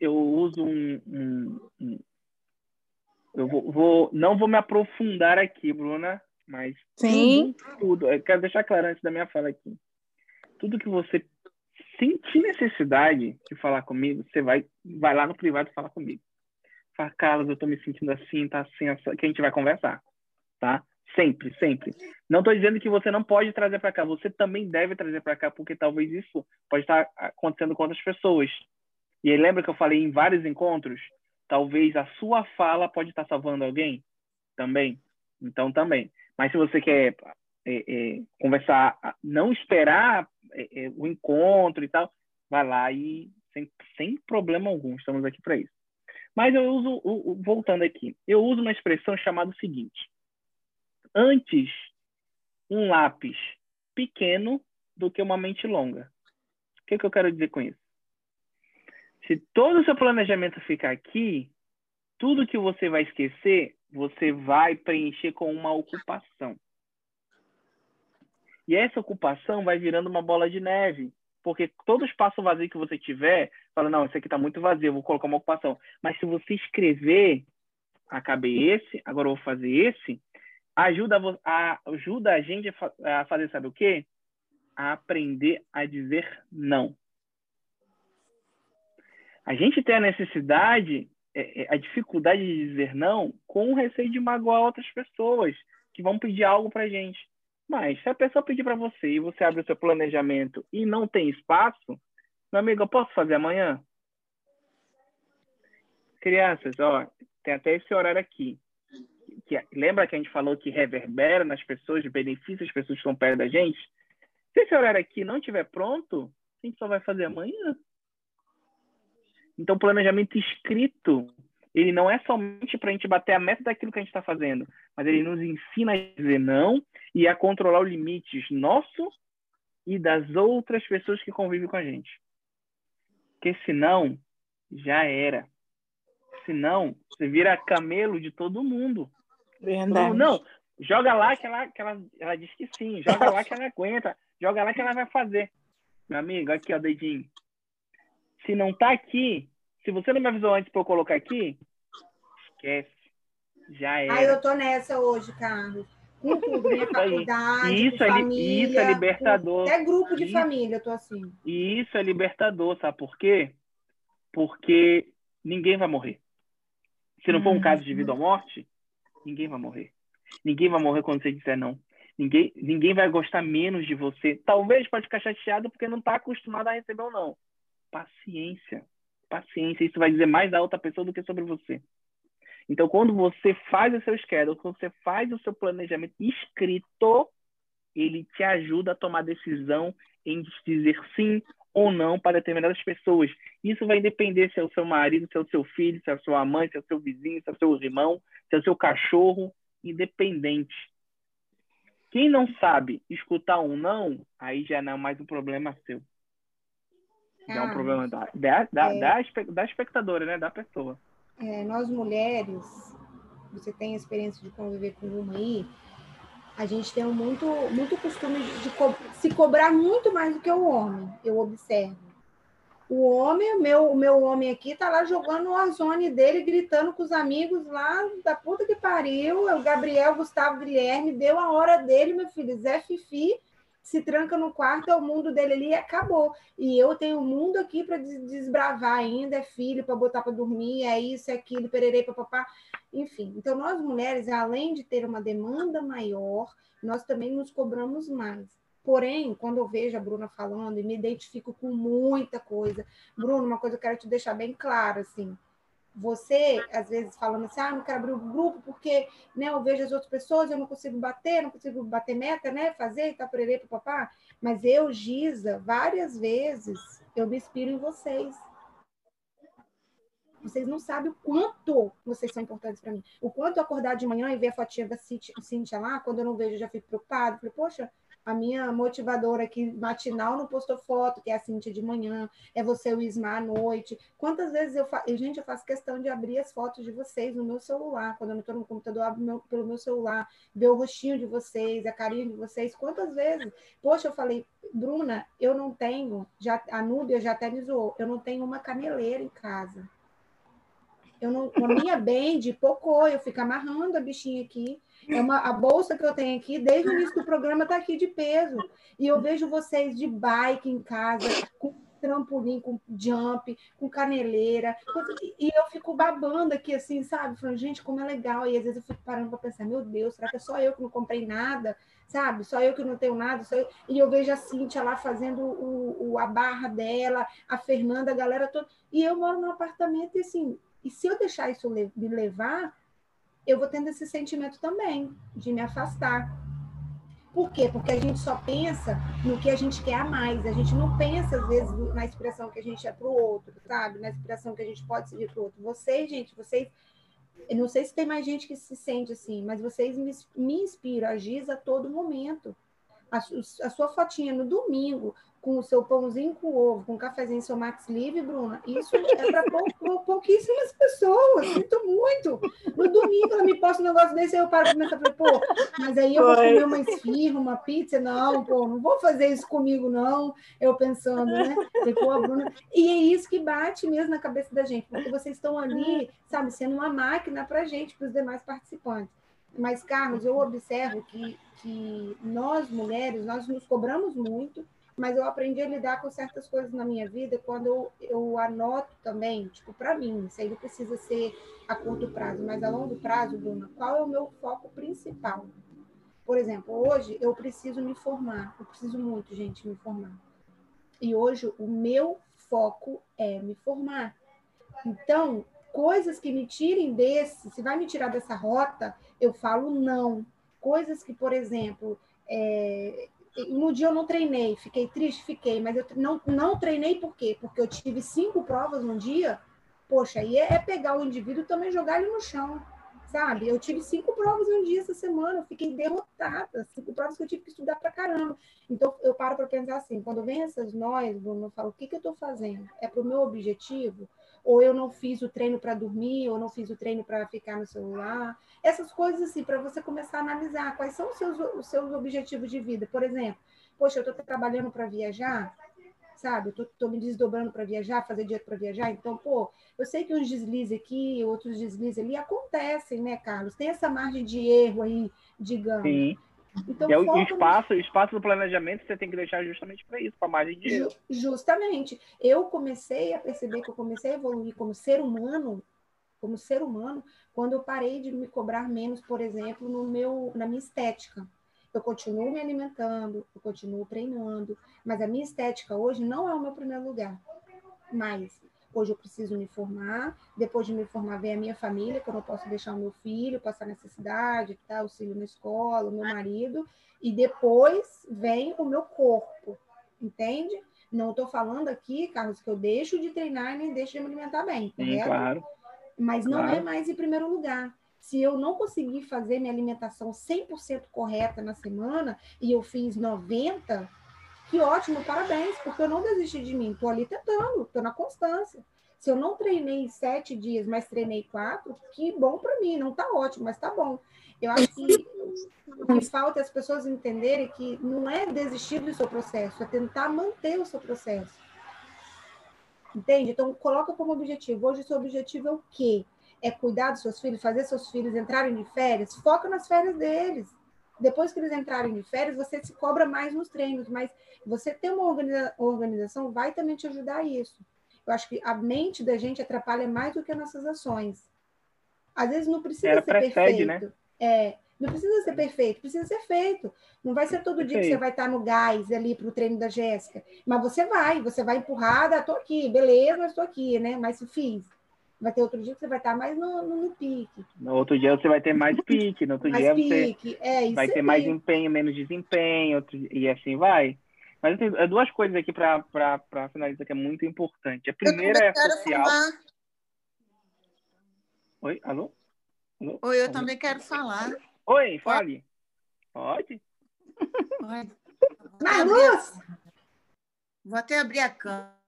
Eu uso um, um, um eu vou, vou, não vou me aprofundar aqui, Bruna, mas Sim. tudo, tudo, eu quero deixar claro antes da minha fala aqui. Tudo que você sentir necessidade de falar comigo, você vai, vai lá no privado falar comigo. Fala, Carlos, eu tô me sentindo assim, tá assim, assim, que a gente vai conversar, tá? Sempre, sempre. Não estou dizendo que você não pode trazer para cá, você também deve trazer para cá, porque talvez isso pode estar acontecendo com outras pessoas. E aí, lembra que eu falei em vários encontros? Talvez a sua fala pode estar salvando alguém também. Então, também. Mas se você quer é, é, conversar, não esperar é, é, o encontro e tal, vai lá e sem, sem problema algum. Estamos aqui para isso. Mas eu uso, voltando aqui, eu uso uma expressão chamada o seguinte: antes um lápis pequeno do que uma mente longa. O que, que eu quero dizer com isso? Se todo o seu planejamento ficar aqui, tudo que você vai esquecer, você vai preencher com uma ocupação. E essa ocupação vai virando uma bola de neve. Porque todo espaço vazio que você tiver, fala, não, isso aqui está muito vazio, vou colocar uma ocupação. Mas se você escrever, acabei esse, agora eu vou fazer esse, ajuda a, ajuda a gente a fazer, sabe o quê? A aprender a dizer não a gente tem a necessidade, é, é, a dificuldade de dizer não com o receio de magoar outras pessoas que vão pedir algo para gente. Mas se a pessoa pedir para você e você abre o seu planejamento e não tem espaço, meu amigo, eu posso fazer amanhã? Crianças, ó, tem até esse horário aqui. Que, lembra que a gente falou que reverbera nas pessoas, beneficia as pessoas que estão perto da gente? Se esse horário aqui não estiver pronto, a gente só vai fazer amanhã. Então, planejamento escrito, ele não é somente para a gente bater a meta daquilo que a gente está fazendo, mas ele nos ensina a dizer não e a controlar os limites nosso e das outras pessoas que convivem com a gente. Porque senão, já era. Senão, você vira camelo de todo mundo. Verdade. Não, joga lá que ela, que ela, ela diz que sim, joga lá que ela aguenta, joga lá que ela vai fazer. Meu amigo, aqui ó, dedinho. Se não tá aqui, se você não me avisou antes para eu colocar aqui, esquece. Já é. Ah, eu tô nessa hoje, Carlos. Com tudo, minha faculdade, isso é, família, isso é libertador. Até grupo de isso, família, eu tô assim. E isso é libertador, sabe por quê? Porque ninguém vai morrer. Se não for um uhum. caso de vida ou morte, ninguém vai morrer. Ninguém vai morrer quando você disser não. Ninguém, ninguém vai gostar menos de você. Talvez pode ficar chateado porque não está acostumado a receber ou não. Paciência paciência, isso vai dizer mais da outra pessoa do que sobre você. Então, quando você faz o seu schedule, quando você faz o seu planejamento escrito, ele te ajuda a tomar decisão em dizer sim ou não para determinadas pessoas. Isso vai depender se é o seu marido, se é o seu filho, se é a sua mãe, se é o seu vizinho, se é o seu irmão, se é o seu cachorro, independente. Quem não sabe escutar um não, aí já não é mais um problema seu. Já é um ah, problema da, da, da, é... da, da espectadora, né? Da pessoa. É, nós mulheres, você tem a experiência de conviver com uma aí, a gente tem muito, muito costume de co se cobrar muito mais do que o homem, eu observo. O homem, meu, o meu homem aqui, tá lá jogando o Warzone dele, gritando com os amigos lá da puta que pariu. O Gabriel Gustavo Guilherme deu a hora dele, meu filho. Zé Fifi se tranca no quarto, é o mundo dele ali e acabou. E eu tenho o um mundo aqui para desbravar ainda, é filho para botar para dormir, é isso, é aquilo, pererei para papá. Enfim, então nós mulheres, além de ter uma demanda maior, nós também nos cobramos mais. Porém, quando eu vejo a Bruna falando e me identifico com muita coisa, Bruna, uma coisa que eu quero te deixar bem clara, assim, você, às vezes, falando assim, ah, não quero abrir o um grupo porque né, eu vejo as outras pessoas, eu não consigo bater, não consigo bater meta, né, fazer e tal, para papá. Mas eu, Giza, várias vezes, eu me inspiro em vocês. Vocês não sabem o quanto vocês são importantes para mim. O quanto acordar de manhã e ver a fotinha da Cintia lá, quando eu não vejo, eu já fico preocupado. Falei, poxa, a minha motivadora aqui matinal não postou foto, que é a Cintia de manhã, é você o Ismar à noite. Quantas vezes eu faço, gente, eu faço questão de abrir as fotos de vocês no meu celular, quando eu não estou no computador, abro meu, pelo meu celular, ver o rostinho de vocês, a carinha de vocês. Quantas vezes? Poxa, eu falei, Bruna, eu não tenho, já, a Núbia já até me zoou, eu não tenho uma caneleira em casa. Eu não, a minha band pocou, eu fico amarrando a bichinha aqui. É uma, a bolsa que eu tenho aqui, desde o início do programa, está aqui de peso. E eu vejo vocês de bike em casa, com trampolim, com jump, com caneleira. E eu fico babando aqui, assim, sabe? Falando, gente, como é legal. E às vezes eu fico parando para pensar, meu Deus, será que é só eu que não comprei nada? Sabe? Só eu que não tenho nada. Eu... E eu vejo a Cíntia lá fazendo o, o, a barra dela, a Fernanda, a galera toda. E eu moro num apartamento e assim, e se eu deixar isso me levar, eu vou tendo esse sentimento também de me afastar. Por quê? Porque a gente só pensa no que a gente quer a mais. A gente não pensa, às vezes, na inspiração que a gente é para o outro, sabe? Na inspiração que a gente pode seguir para o outro. Vocês, gente, vocês. Eu não sei se tem mais gente que se sente assim, mas vocês me, me inspiram a Giz a todo momento. A, a sua fotinha no domingo, com o seu pãozinho com ovo, com o cafezinho seu Max Livre, Bruna, isso é para pou, pouquíssimas pessoas, sinto muito. No domingo ela me posta um negócio desse, aí eu paro para pensar, pô, mas aí eu vou comer uma esfirra, uma pizza, não, pô, não vou fazer isso comigo, não, eu pensando, né? Pô, a Bruna... E é isso que bate mesmo na cabeça da gente, porque vocês estão ali, sabe, sendo uma máquina para a gente, para os demais participantes. Mas, Carlos, eu observo que, que nós, mulheres, nós nos cobramos muito, mas eu aprendi a lidar com certas coisas na minha vida quando eu, eu anoto também, tipo, para mim, isso aí não precisa ser a curto prazo, mas a longo prazo, Bruna, qual é o meu foco principal? Por exemplo, hoje eu preciso me formar, eu preciso muito, gente, me formar. E hoje o meu foco é me formar. Então, coisas que me tirem desse, se vai me tirar dessa rota, eu falo não. Coisas que, por exemplo, é, no dia eu não treinei, fiquei triste, fiquei, mas eu não, não treinei por quê? Porque eu tive cinco provas num dia, poxa, aí é, é pegar o indivíduo e também jogar ele no chão, sabe? Eu tive cinco provas num dia essa semana, eu fiquei derrotada, cinco provas que eu tive que estudar pra caramba. Então eu paro para pensar assim, quando vem essas nós, Bruno, eu falo, o que, que eu estou fazendo? É para o meu objetivo? Ou eu não fiz o treino para dormir, ou não fiz o treino para ficar no celular? Essas coisas assim, para você começar a analisar quais são os seus, os seus objetivos de vida. Por exemplo, poxa, eu estou trabalhando para viajar, sabe? Eu estou me desdobrando para viajar, fazer dinheiro para viajar. Então, pô, eu sei que uns deslizes aqui, outros deslizes ali acontecem, né, Carlos? Tem essa margem de erro aí, digamos. Sim. Então, é o espaço, no... espaço do planejamento você tem que deixar justamente para isso, para margem de erro. Justamente. Eu comecei a perceber que eu comecei a evoluir como ser humano, como ser humano, quando eu parei de me cobrar menos, por exemplo, no meu, na minha estética. Eu continuo me alimentando, eu continuo treinando, mas a minha estética hoje não é o meu primeiro lugar. Mas hoje eu preciso me formar, depois de me formar vem a minha família, que eu não posso deixar o meu filho passar necessidade, tá? auxílio na escola, o meu marido, e depois vem o meu corpo, entende? Não estou falando aqui, Carlos, que eu deixo de treinar e nem deixo de me alimentar bem, Sim, claro mas não é claro. é mais em primeiro lugar. Se eu não conseguir fazer minha alimentação 100% correta na semana e eu fiz 90, que ótimo, parabéns, porque eu não desisti de mim, estou ali tentando, estou na constância. Se eu não treinei sete dias, mas treinei quatro, que bom para mim, não está ótimo, mas está bom. Eu acho que o que falta é as pessoas entenderem que não é desistir do seu processo, é tentar manter o seu processo. Entende? Então, coloca como objetivo. Hoje, o seu objetivo é o quê? É cuidar dos seus filhos, fazer seus filhos entrarem de férias? Foca nas férias deles. Depois que eles entrarem de férias, você se cobra mais nos treinos, mas você ter uma organização vai também te ajudar a isso. Eu acho que a mente da gente atrapalha mais do que as nossas ações. Às vezes não precisa Era ser né? perfeito. Né? É, não precisa ser perfeito, precisa ser feito. Não vai ser todo Perfeito. dia que você vai estar no gás ali para o treino da Jéssica. Mas você vai, você vai empurrada, estou aqui, beleza, estou aqui, né? Mas se fiz. Vai ter outro dia que você vai estar mais no, no, no pique. No outro dia você vai ter mais pique, no outro mais dia pique. você é, vai ter mais empenho, menos desempenho, outro... e assim vai. Mas tem é duas coisas aqui para finalizar que é muito importante. A primeira é social. Falar. Oi, alô? alô? Oi, eu alô? também quero falar. Oi, fale. Pode? Pode. Marluz! Vou até abrir a câmera.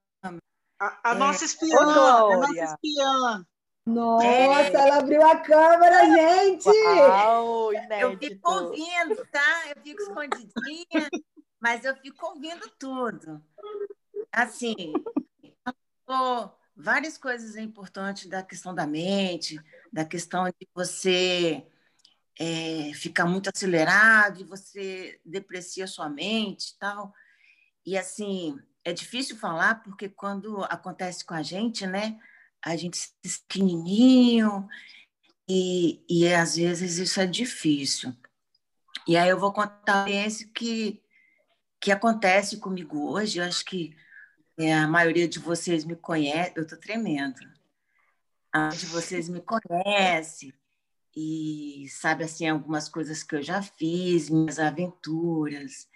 A, a é. nossa espiã, a nossa espiã. Nossa, é. ela abriu a câmera, gente! Uau, eu fico ouvindo, tá? Eu fico escondidinha, mas eu fico ouvindo tudo. Assim, várias coisas importantes da questão da mente, da questão de você é, fica muito acelerado e você deprecia sua mente tal. E assim, é difícil falar porque quando acontece com a gente, né? A gente se pequenininho e, e às vezes isso é difícil. E aí eu vou contar uma que, que acontece comigo hoje. Eu acho que é, a maioria de vocês me conhece. Eu estou tremendo. A maioria de vocês me conhece e sabe assim algumas coisas que eu já fiz, minhas aventuras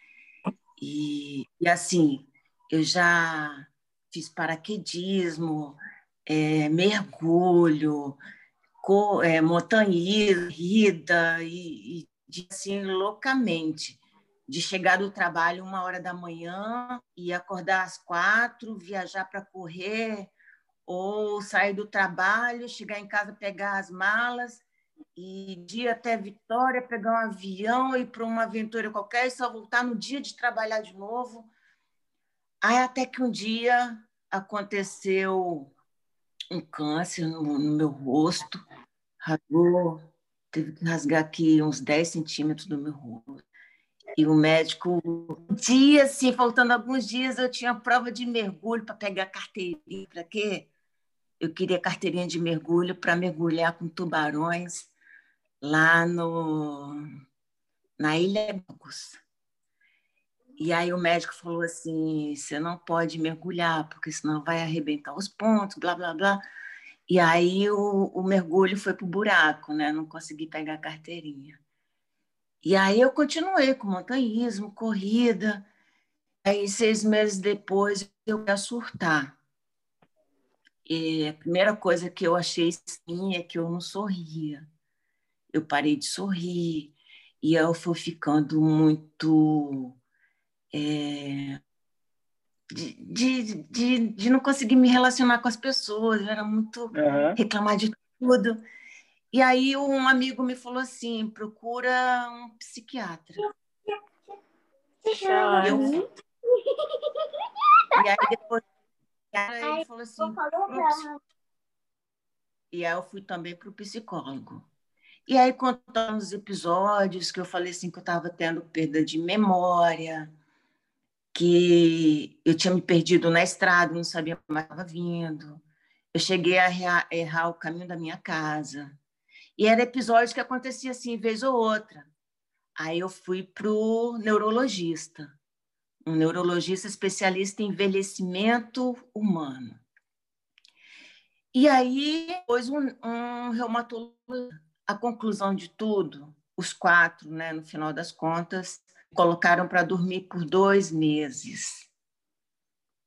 e, e assim eu já fiz paraquedismo, é, mergulho, co, é, montanhismo, rida e, e assim loucamente de chegar do trabalho uma hora da manhã e acordar às quatro, viajar para correr ou sair do trabalho, chegar em casa, pegar as malas e ir até Vitória, pegar um avião, ir para uma aventura qualquer e só voltar no dia de trabalhar de novo. Aí até que um dia aconteceu um câncer no, no meu rosto, rasgou, teve que rasgar aqui uns 10 centímetros do meu rosto. E o médico, dia assim, faltando alguns dias, eu tinha prova de mergulho para pegar carteirinha. Para quê? Eu queria carteirinha de mergulho para mergulhar com tubarões lá no, na Ilha Bocos. E aí o médico falou assim: você não pode mergulhar, porque senão vai arrebentar os pontos, blá, blá, blá. E aí o, o mergulho foi para o buraco, né? Não consegui pegar a carteirinha. E aí eu continuei com montanhismo, corrida. Aí, seis meses depois, eu ia surtar. E a primeira coisa que eu achei sim é que eu não sorria eu parei de sorrir e eu fui ficando muito é, de, de, de, de, não conseguir me relacionar com as pessoas, eu era muito uhum. reclamar de tudo. E aí um amigo me falou assim, procura um psiquiatra. E, eu... e aí depois ele falou assim, e aí eu fui também para o psicólogo. E aí, contando os episódios que eu falei assim que eu estava tendo perda de memória, que eu tinha me perdido na estrada, não sabia como estava vindo. Eu cheguei a errar, o caminho da minha casa. E era episódios que acontecia assim, vez ou outra. Aí eu fui para o neurologista, um neurologista especialista em envelhecimento humano. E aí, depois um, um reumatologista a conclusão de tudo, os quatro, né, no final das contas, colocaram para dormir por dois meses,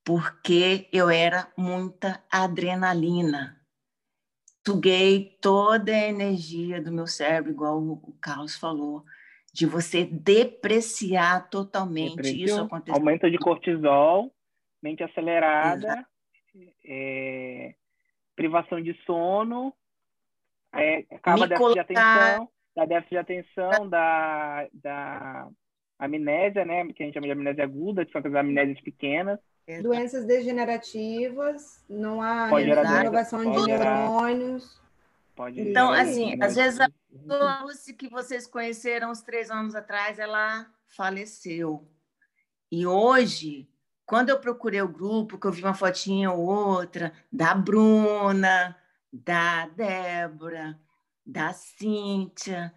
porque eu era muita adrenalina. suguei toda a energia do meu cérebro, igual o Carlos falou, de você depreciar totalmente. Isso aconteceu. Aumento de cortisol, mente acelerada, é, privação de sono, é, acaba déficit colocar... de atenção, da déficit de atenção, da, da amnésia, né? Que a gente chama de amnésia aguda, que são as amnésias pequenas. Doenças degenerativas, não há renovação de neurônios. Pode então, assim, às vezes a Lucy que vocês conheceram uns três anos atrás, ela faleceu. E hoje, quando eu procurei o grupo, que eu vi uma fotinha ou outra da Bruna, da Débora, da Cíntia,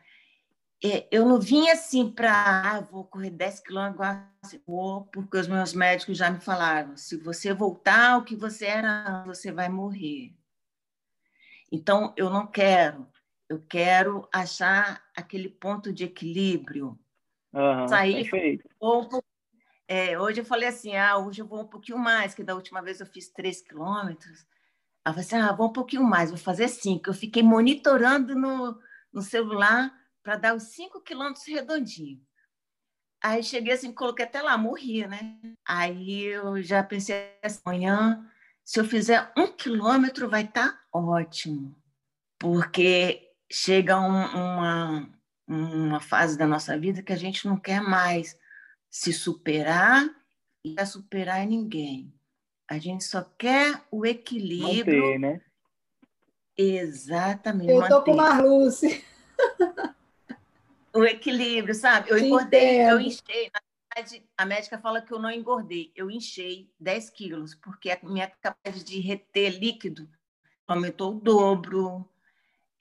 eu não vim assim para, ah, vou correr 10 quilômetros, vou, porque os meus médicos já me falaram, se você voltar ao que você era, você vai morrer. Então, eu não quero, eu quero achar aquele ponto de equilíbrio. Uhum, sair um é, hoje eu falei assim, ah, hoje eu vou um pouquinho mais, que da última vez eu fiz 3 quilômetros. Aí eu falei assim, ah, vou um pouquinho mais, vou fazer 5. Eu fiquei monitorando no, no celular para dar os 5 quilômetros redondinho. Aí cheguei assim, coloquei até lá, morri, né? Aí eu já pensei assim, amanhã, se eu fizer um quilômetro, vai estar tá ótimo. Porque chega um, uma, uma fase da nossa vida que a gente não quer mais se superar e a superar ninguém. A gente só quer o equilíbrio. Manter, né? Exatamente. Eu tô manter. com Marluce o equilíbrio, sabe? Eu engordei, eu enchei. Na verdade, a médica fala que eu não engordei, eu enchei 10 quilos, porque a minha capacidade de reter líquido aumentou o dobro.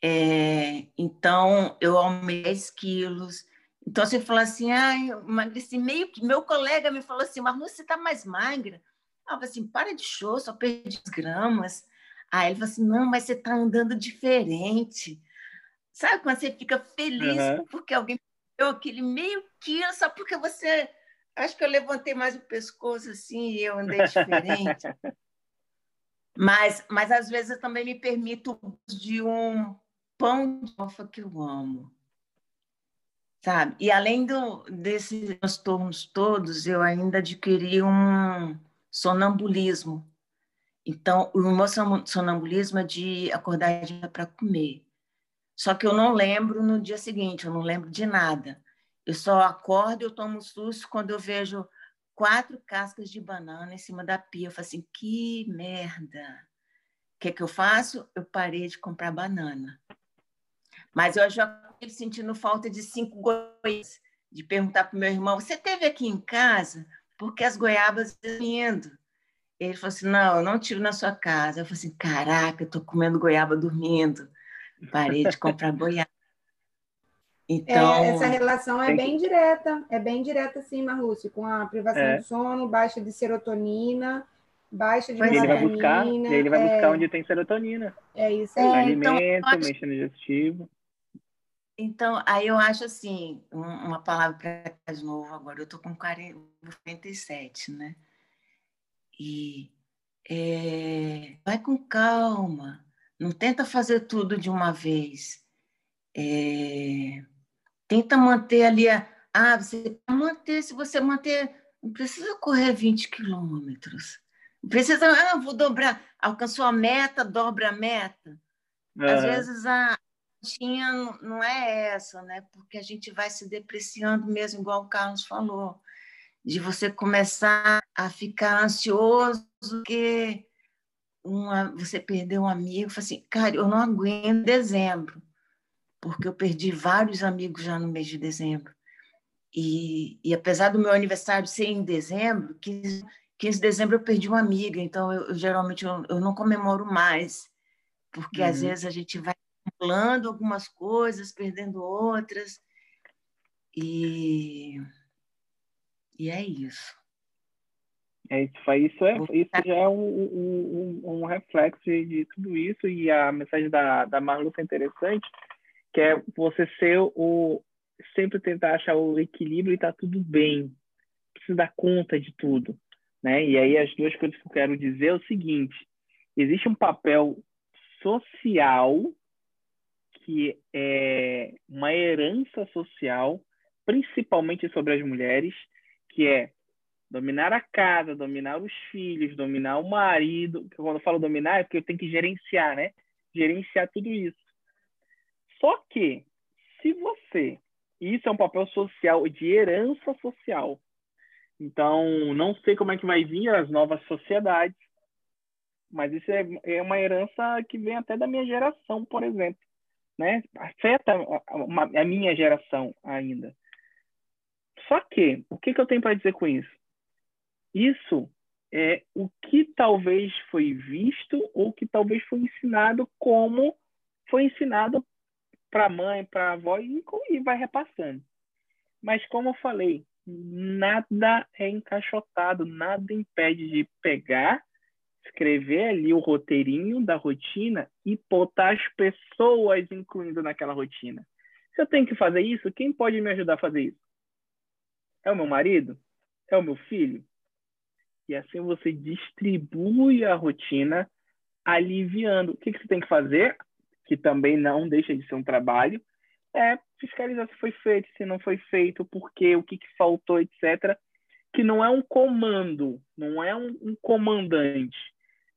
É, então, eu aumentei 10 quilos. Então, você fala assim, ah, eu emagreci meio que. Meu colega me falou assim, mas você está mais magra. Eu falei assim, para de show, só perdi gramas. Aí ele falou assim, não, mas você está andando diferente. Sabe quando você fica feliz uhum. porque alguém deu aquele meio quilo só porque você. Acho que eu levantei mais o pescoço assim e eu andei diferente. mas, mas às vezes eu também me permito de um pão de alfa que eu amo. Sabe? E além do, desses transtornos todos, eu ainda adquiri um sonambulismo. Então, o meu sonambulismo é de acordar para comer. Só que eu não lembro no dia seguinte, eu não lembro de nada. Eu só acordo eu tomo susto quando eu vejo quatro cascas de banana em cima da pia. Eu falo assim, que merda! O que, é que eu faço? Eu parei de comprar banana. Mas eu já estive sentindo falta de cinco goiabas, de perguntar para o meu irmão, você teve aqui em casa? Porque as goiabas indo. Ele falou assim, não, eu não tive na sua casa. Eu falei assim, caraca, eu estou comendo goiaba dormindo. Parei de comprar goiaba. Então, é, essa relação é bem que... direta, é bem direta sim, Marlúcio, com a privação é. do sono, baixa de serotonina, baixa de melatonina. Ele vai buscar, ele vai buscar é... onde tem serotonina. É isso aí. Alimento, então, acho... digestivo. Então, aí eu acho assim, uma palavra para de novo agora, eu estou com 47, né? E é, vai com calma, não tenta fazer tudo de uma vez. É... Tenta manter ali a. Ah, você manter, se você manter, não precisa correr 20 quilômetros. Não precisa, ah, vou dobrar. Alcançou a meta, dobra a meta. É. Às vezes a tinha não é essa, né? Porque a gente vai se depreciando mesmo, igual o Carlos falou, de você começar a ficar ansioso, que uma, você perdeu um amigo, fala assim, cara, eu não aguento dezembro, porque eu perdi vários amigos já no mês de dezembro. E, e apesar do meu aniversário ser em dezembro, 15, 15 de dezembro eu perdi uma amiga, então eu, eu geralmente eu, eu, não comemoro mais, porque uhum. às vezes a gente vai acumulando algumas coisas, perdendo outras, e, e é isso. É, isso, isso, é, isso já é um, um, um reflexo de, de, tudo isso e a mensagem da, da Marluca é interessante, que é você ser o sempre tentar achar o equilíbrio e tá tudo bem, precisa dar conta de tudo, né? E aí as duas coisas que eu quero dizer é o seguinte: existe um papel social, que é uma herança social, principalmente sobre as mulheres, que é dominar a casa, dominar os filhos, dominar o marido. Quando eu falo dominar, é porque eu tenho que gerenciar, né? Gerenciar tudo isso. Só que, se você. Isso é um papel social, de herança social. Então, não sei como é que vai vir as novas sociedades, mas isso é, é uma herança que vem até da minha geração, por exemplo. Né? Afeta a, a minha geração ainda. Só que, o que, que eu tenho para dizer com isso? Isso é o que talvez foi visto ou que talvez foi ensinado como foi ensinado para a mãe, para a avó e, vai repassando. Mas como eu falei, nada é encaixotado, nada impede de pegar, escrever ali o roteirinho da rotina e botar as pessoas incluindo naquela rotina. Se eu tenho que fazer isso, quem pode me ajudar a fazer isso? É o meu marido? É o meu filho? E assim você distribui a rotina, aliviando. O que, que você tem que fazer, que também não deixa de ser um trabalho, é fiscalizar se foi feito, se não foi feito, por quê, o que, que faltou, etc. Que não é um comando, não é um, um comandante.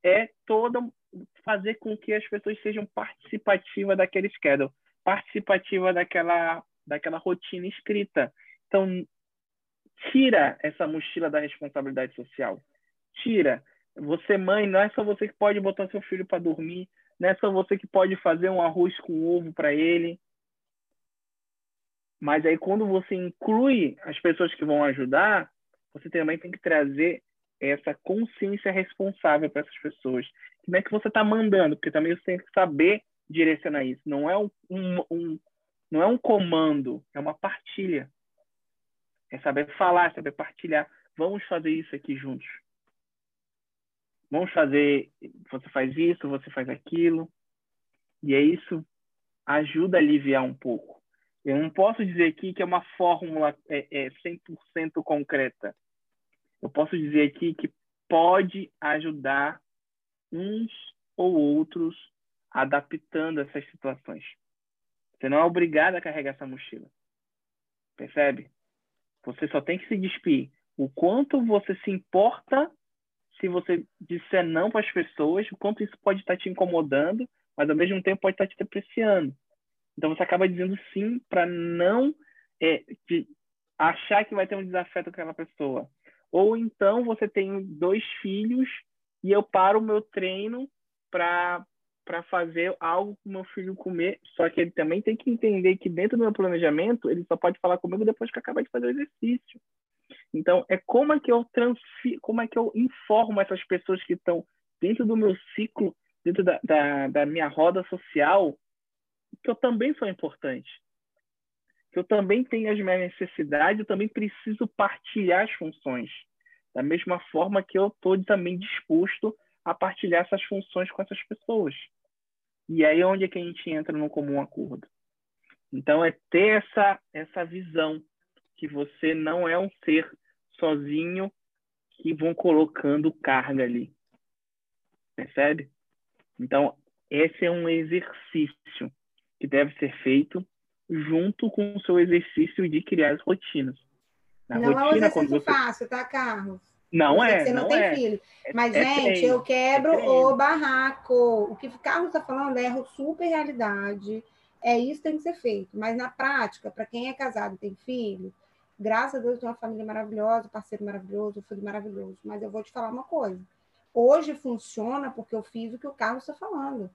É toda fazer com que as pessoas sejam participativas daquele schedule, participativa daquela, daquela rotina escrita. Então, Tira essa mochila da responsabilidade social. Tira. Você, mãe, não é só você que pode botar seu filho para dormir, não é só você que pode fazer um arroz com ovo para ele. Mas aí, quando você inclui as pessoas que vão ajudar, você também tem que trazer essa consciência responsável para essas pessoas. Como é que você está mandando? Porque também você tem que saber direcionar isso. Não é um, um, um, não é um comando, é uma partilha. É saber falar, saber partilhar. Vamos fazer isso aqui juntos. Vamos fazer. Você faz isso, você faz aquilo. E é isso ajuda a aliviar um pouco. Eu não posso dizer aqui que é uma fórmula é, é 100% concreta. Eu posso dizer aqui que pode ajudar uns ou outros adaptando essas situações. Você não é obrigado a carregar essa mochila. Percebe? Você só tem que se despir o quanto você se importa se você disser não para as pessoas, o quanto isso pode estar te incomodando, mas ao mesmo tempo pode estar te depreciando. Então você acaba dizendo sim para não é, achar que vai ter um desafeto com aquela pessoa. Ou então você tem dois filhos e eu paro o meu treino para para fazer algo o meu filho comer, só que ele também tem que entender que dentro do meu planejamento, ele só pode falar comigo depois que acabar de fazer o exercício. Então, é como é que eu transfiro, como é que eu informo essas pessoas que estão dentro do meu ciclo, dentro da, da, da minha roda social, que eu também sou importante. Que eu também tenho as minhas necessidades, eu também preciso partilhar as funções. Da mesma forma que eu estou também disposto a partilhar essas funções com essas pessoas. E aí é onde é que a gente entra no comum acordo. Então é ter essa essa visão que você não é um ser sozinho que vão colocando carga ali. Percebe? Então, esse é um exercício que deve ser feito junto com o seu exercício de criar as rotinas. Na não rotina, é um exercício você... fácil, tá, Carlos? Não é. Você não, não tem é. filho. É, Mas, é, gente, treino, eu quebro é o barraco. O que o Carlos está falando é super realidade. É isso que tem que ser feito. Mas na prática, para quem é casado e tem filho, graças a Deus tem uma família maravilhosa, um parceiro maravilhoso, um filho maravilhoso. Mas eu vou te falar uma coisa. Hoje funciona porque eu fiz o que o Carlos está falando.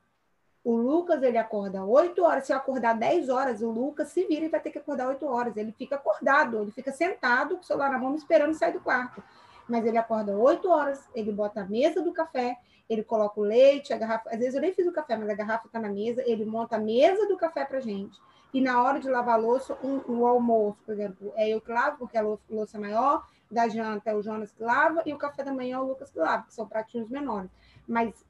O Lucas, ele acorda 8 horas. Se eu acordar 10 horas, o Lucas se vira e vai ter que acordar 8 horas. Ele fica acordado, ele fica sentado com o celular na mão, esperando sair do quarto mas ele acorda 8 horas, ele bota a mesa do café, ele coloca o leite, a garrafa. Às vezes eu nem fiz o café, mas a garrafa está na mesa, ele monta a mesa do café para gente. E na hora de lavar a louça, um, o almoço, por exemplo, é eu que lavo, porque a louça é maior, da janta é o Jonas que lava, e o café da manhã é o Lucas que lava, que são pratinhos menores. Mas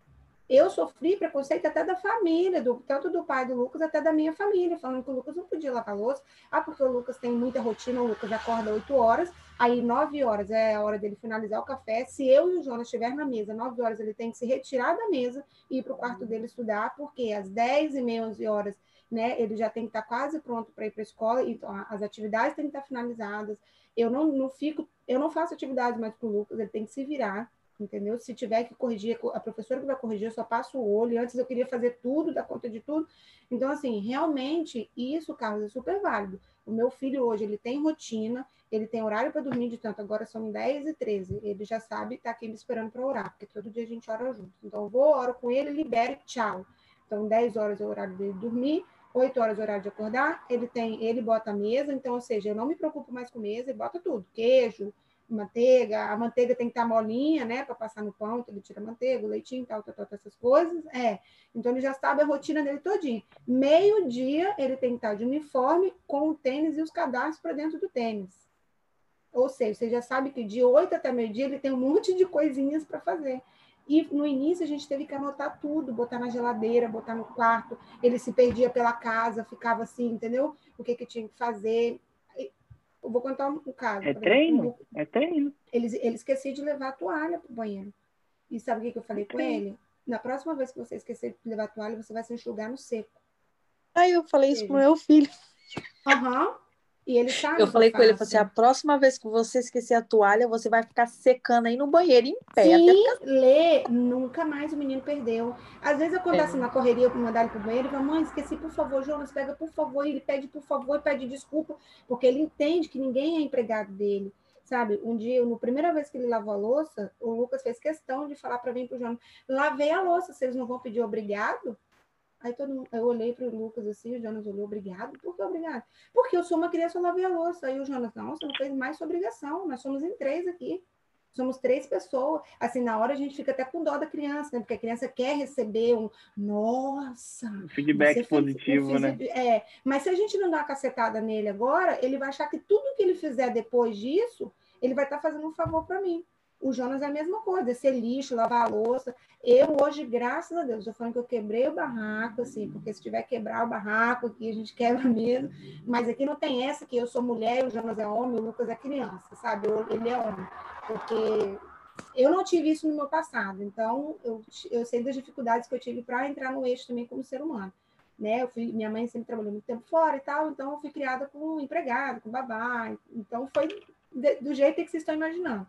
eu sofri preconceito até da família, do, tanto do pai do Lucas, até da minha família, falando que o Lucas não podia lavar louça. Ah, porque o Lucas tem muita rotina, o Lucas acorda 8 horas, aí 9 horas é a hora dele finalizar o café. Se eu e o Jonas estiver na mesa, 9 horas ele tem que se retirar da mesa e ir para o quarto dele estudar, porque às 10 e meia, 11 horas, né, ele já tem que estar quase pronto para ir para a escola, então as atividades têm que estar finalizadas. Eu não, não fico, eu não faço atividades mais para o Lucas, ele tem que se virar entendeu? Se tiver que corrigir, a professora que vai corrigir, eu só passo o olho. Antes eu queria fazer tudo, dar conta de tudo. Então, assim, realmente, isso, Carlos, é super válido. O meu filho hoje, ele tem rotina, ele tem horário para dormir de tanto, agora são 10 e 13. Ele já sabe, está aqui me esperando para orar, porque todo dia a gente ora junto. Então, eu vou, oro com ele, libero tchau. Então, 10 horas é o horário dele dormir, 8 horas é o horário de acordar, ele tem, ele bota a mesa, então, ou seja, eu não me preocupo mais com mesa, ele bota tudo, queijo, manteiga, a manteiga tem que estar molinha, né, para passar no pão, ele tira manteiga, leitinho, tal, tal, tal, essas coisas, é. Então ele já sabe a rotina dele todinho. Meio-dia ele tem que estar de uniforme com o tênis e os cadastros para dentro do tênis. Ou seja, você já sabe que de 8 até meio-dia ele tem um monte de coisinhas para fazer. E no início a gente teve que anotar tudo, botar na geladeira, botar no quarto. Ele se perdia pela casa, ficava assim, entendeu? O que, que tinha que fazer. Eu vou contar um caso. É treino? É treino. Ele, ele esquecia de levar a toalha para o banheiro. E sabe o que, que eu falei é com ele? Na próxima vez que você esquecer de levar a toalha, você vai se enxugar no seco. Aí eu falei isso pro meu filho. Aham. Uhum. E ele sabe. Eu falei com ele, assim, a próxima vez que você esquecer a toalha, você vai ficar secando aí no banheiro em pé. Sim, ficar... lê, nunca mais o menino perdeu. Às vezes acontece é. na correria para mandar ele pro banheiro, ele fala, mãe, esqueci, por favor, Jonas, pega, por favor, e ele pede, por favor, e pede desculpa, porque ele entende que ninguém é empregado dele. Sabe, um dia, na primeira vez que ele lavou a louça, o Lucas fez questão de falar para mim pro Jonas, lavei a louça, vocês não vão pedir obrigado? Aí todo mundo, eu olhei para o Lucas assim, o Jonas olhou, obrigado. Por que obrigado? Porque eu sou uma criança, eu lavei a louça. Aí o Jonas, não, você não fez mais sua obrigação. Nós somos em três aqui. Somos três pessoas. Assim, na hora a gente fica até com dó da criança, né? Porque a criança quer receber um, nossa. Um feedback positivo, né? É, mas se a gente não dar uma cacetada nele agora, ele vai achar que tudo que ele fizer depois disso, ele vai estar tá fazendo um favor para mim. O Jonas é a mesma coisa, descer lixo, lavar louça. Eu hoje, graças a Deus, estou falando que eu quebrei o barraco, assim, porque se tiver quebrar o barraco aqui, a gente quebra mesmo. Mas aqui não tem essa que eu sou mulher, o Jonas é homem, o Lucas é criança, sabe? ele é homem. Porque eu não tive isso no meu passado, então eu, eu sei das dificuldades que eu tive para entrar no eixo também como ser humano. Né? Eu fui, minha mãe sempre trabalhou muito tempo fora e tal, então eu fui criada com empregado, com babá. Então foi de, do jeito que vocês estão imaginando.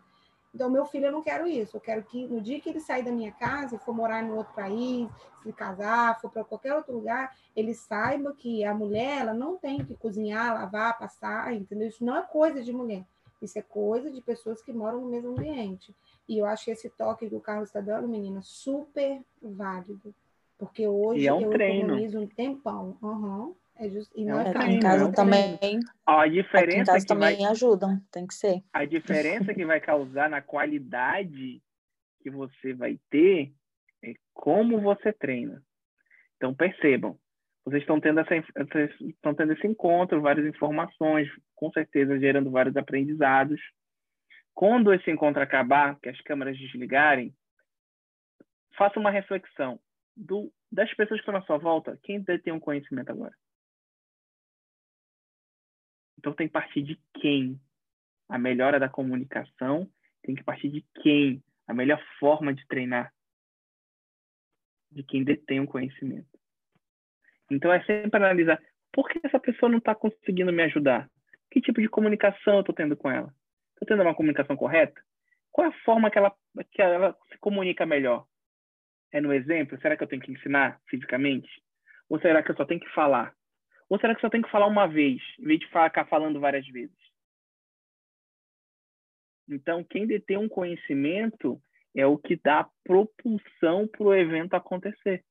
Então, meu filho, eu não quero isso. Eu quero que no dia que ele sair da minha casa e for morar em outro país, se casar, for para qualquer outro lugar, ele saiba que a mulher ela não tem que cozinhar, lavar, passar, entendeu? Isso não é coisa de mulher. Isso é coisa de pessoas que moram no mesmo ambiente. E eu acho que esse toque que o Carlos está dando, menina, super válido. Porque hoje é um eu treino. economizo um tempão. Uhum. É just... e não é, é em casa é também. a diferença em casa também vai... ajudam, tem que ser. A diferença que vai causar na qualidade que você vai ter é como você treina. Então percebam, vocês estão tendo essa estão tendo esse encontro, várias informações, com certeza gerando vários aprendizados. Quando esse encontro acabar, que as câmeras desligarem, faça uma reflexão do, das pessoas que estão na sua volta, quem tem um conhecimento agora? Então tem que partir de quem? A melhora da comunicação tem que partir de quem? A melhor forma de treinar? De quem detém o conhecimento. Então é sempre analisar por que essa pessoa não está conseguindo me ajudar? Que tipo de comunicação eu estou tendo com ela? Estou tendo uma comunicação correta? Qual é a forma que ela, que ela se comunica melhor? É no exemplo? Será que eu tenho que ensinar fisicamente? Ou será que eu só tenho que falar? Ou será que só tem que falar uma vez, em vez de ficar falando várias vezes? Então, quem detém um conhecimento é o que dá propulsão para o evento acontecer.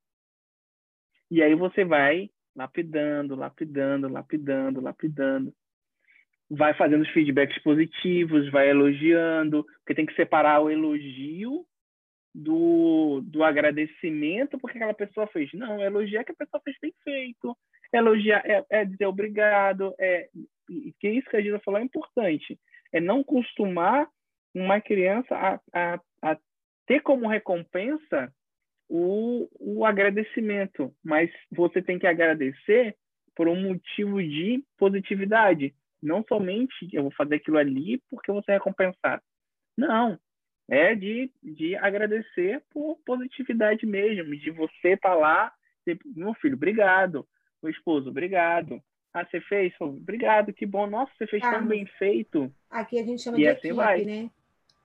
E aí você vai lapidando, lapidando, lapidando, lapidando. Vai fazendo os feedbacks positivos, vai elogiando, porque tem que separar o elogio do, do agradecimento porque aquela pessoa fez. Não, elogiar que a pessoa fez bem feito, elogiar, é, é dizer obrigado, é que isso que a Gisa falou é importante, é não costumar uma criança a, a, a ter como recompensa o, o agradecimento, mas você tem que agradecer por um motivo de positividade. Não somente eu vou fazer aquilo ali porque você é recompensado. Não. É de, de agradecer por positividade mesmo, de você estar tá lá, tipo, meu filho, obrigado. Meu esposo, obrigado. Ah, você fez? Obrigado, que bom. Nossa, você fez ah, tão bem feito. Aqui a gente chama e de assim equipe, vai. né?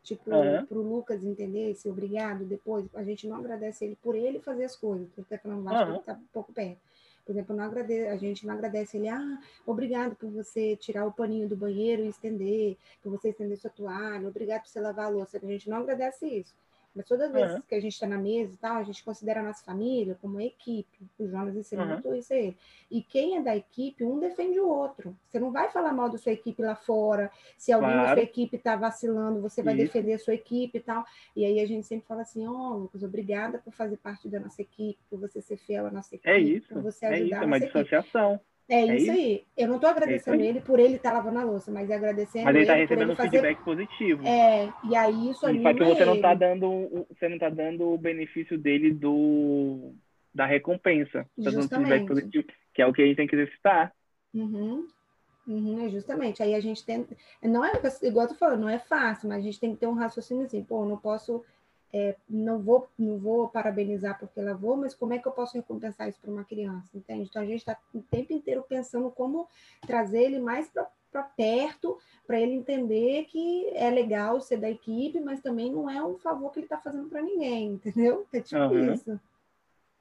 Tipo, uhum. para o Lucas entender esse obrigado depois, a gente não agradece ele por ele fazer as coisas. Estou até falando baixo, uhum. está um pouco perto. Por exemplo, não agradece, a gente não agradece ele, ah, obrigado por você tirar o paninho do banheiro e estender, por você estender sua toalha, obrigado por você lavar a louça. A gente não agradece isso. Mas todas as vezes uhum. que a gente está na mesa e tal, a gente considera a nossa família como equipe. O Jonas ensinou uhum. muito isso a ele. E quem é da equipe, um defende o outro. Você não vai falar mal da sua equipe lá fora. Se alguém claro. da sua equipe está vacilando, você vai isso. defender a sua equipe e tal. E aí a gente sempre fala assim, ó, oh, Lucas, obrigada por fazer parte da nossa equipe, por você ser fiel à nossa é equipe, é isso. por você ajudar é isso, é uma dissociação. É, é isso, aí. Eu não estou agradecendo é ele por ele estar tá lavando a louça, mas agradecendo Mas ele está recebendo um fazer... feedback positivo. É, e aí isso ali. Só que você não está dando, você não tá dando o benefício dele do da recompensa. Tá dando feedback positivo, que é o que a gente tem que exercitar. Uhum. Uhum, é justamente. Aí a gente tenta. Não é igual eu tô falando, não é fácil, mas a gente tem que ter um raciocínio assim, pô, não posso é, não vou não vou parabenizar porque lavou, mas como é que eu posso recompensar isso para uma criança, entende? Então a gente está o tempo inteiro pensando como trazer ele mais para perto, para ele entender que é legal ser da equipe, mas também não é um favor que ele está fazendo para ninguém, entendeu? É tipo uhum. isso.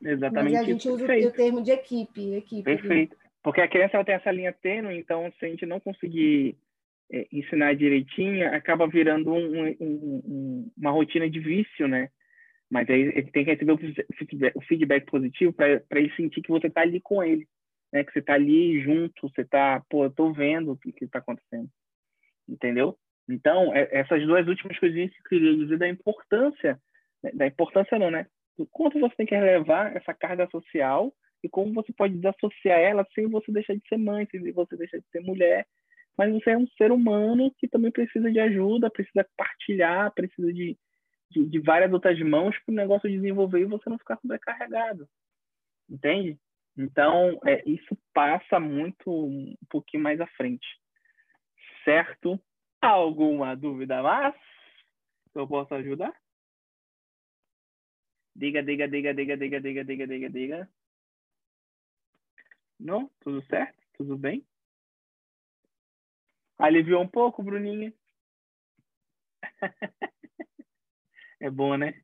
Exatamente. Mas a gente usa o termo de equipe, equipe. Perfeito. Porque a criança ela tem essa linha tênue, então se a gente não conseguir é, ensinar direitinho, acaba virando um, um, um, uma rotina de vício, né? Mas aí ele tem que receber o feedback, o feedback positivo para ele sentir que você está ali com ele, né? Que você está ali junto, você está, pô, eu tô vendo o que está acontecendo, entendeu? Então, é, essas duas últimas coisinhas que eu queria dizer da importância, né? da importância não, né? Do quanto você tem que relevar essa carga social e como você pode desassociar ela sem você deixar de ser mãe, sem você deixar de ser mulher, mas você é um ser humano que também precisa de ajuda, precisa partilhar, precisa de, de, de várias outras mãos para o negócio desenvolver e você não ficar sobrecarregado. Entende? Então, é, isso passa muito um pouquinho mais à frente. Certo? Alguma dúvida mais? Eu posso ajudar? Diga, diga, diga, diga, diga, diga, diga, diga, diga. Não? Tudo certo? Tudo bem? Aliviou um pouco, Bruninha? é bom, né?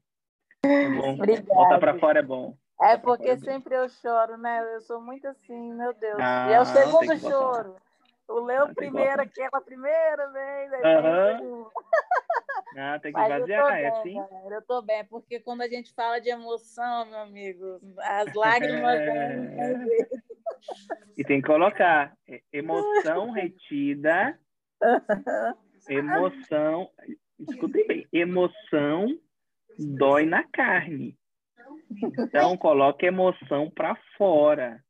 É bom. Obrigada. Voltar para fora é bom. É porque é sempre eu choro, né? Eu sou muito assim, meu Deus. Ah, e é o segundo choro. O Leo ah, primeiro, aquela primeira vez. Uhum. Ah, tem que esvaziar, é assim? Galera, eu tô bem, porque quando a gente fala de emoção, meu amigo, as lágrimas é... vêm. E tem que colocar emoção retida, emoção, escutem bem, emoção dói na carne. Então, coloque emoção para fora.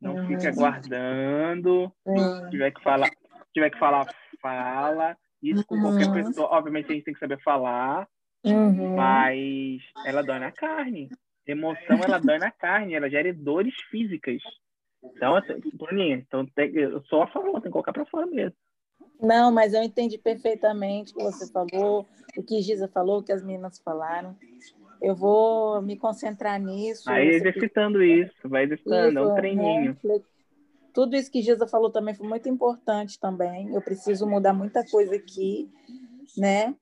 Não uhum. fica guardando. Uhum. Se tiver que falar, tiver que falar, fala. Isso com qualquer uhum. pessoa. Obviamente a gente tem que saber falar, uhum. mas ela dói na carne. Emoção, ela dói na carne, ela gera dores físicas. Então, assim, Bruninha, então tem, eu só a favor, tem que colocar para fora mesmo. Não, mas eu entendi perfeitamente o que você falou, o que Giza falou, o que as meninas falaram. Eu vou me concentrar nisso. Vai exercitando que... isso, vai exercitando, é um treininho. Né? Tudo isso que Giza falou também foi muito importante também. Eu preciso mudar muita coisa aqui, né?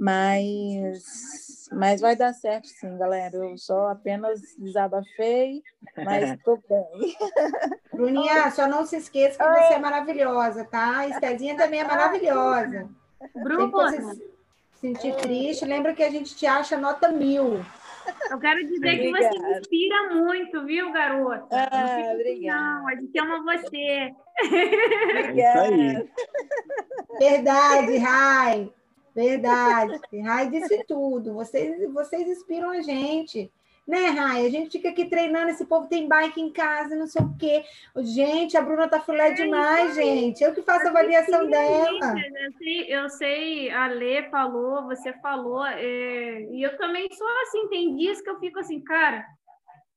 Mas, mas vai dar certo sim, galera. Eu só apenas desabafei, mas estou bem. Bruninha, só não se esqueça que Oi. você é maravilhosa, tá? A Estezinha também é maravilhosa. Bruna! sentir triste, lembra que a gente te acha nota mil. Eu quero dizer que você me inspira muito, viu, garota? Ah, não obrigada. Não, a gente ama você. Obrigada. Verdade, Rai. Verdade. Rai disse tudo. Vocês, vocês inspiram a gente. Né, Rai? A gente fica aqui treinando, esse povo tem bike em casa, não sei o quê. Gente, a Bruna tá fulé é, demais, gente. Eu que faço a avaliação dela. Eu sei, eu sei, a Lê falou, você falou, é, e eu também sou assim, tem dias que eu fico assim, cara,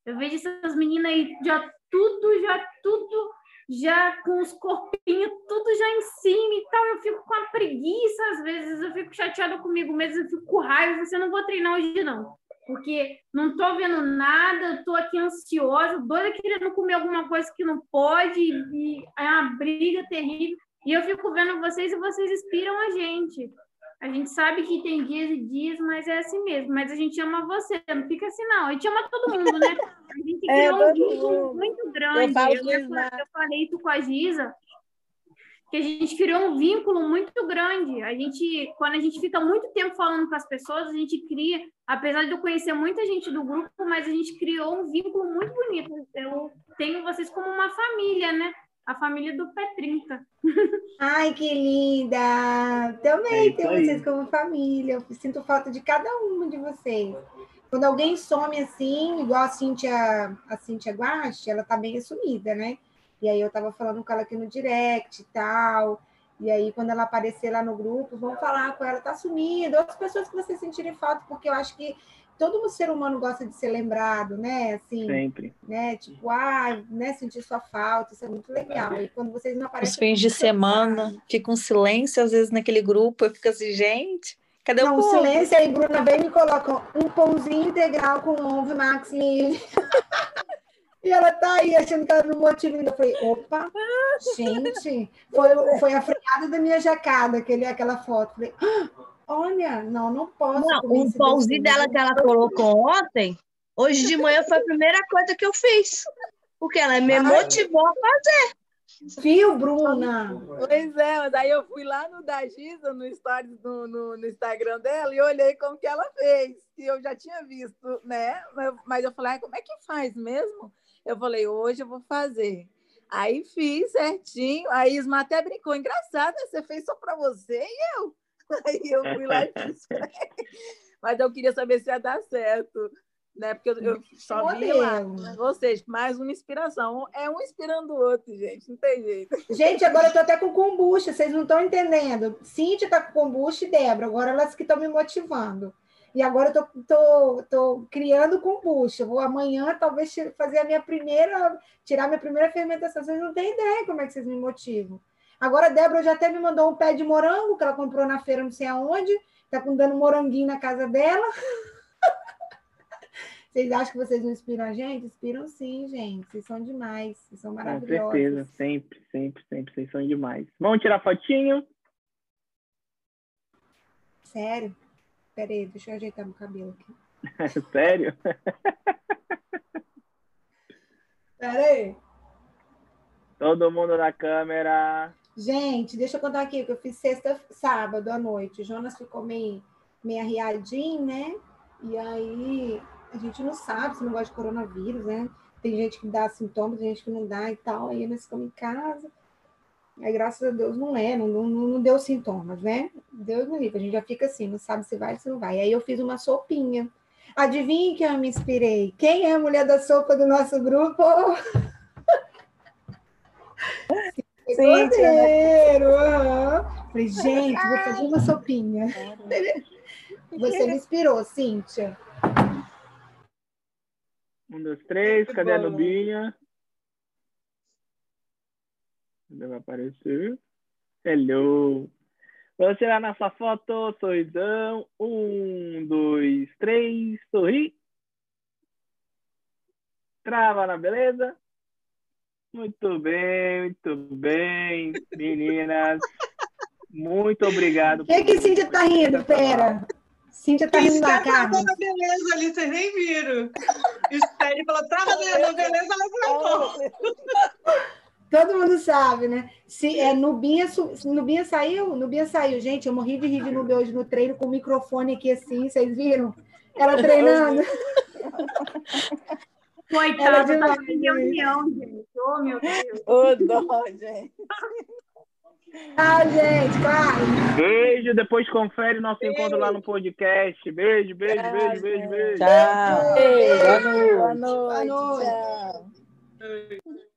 eu vejo essas meninas aí, já tudo, já tudo, já com os corpinhos tudo já em cima e tal. Eu fico com a preguiça às vezes, eu fico chateada comigo mesmo, eu fico com raiva, você não vou treinar hoje não. Porque não estou vendo nada, estou aqui ansiosa, doida querendo comer alguma coisa que não pode, e é uma briga terrível. E eu fico vendo vocês e vocês inspiram a gente. A gente sabe que tem dias e dias, mas é assim mesmo. Mas a gente ama você, não fica assim, não. A gente ama todo mundo, né? A gente é, criou é, um vínculo muito grande. Eu, eu, eu, falei isso com a Giza, que a gente criou um vínculo muito grande. A gente, quando a gente fica muito tempo falando com as pessoas, a gente cria, apesar de eu conhecer muita gente do grupo, mas a gente criou um vínculo muito bonito. Eu tenho vocês como uma família, né? A família do P30. Ai, que linda! Também é tenho vocês como família. Eu sinto falta de cada uma de vocês. Quando alguém some assim, igual a Cíntia, a Cíntia Guache, ela tá bem assumida, né? E aí eu tava falando com ela aqui no direct e tal. E aí, quando ela aparecer lá no grupo, vamos falar com ela, tá sumindo. Outras pessoas que vocês sentirem falta, porque eu acho que todo ser humano gosta de ser lembrado, né? Assim, Sempre. Né? Tipo, ah, né? Sentir sua falta, isso é muito legal. E quando vocês não aparecem. Os fins de semana, fica um silêncio, às vezes, naquele grupo, eu fico assim, gente. Cadê não, o pão? silêncio aí, Bruna, vem e me coloca um pãozinho integral com ovo, Max e... e ela tá aí achando que ela não motiva Eu falei, opa, gente, foi, foi a freada da minha jacada, aquele, aquela foto. Falei, ah, Olha, não, não posso. Não, o pãozinho dela que ela colocou ontem, hoje de manhã foi a primeira coisa que eu fiz. Porque ela me motivou a fazer. Viu, Bruna? Pois é, mas aí eu fui lá no da Giza, no, story, no, no, no, Instagram dela, e olhei como que ela fez. E eu já tinha visto, né? Mas eu falei, como é que faz mesmo? Eu falei, hoje eu vou fazer. Aí fiz certinho. A Isma até brincou, engraçado, você fez só para você e eu. Aí eu fui lá e fiz. Mas eu queria saber se ia dar certo, né? Porque eu, eu só vi lá. Ou seja, mais uma inspiração. É um inspirando o outro, gente. Não tem jeito. Gente, agora eu tô até com kombucha, vocês não estão entendendo. Cíntia tá com kombucha e Débora. Agora elas que estão me motivando. E agora eu tô, tô, tô criando kombucha. Vou amanhã talvez fazer a minha primeira, tirar minha primeira fermentação. Vocês não têm ideia como é que vocês me motivam. Agora a Débora já até me mandou um pé de morango que ela comprou na feira, não sei aonde. Está dando moranguinho na casa dela. Vocês acham que vocês não inspiram a gente? Inspiram sim, gente. Vocês são demais. Vocês são maravilhosos. Com certeza, sempre, sempre, sempre. Vocês são demais. Vamos tirar fotinho? Sério? Peraí, deixa eu ajeitar meu cabelo aqui. Sério? Peraí. Todo mundo na câmera. Gente, deixa eu contar aqui que eu fiz sexta, sábado à noite. O Jonas ficou meio, meio arriadinho, né? E aí a gente não sabe se não gosta de coronavírus, né? Tem gente que dá sintomas, tem gente que não dá e tal. Aí nós ficamos em casa. Aí, graças a Deus, não é, não, não, não deu sintomas, né? Deus me livre, a gente já fica assim, não sabe se vai se não vai. Aí eu fiz uma sopinha. Adivinha que eu me inspirei? Quem é a mulher da sopa do nosso grupo? Cíntia, né? uhum. Falei, gente, vou fazer uma sopinha. Você me inspirou, Cíntia. Um, dois, três. Cadê a Nubinha? Vai aparecer? Hello. Vamos tirar nossa foto, sorrisão. Um, dois, três, sorri. Trava na beleza. Muito bem, muito bem, meninas. Muito obrigado. O que, que Cíntia tá rindo? Pera. Cíntia tá rindo da cara. Tá beleza ali, vocês nem viram. Estelle falou, trava na beleza, ela Todo mundo sabe, né? Se, é, Nubinha, Nubinha saiu? Nubinha saiu. Gente, eu morri de rir de Nubinha hoje no treino com o microfone aqui assim, vocês viram? Ela treinando. Coitada, tá em reunião, gente. Oh, meu Deus. Ô, dó, gente. Tchau, gente. Claro. Beijo. Depois confere nosso beijo. encontro lá no podcast. Beijo, beijo, tchau, beijo, beijo, beijo. Tchau. Beijo. Boa noite. Boa noite. Boa noite. Tchau.